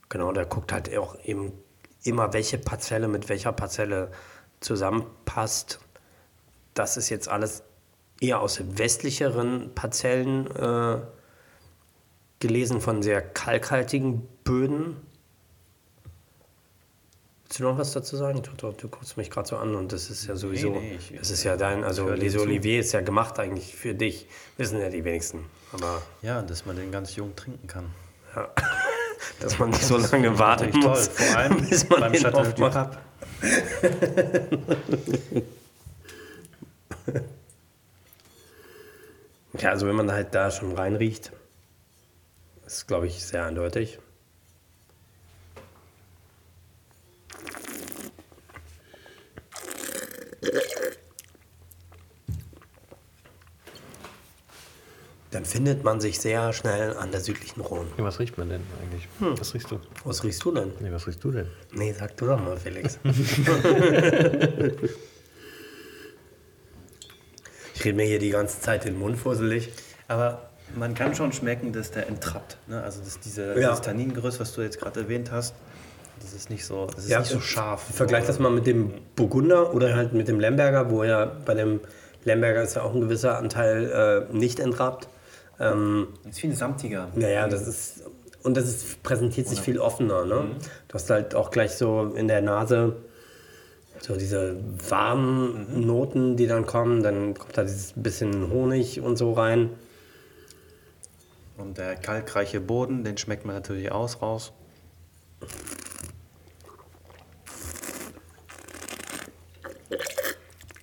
genau, der guckt halt auch eben immer, welche Parzelle mit welcher Parzelle zusammenpasst. Das ist jetzt alles eher aus westlicheren Parzellen äh, gelesen, von sehr kalkhaltigen Böden. Willst du noch was dazu sagen? Du, du, du guckst mich gerade so an und das ist ja sowieso, nee, ich- das ist ja dein, also Les. Olivier ist ja gemacht eigentlich für dich, wissen ja die wenigsten. Aber Ja, dass man den ganz jung trinken kann. [LAUGHS] dass man nicht so lange warten Natürlich toll. muss, Vor allem [LAUGHS] bis man beim Chateau du. Pape. Ja, also wenn man halt da schon reinriecht, ist glaube ich sehr eindeutig. Dann findet man sich sehr schnell an der südlichen Rhone. Ja, was riecht man denn eigentlich? Was riechst du? Was riechst du denn? Nee, was riechst du denn? Nee, sag du doch mal, Felix. [LAUGHS] ich rede mir hier die ganze Zeit den Mund fusselig. Aber man kann schon schmecken, dass der entrappt. Ne? Also dass diese, Ja. dieses Tanningerüst, was du jetzt gerade erwähnt hast, das ist nicht so, das ist Ja, nicht so scharf. Vergleich das mal mit dem Burgunder oder halt mit dem Lemberger, wo ja bei dem Lemberger ist ja auch ein gewisser Anteil äh, nicht entrappt. Ähm, Das ist viel samtiger. naja, das ist. Und das ist, präsentiert sich viel offener. Ne? Du hast halt auch gleich so in der Nase so diese warmen Noten, die dann kommen. Dann kommt da dieses bisschen Honig und so rein. Und der kalkreiche Boden, den schmeckt man natürlich aus raus.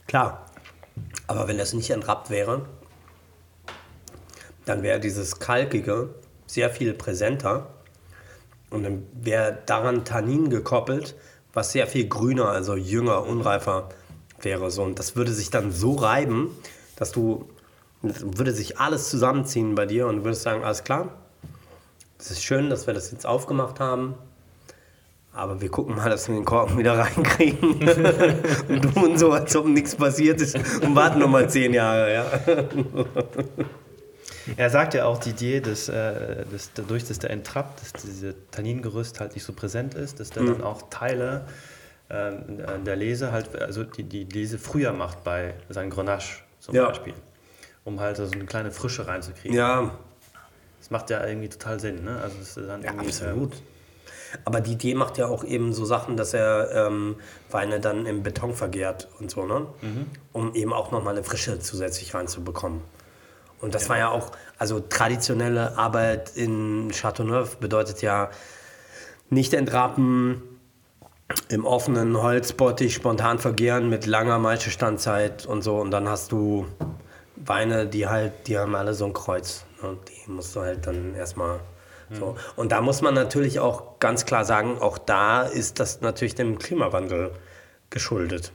Klar. Aber wenn das nicht entrappt wäre, dann wäre dieses Kalkige sehr viel präsenter. Und dann wäre daran Tannin gekoppelt, was sehr viel grüner, also jünger, unreifer wäre. So. Und das würde sich dann so reiben, dass du, das würde sich alles zusammenziehen bei dir und du würdest sagen, alles klar, es ist schön, dass wir das jetzt aufgemacht haben. Aber wir gucken mal, dass wir den Korken wieder [LAUGHS] reinkriegen. und tun so, als ob nichts passiert ist und warten nochmal zehn Jahre. Ja. Er sagt ja auch, Didier, dass, äh, dass dadurch, dass der entrappt, dass diese Tanningerüst halt nicht so präsent ist, dass der dann auch Teile äh, der Lese halt, also die, die Lese früher macht bei seinem Grenache zum Ja. Beispiel. Um halt so eine kleine Frische reinzukriegen. ja, Das macht ja irgendwie total Sinn, ne? Also ist dann Ja, absolut. Aber Didier macht ja auch eben so Sachen, dass er ähm, Weine dann im Beton vergärt und so, ne? Um eben auch nochmal eine Frische zusätzlich reinzubekommen. Und das war ja auch, also traditionelle Arbeit in Chateauneuf bedeutet ja nicht entrappen, im offenen Holzbottich spontan vergären mit langer Maischestandzeit und so. Und dann hast du Weine, die halt, die haben alle so ein Kreuz. Ne? Die musst du halt dann erstmal so. Und da muss man natürlich auch ganz klar sagen, auch da ist das natürlich dem Klimawandel geschuldet.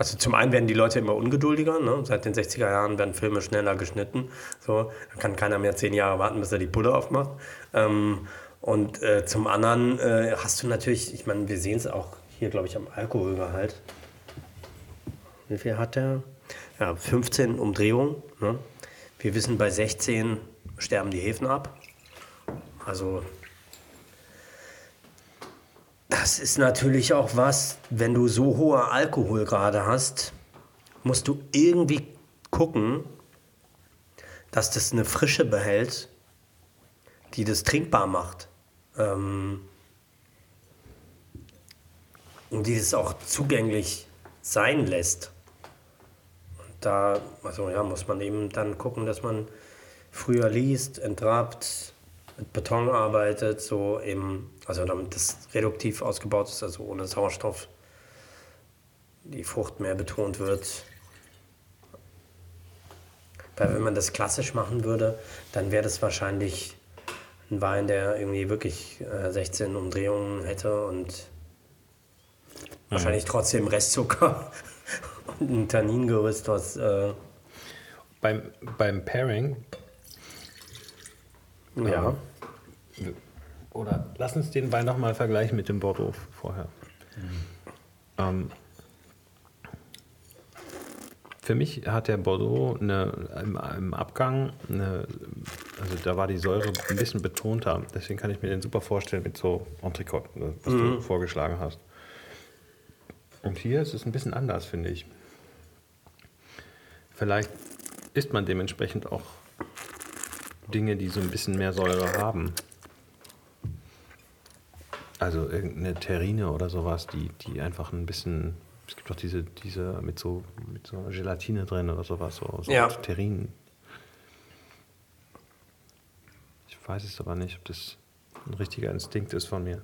Also zum einen werden die Leute immer ungeduldiger. Ne? Seit den 60er Jahren werden Filme schneller geschnitten. So, dann kann keiner mehr zehn Jahre warten, bis er die Pulle aufmacht. Ähm, und äh, zum anderen äh, hast du natürlich, ich meine, wir sehen es auch hier, glaube ich, am Alkoholgehalt. Wie viel hat der? Ja, 15 Umdrehungen. Ne? Wir wissen, bei 16 sterben die Häfen ab. Also das ist natürlich auch was, wenn du so hohe Alkoholgrade hast, musst du irgendwie gucken, dass das eine Frische behält, die das trinkbar macht. Ähm, und die es auch zugänglich sein lässt. Und da also ja, muss man eben dann gucken, dass man früher liest, entrappt, mit Beton arbeitet, so eben, also damit das reduktiv ausgebaut ist, also ohne Sauerstoff, die Frucht mehr betont wird. Weil wenn man das klassisch machen würde, dann wäre das wahrscheinlich ein Wein, der irgendwie wirklich äh, 16 Umdrehungen hätte und wahrscheinlich trotzdem Restzucker [LAUGHS] und ein Tanningerüst, was äh, Beim, beim Pairing, ja. Oder lass uns den Wein nochmal vergleichen mit dem Bordeaux vorher. Ähm, für mich hat der Bordeaux eine, im, im Abgang, eine, also da war die Säure ein bisschen betonter. Deswegen kann ich mir den super vorstellen mit so Entrecote, was du vorgeschlagen hast. Und hier ist es ein bisschen anders, finde ich. Vielleicht isst man dementsprechend auch Dinge, die so ein bisschen mehr Säure haben. Also irgendeine Terrine oder sowas, die, die einfach ein bisschen. Es gibt doch diese, diese mit so mit so Gelatine drin oder sowas, so, so Ja. Terrinen. Ich weiß es aber nicht, ob das ein richtiger Instinkt ist von mir.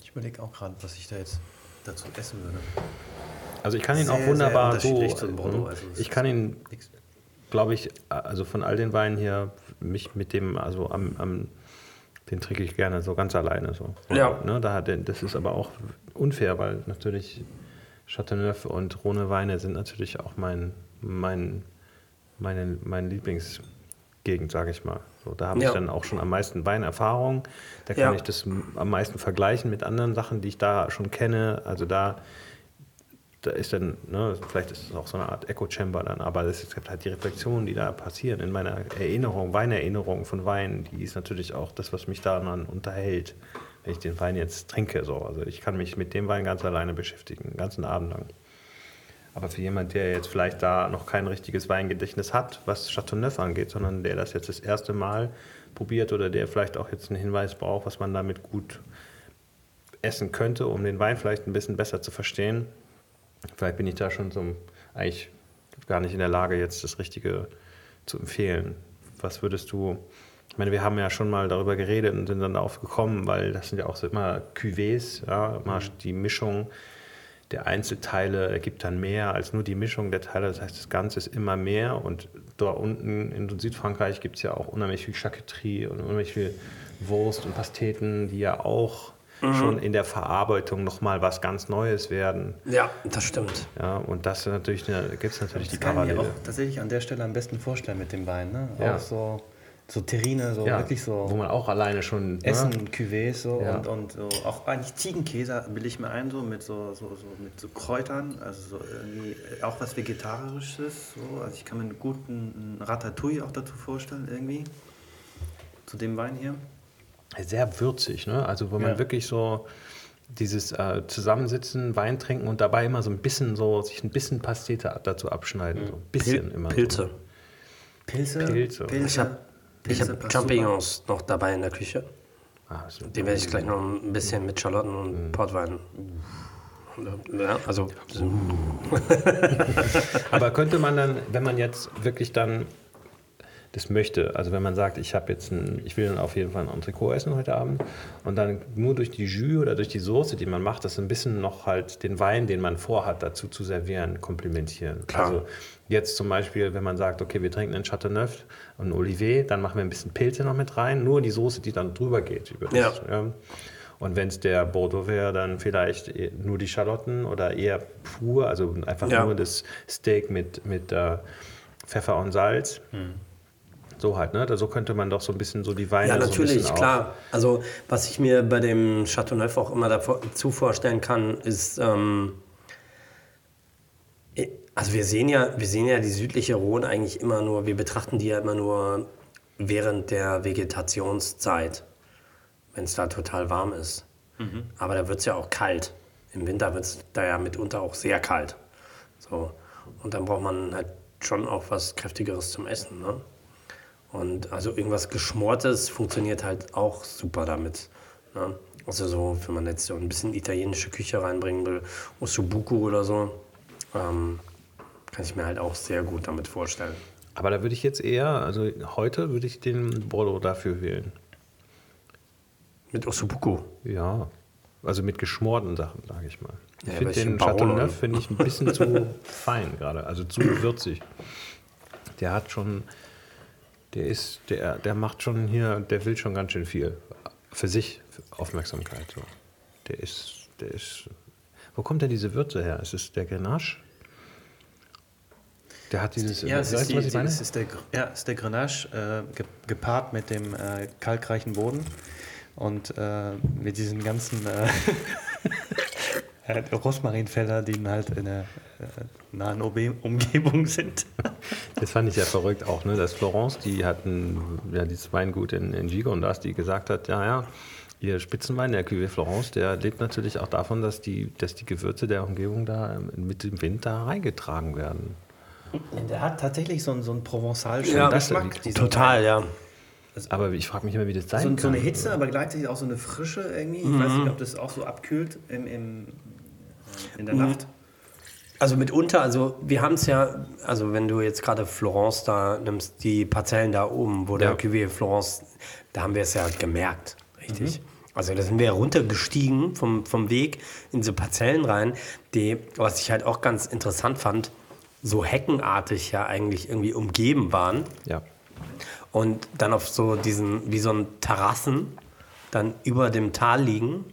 Ich überlege auch gerade, was ich da jetzt dazu essen würde. Also ich kann ihn Sehr, auch wunderbar so. Mhm. also ich kann ihn glaube ich, also von all den Weinen hier, mich mit dem, also am, am den trinke ich gerne so ganz alleine. So. Ja. Ne, da das ist aber auch unfair, weil natürlich Chateauneuf und Rhone Weine sind natürlich auch mein, mein, meine, mein Lieblingsgegend, sage ich mal. So, da habe Ja. ich dann auch schon am meisten Weinerfahrung. Da kann Ja. ich das am meisten vergleichen mit anderen Sachen, die ich da schon kenne. Also da da ist dann, ne, vielleicht ist es auch so eine Art Echo-Chamber dann, aber es gibt halt die Reflexionen, die da passieren in meiner Erinnerung, Weinerinnerung von Wein, die ist natürlich auch das, was mich daran unterhält, wenn ich den Wein jetzt trinke. So. Also ich kann mich mit dem Wein ganz alleine beschäftigen, den ganzen Abend lang. Aber für jemand, der jetzt vielleicht da noch kein richtiges Weingedächtnis hat, was Chateauneuf angeht, sondern der das jetzt das erste Mal probiert oder der vielleicht auch jetzt einen Hinweis braucht, was man damit gut essen könnte, um den Wein vielleicht ein bisschen besser zu verstehen, Vielleicht bin ich da schon so eigentlich gar nicht in der Lage, jetzt das Richtige zu empfehlen. Was würdest du, ich meine, wir haben ja schon mal darüber geredet und sind dann darauf gekommen, weil das sind ja auch so immer Cuvées, ja, immer die Mischung der Einzelteile ergibt dann mehr als nur die Mischung der Teile. Das heißt, das Ganze ist immer mehr und da unten in Südfrankreich gibt es ja auch unheimlich viel Charcuterie und unheimlich viel Wurst und Pasteten, die ja auch schon in der Verarbeitung nochmal was ganz Neues werden. Ja, das stimmt. Ja, und das natürlich, da gibt es natürlich die Das kann ich mir Parallele. auch tatsächlich an der Stelle am besten vorstellen mit dem Wein. Ne? Ja. Auch so, so Terrine, so Ja, wirklich so wo man auch alleine schon Essen, Ne? Cuvées so Ja. und, und so, auch eigentlich Ziegenkäse bilde ich mir ein, so mit so, so, so, mit so Kräutern, also so irgendwie auch was Vegetarisches. So. Also ich kann mir einen guten Ratatouille auch dazu vorstellen, irgendwie. Zu dem Wein hier. Sehr würzig, ne? Also wo man Ja. wirklich so dieses äh, Zusammensitzen, Wein trinken und dabei immer so ein bisschen so, sich ein bisschen Pastete dazu abschneiden. So ein bisschen immer. Pilze. Pilze. Pilze. Ich habe ich Pilze hab Champignons noch dabei in der Küche. So. Ah, Die werde ich gleich noch ein bisschen mit Schalotten und Portwein. Ja, also [LAUGHS] Aber könnte man dann, wenn man jetzt wirklich dann das möchte. Also wenn man sagt, ich habe jetzt ein, ich will dann auf jeden Fall ein Entrecot essen heute Abend und dann nur durch die Jus oder durch die Soße, die man macht, das ein bisschen noch halt den Wein, den man vorhat, dazu zu servieren, komplementieren. Klar. Also jetzt zum Beispiel, wenn man sagt, okay, wir trinken einen Chateauneuf und ein Olivet, dann machen wir ein bisschen Pilze noch mit rein, nur die Soße, die dann drüber geht über das. Ja. Und wenn es der Bordeaux wäre, dann vielleicht eh- nur die Schalotten oder eher pur, also einfach Ja. nur das Steak mit, mit äh, Pfeffer und Salz. So halt, ne? So könnte man doch so ein bisschen so die Weine Ja, so ein natürlich, bisschen auch- klar. Also, was ich mir bei dem Chateauneuf auch immer dazu vorstellen kann, ist, ähm, also wir sehen ja, wir sehen ja die südliche Rhone eigentlich immer nur, wir betrachten die ja immer nur während der Vegetationszeit, wenn es da total warm ist. Aber da wird es ja auch kalt. Im Winter wird es da ja mitunter auch sehr kalt. So. Und dann braucht man halt schon auch was Kräftigeres zum Essen. Ne? Und also irgendwas Geschmortes funktioniert halt auch super damit. Ne? Also so, wenn man jetzt so ein bisschen italienische Küche reinbringen will, Ossobuco oder so, ähm, kann ich mir halt auch sehr gut damit vorstellen. Aber da würde ich jetzt eher, also heute würde ich den Bordeaux dafür wählen. Mit Ossobuco. Ja. Also mit geschmorten Sachen, sage ich mal. Ich Ja, finde den Chateauneuf finde ich ein bisschen [LAUGHS] zu fein gerade, also zu würzig. Der hat schon, der ist, der, der macht schon hier, der will schon ganz schön viel für sich für Aufmerksamkeit. So. Der ist, der ist. Wo kommt denn diese Würze her? Ist es der Grenache? Der hat dieses. Ja, es ist, die, was ich die, meine? es ist der, ja, ist der Grenache äh, ge, gepaart mit dem äh, kalkreichen Boden und äh, mit diesen ganzen [LAUGHS] äh, Rosmarinfelder, die halt in der äh, nahen Obe- Umgebung sind. [LAUGHS] Das fand ich ja verrückt auch, ne? dass Florence, die hatten ja dieses Weingut in, in Gigondas, die gesagt hat, ja, ja, ihr Spitzenwein, der Cuvée Florence, der lebt natürlich auch davon, dass die, dass die Gewürze der Umgebung da ähm, mit dem Wind da reingetragen werden. Der hat tatsächlich so einen, so einen provençalischen Ja, Geschmack. Total, ja. Aber ich frage mich immer, wie das sein So, kann. so eine Hitze, aber gleichzeitig auch so eine Frische irgendwie. Ich weiß nicht, ob das auch so abkühlt im, im, in der Nacht. Also mitunter, also wir haben es ja, also wenn du jetzt gerade Florence da nimmst, die Parzellen da oben, wo der Ja. Cuvée Florence, da haben wir es ja gemerkt, richtig? Also da sind wir runtergestiegen vom, vom Weg in diese Parzellen rein, die, was ich halt auch ganz interessant fand, so heckenartig ja eigentlich irgendwie umgeben waren Ja. und dann auf so diesen, wie so ein Terrassen, dann über dem Tal liegen.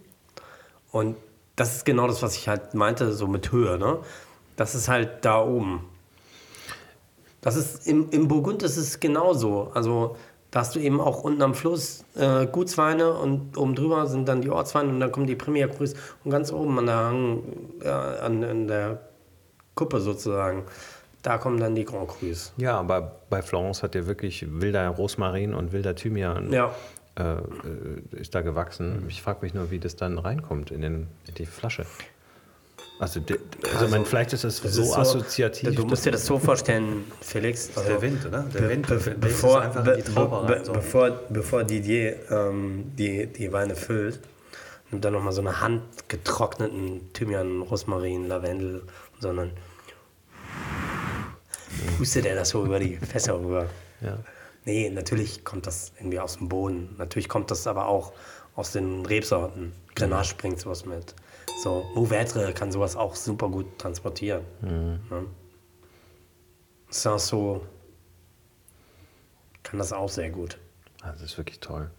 Und das ist genau das, was ich halt meinte, so mit Höhe, ne? Das ist halt da oben. Das ist im, im Burgund ist es genauso. Also da hast du eben auch unten am Fluss äh, Gutsweine und oben drüber sind dann die Ortsweine und dann kommen die Premier Crus und ganz oben an der, Hang, ja, an, an der Kuppe sozusagen, da kommen dann die Grand Crus. ja, aber bei Florence hat der wirklich wilder Rosmarin und wilder Thymian Ja. Äh, äh, ist da gewachsen. Ich frage mich nur, wie das dann reinkommt in, den, in die Flasche. Also, de, also, man, vielleicht ist das, Das so ist assoziativ. Du musst dir das so vorstellen, Felix. Ist der Wind, oder? Der Wind be bevor, einfach be in die Traube be rein. So. bevor, bevor Didier ähm, die, die Weine füllt, nimmt er nochmal so eine handgetrockneten Thymian, Rosmarin, Lavendel, sondern pustet er das so über die Fässer rüber. Ja. Nee, natürlich kommt das irgendwie aus dem Boden. Natürlich kommt das aber auch aus den Rebsorten. Grenache bringt sowas mit. So, Mouvetre kann sowas auch super gut transportieren. Ne? Sanso kann das auch sehr gut. Ah, das ist wirklich toll.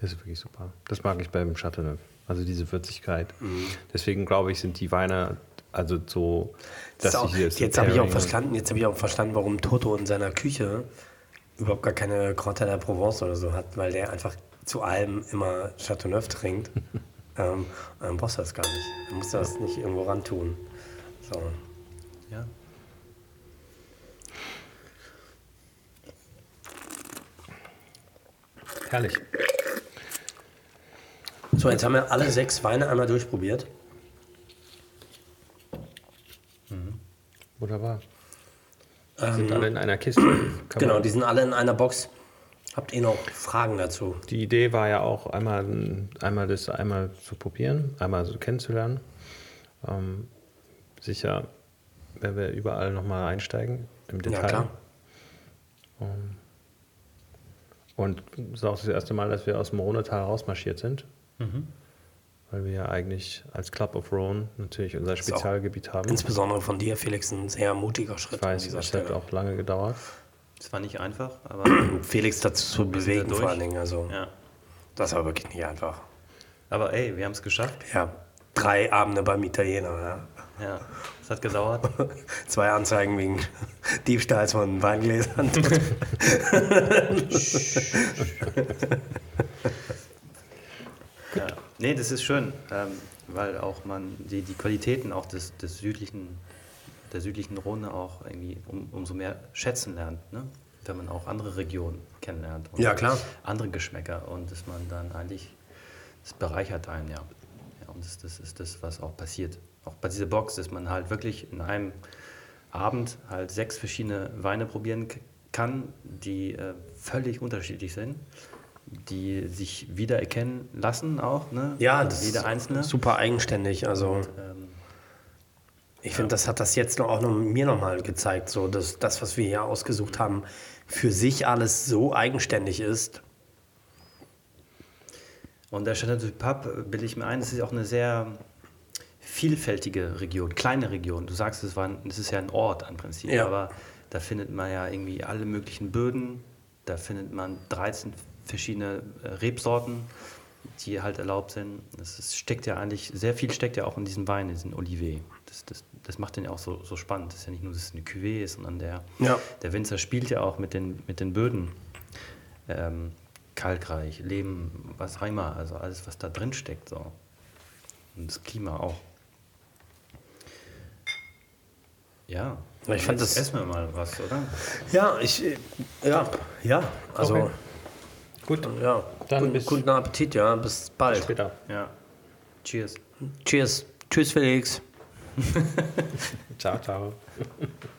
Das ist wirklich super. Das mag ich beim Chateauneuf. Also diese Würzigkeit. Mhm. Deswegen glaube ich, sind die Weine also so, dass Das auch, sie hier jetzt habe ich auch verstanden, jetzt habe ich auch verstanden, warum Toto in seiner Küche überhaupt gar keine Grand de la Provence oder so hat, weil der einfach zu allem immer Chateauneuf trinkt. [LAUGHS] ähm, dann brauchst du das gar nicht. Dann musst du das nicht irgendwo ran tun. So. Ja. Herrlich. so, jetzt haben wir alle sechs Weine einmal durchprobiert. Wunderbar. Die sind alle in einer Kiste. [CLEARS THROAT] Kann Ähm, Genau, die sind alle in einer Box. Habt ihr noch Fragen dazu? Die Idee war ja auch einmal, einmal das einmal zu probieren, einmal so kennenzulernen. Ähm, sicher werden wir überall nochmal einsteigen im Detail. Ja, klar. Und es ist auch das erste Mal, dass wir aus dem Rhonetal rausmarschiert sind. Weil wir ja eigentlich als Club of Rhone natürlich unser Spezialgebiet haben. Insbesondere von dir, Felix, ein sehr mutiger Schritt Ich weiß, an dieser es hat Stelle. auch lange gedauert. Es war nicht einfach, aber [CLEARS THROAT] Felix dazu zu bewegen, da vor allen Dingen. Also, ja. das war wirklich nicht einfach. Aber ey, wir haben es geschafft. Ja, drei Abende beim Italiener. Ja. Ja, es hat gedauert. [LAUGHS] Zwei Anzeigen wegen [LAUGHS] Diebstahls von Weingläsern. [LAUGHS] Nee, das ist schön, ähm, weil auch man die, die Qualitäten auch des, des südlichen, der südlichen Rhone auch irgendwie um, umso mehr schätzen lernt, ne? wenn man auch andere Regionen kennenlernt. Und Ja, klar. Andere Geschmäcker und dass man dann eigentlich, das bereichert einen, ja. ja und das, das ist das, was auch passiert. Auch bei dieser Box, dass man halt wirklich in einem Abend halt sechs verschiedene Weine probieren kann, die äh, völlig unterschiedlich sind, die sich wiedererkennen lassen auch, ne? Ja, das jeder ist einzelne. super eigenständig. Also Ähm, ich finde, das hat das jetzt noch auch noch mir nochmal gezeigt, so dass das, was wir hier ausgesucht haben, für sich alles so eigenständig ist. Und der Chateau du Pape, bilde ich mir ein, das ist auch eine sehr vielfältige Region, kleine Region. Du sagst, es, war ein, es ist ja ein Ort im Prinzip, Ja. aber da findet man ja irgendwie alle möglichen Böden, da findet man 13 verschiedene äh, Rebsorten, die halt erlaubt sind. Das ist, steckt ja eigentlich, sehr viel steckt ja auch in diesen Wein, in diesen Olivier. Das, das, das macht den ja auch so, so spannend. Das ist ja nicht nur, dass es eine Cuvée ist, sondern der, Ja. der Winzer spielt ja auch mit den, mit den Böden. Ähm, kalkreich, Lehm, was auch immer, also alles, was da drin steckt. So. Und das Klima auch. Ja. Ich fand das- Essen wir mal was, oder? Ja, ich, äh, ja, ja, also, Okay. Gut, ja, Dann guten, bis- guten Appetit, ja, bis bald. später. Ja. Cheers. Cheers. Tschüss, Felix. [LAUGHS] Ciao, ciao. [LAUGHS]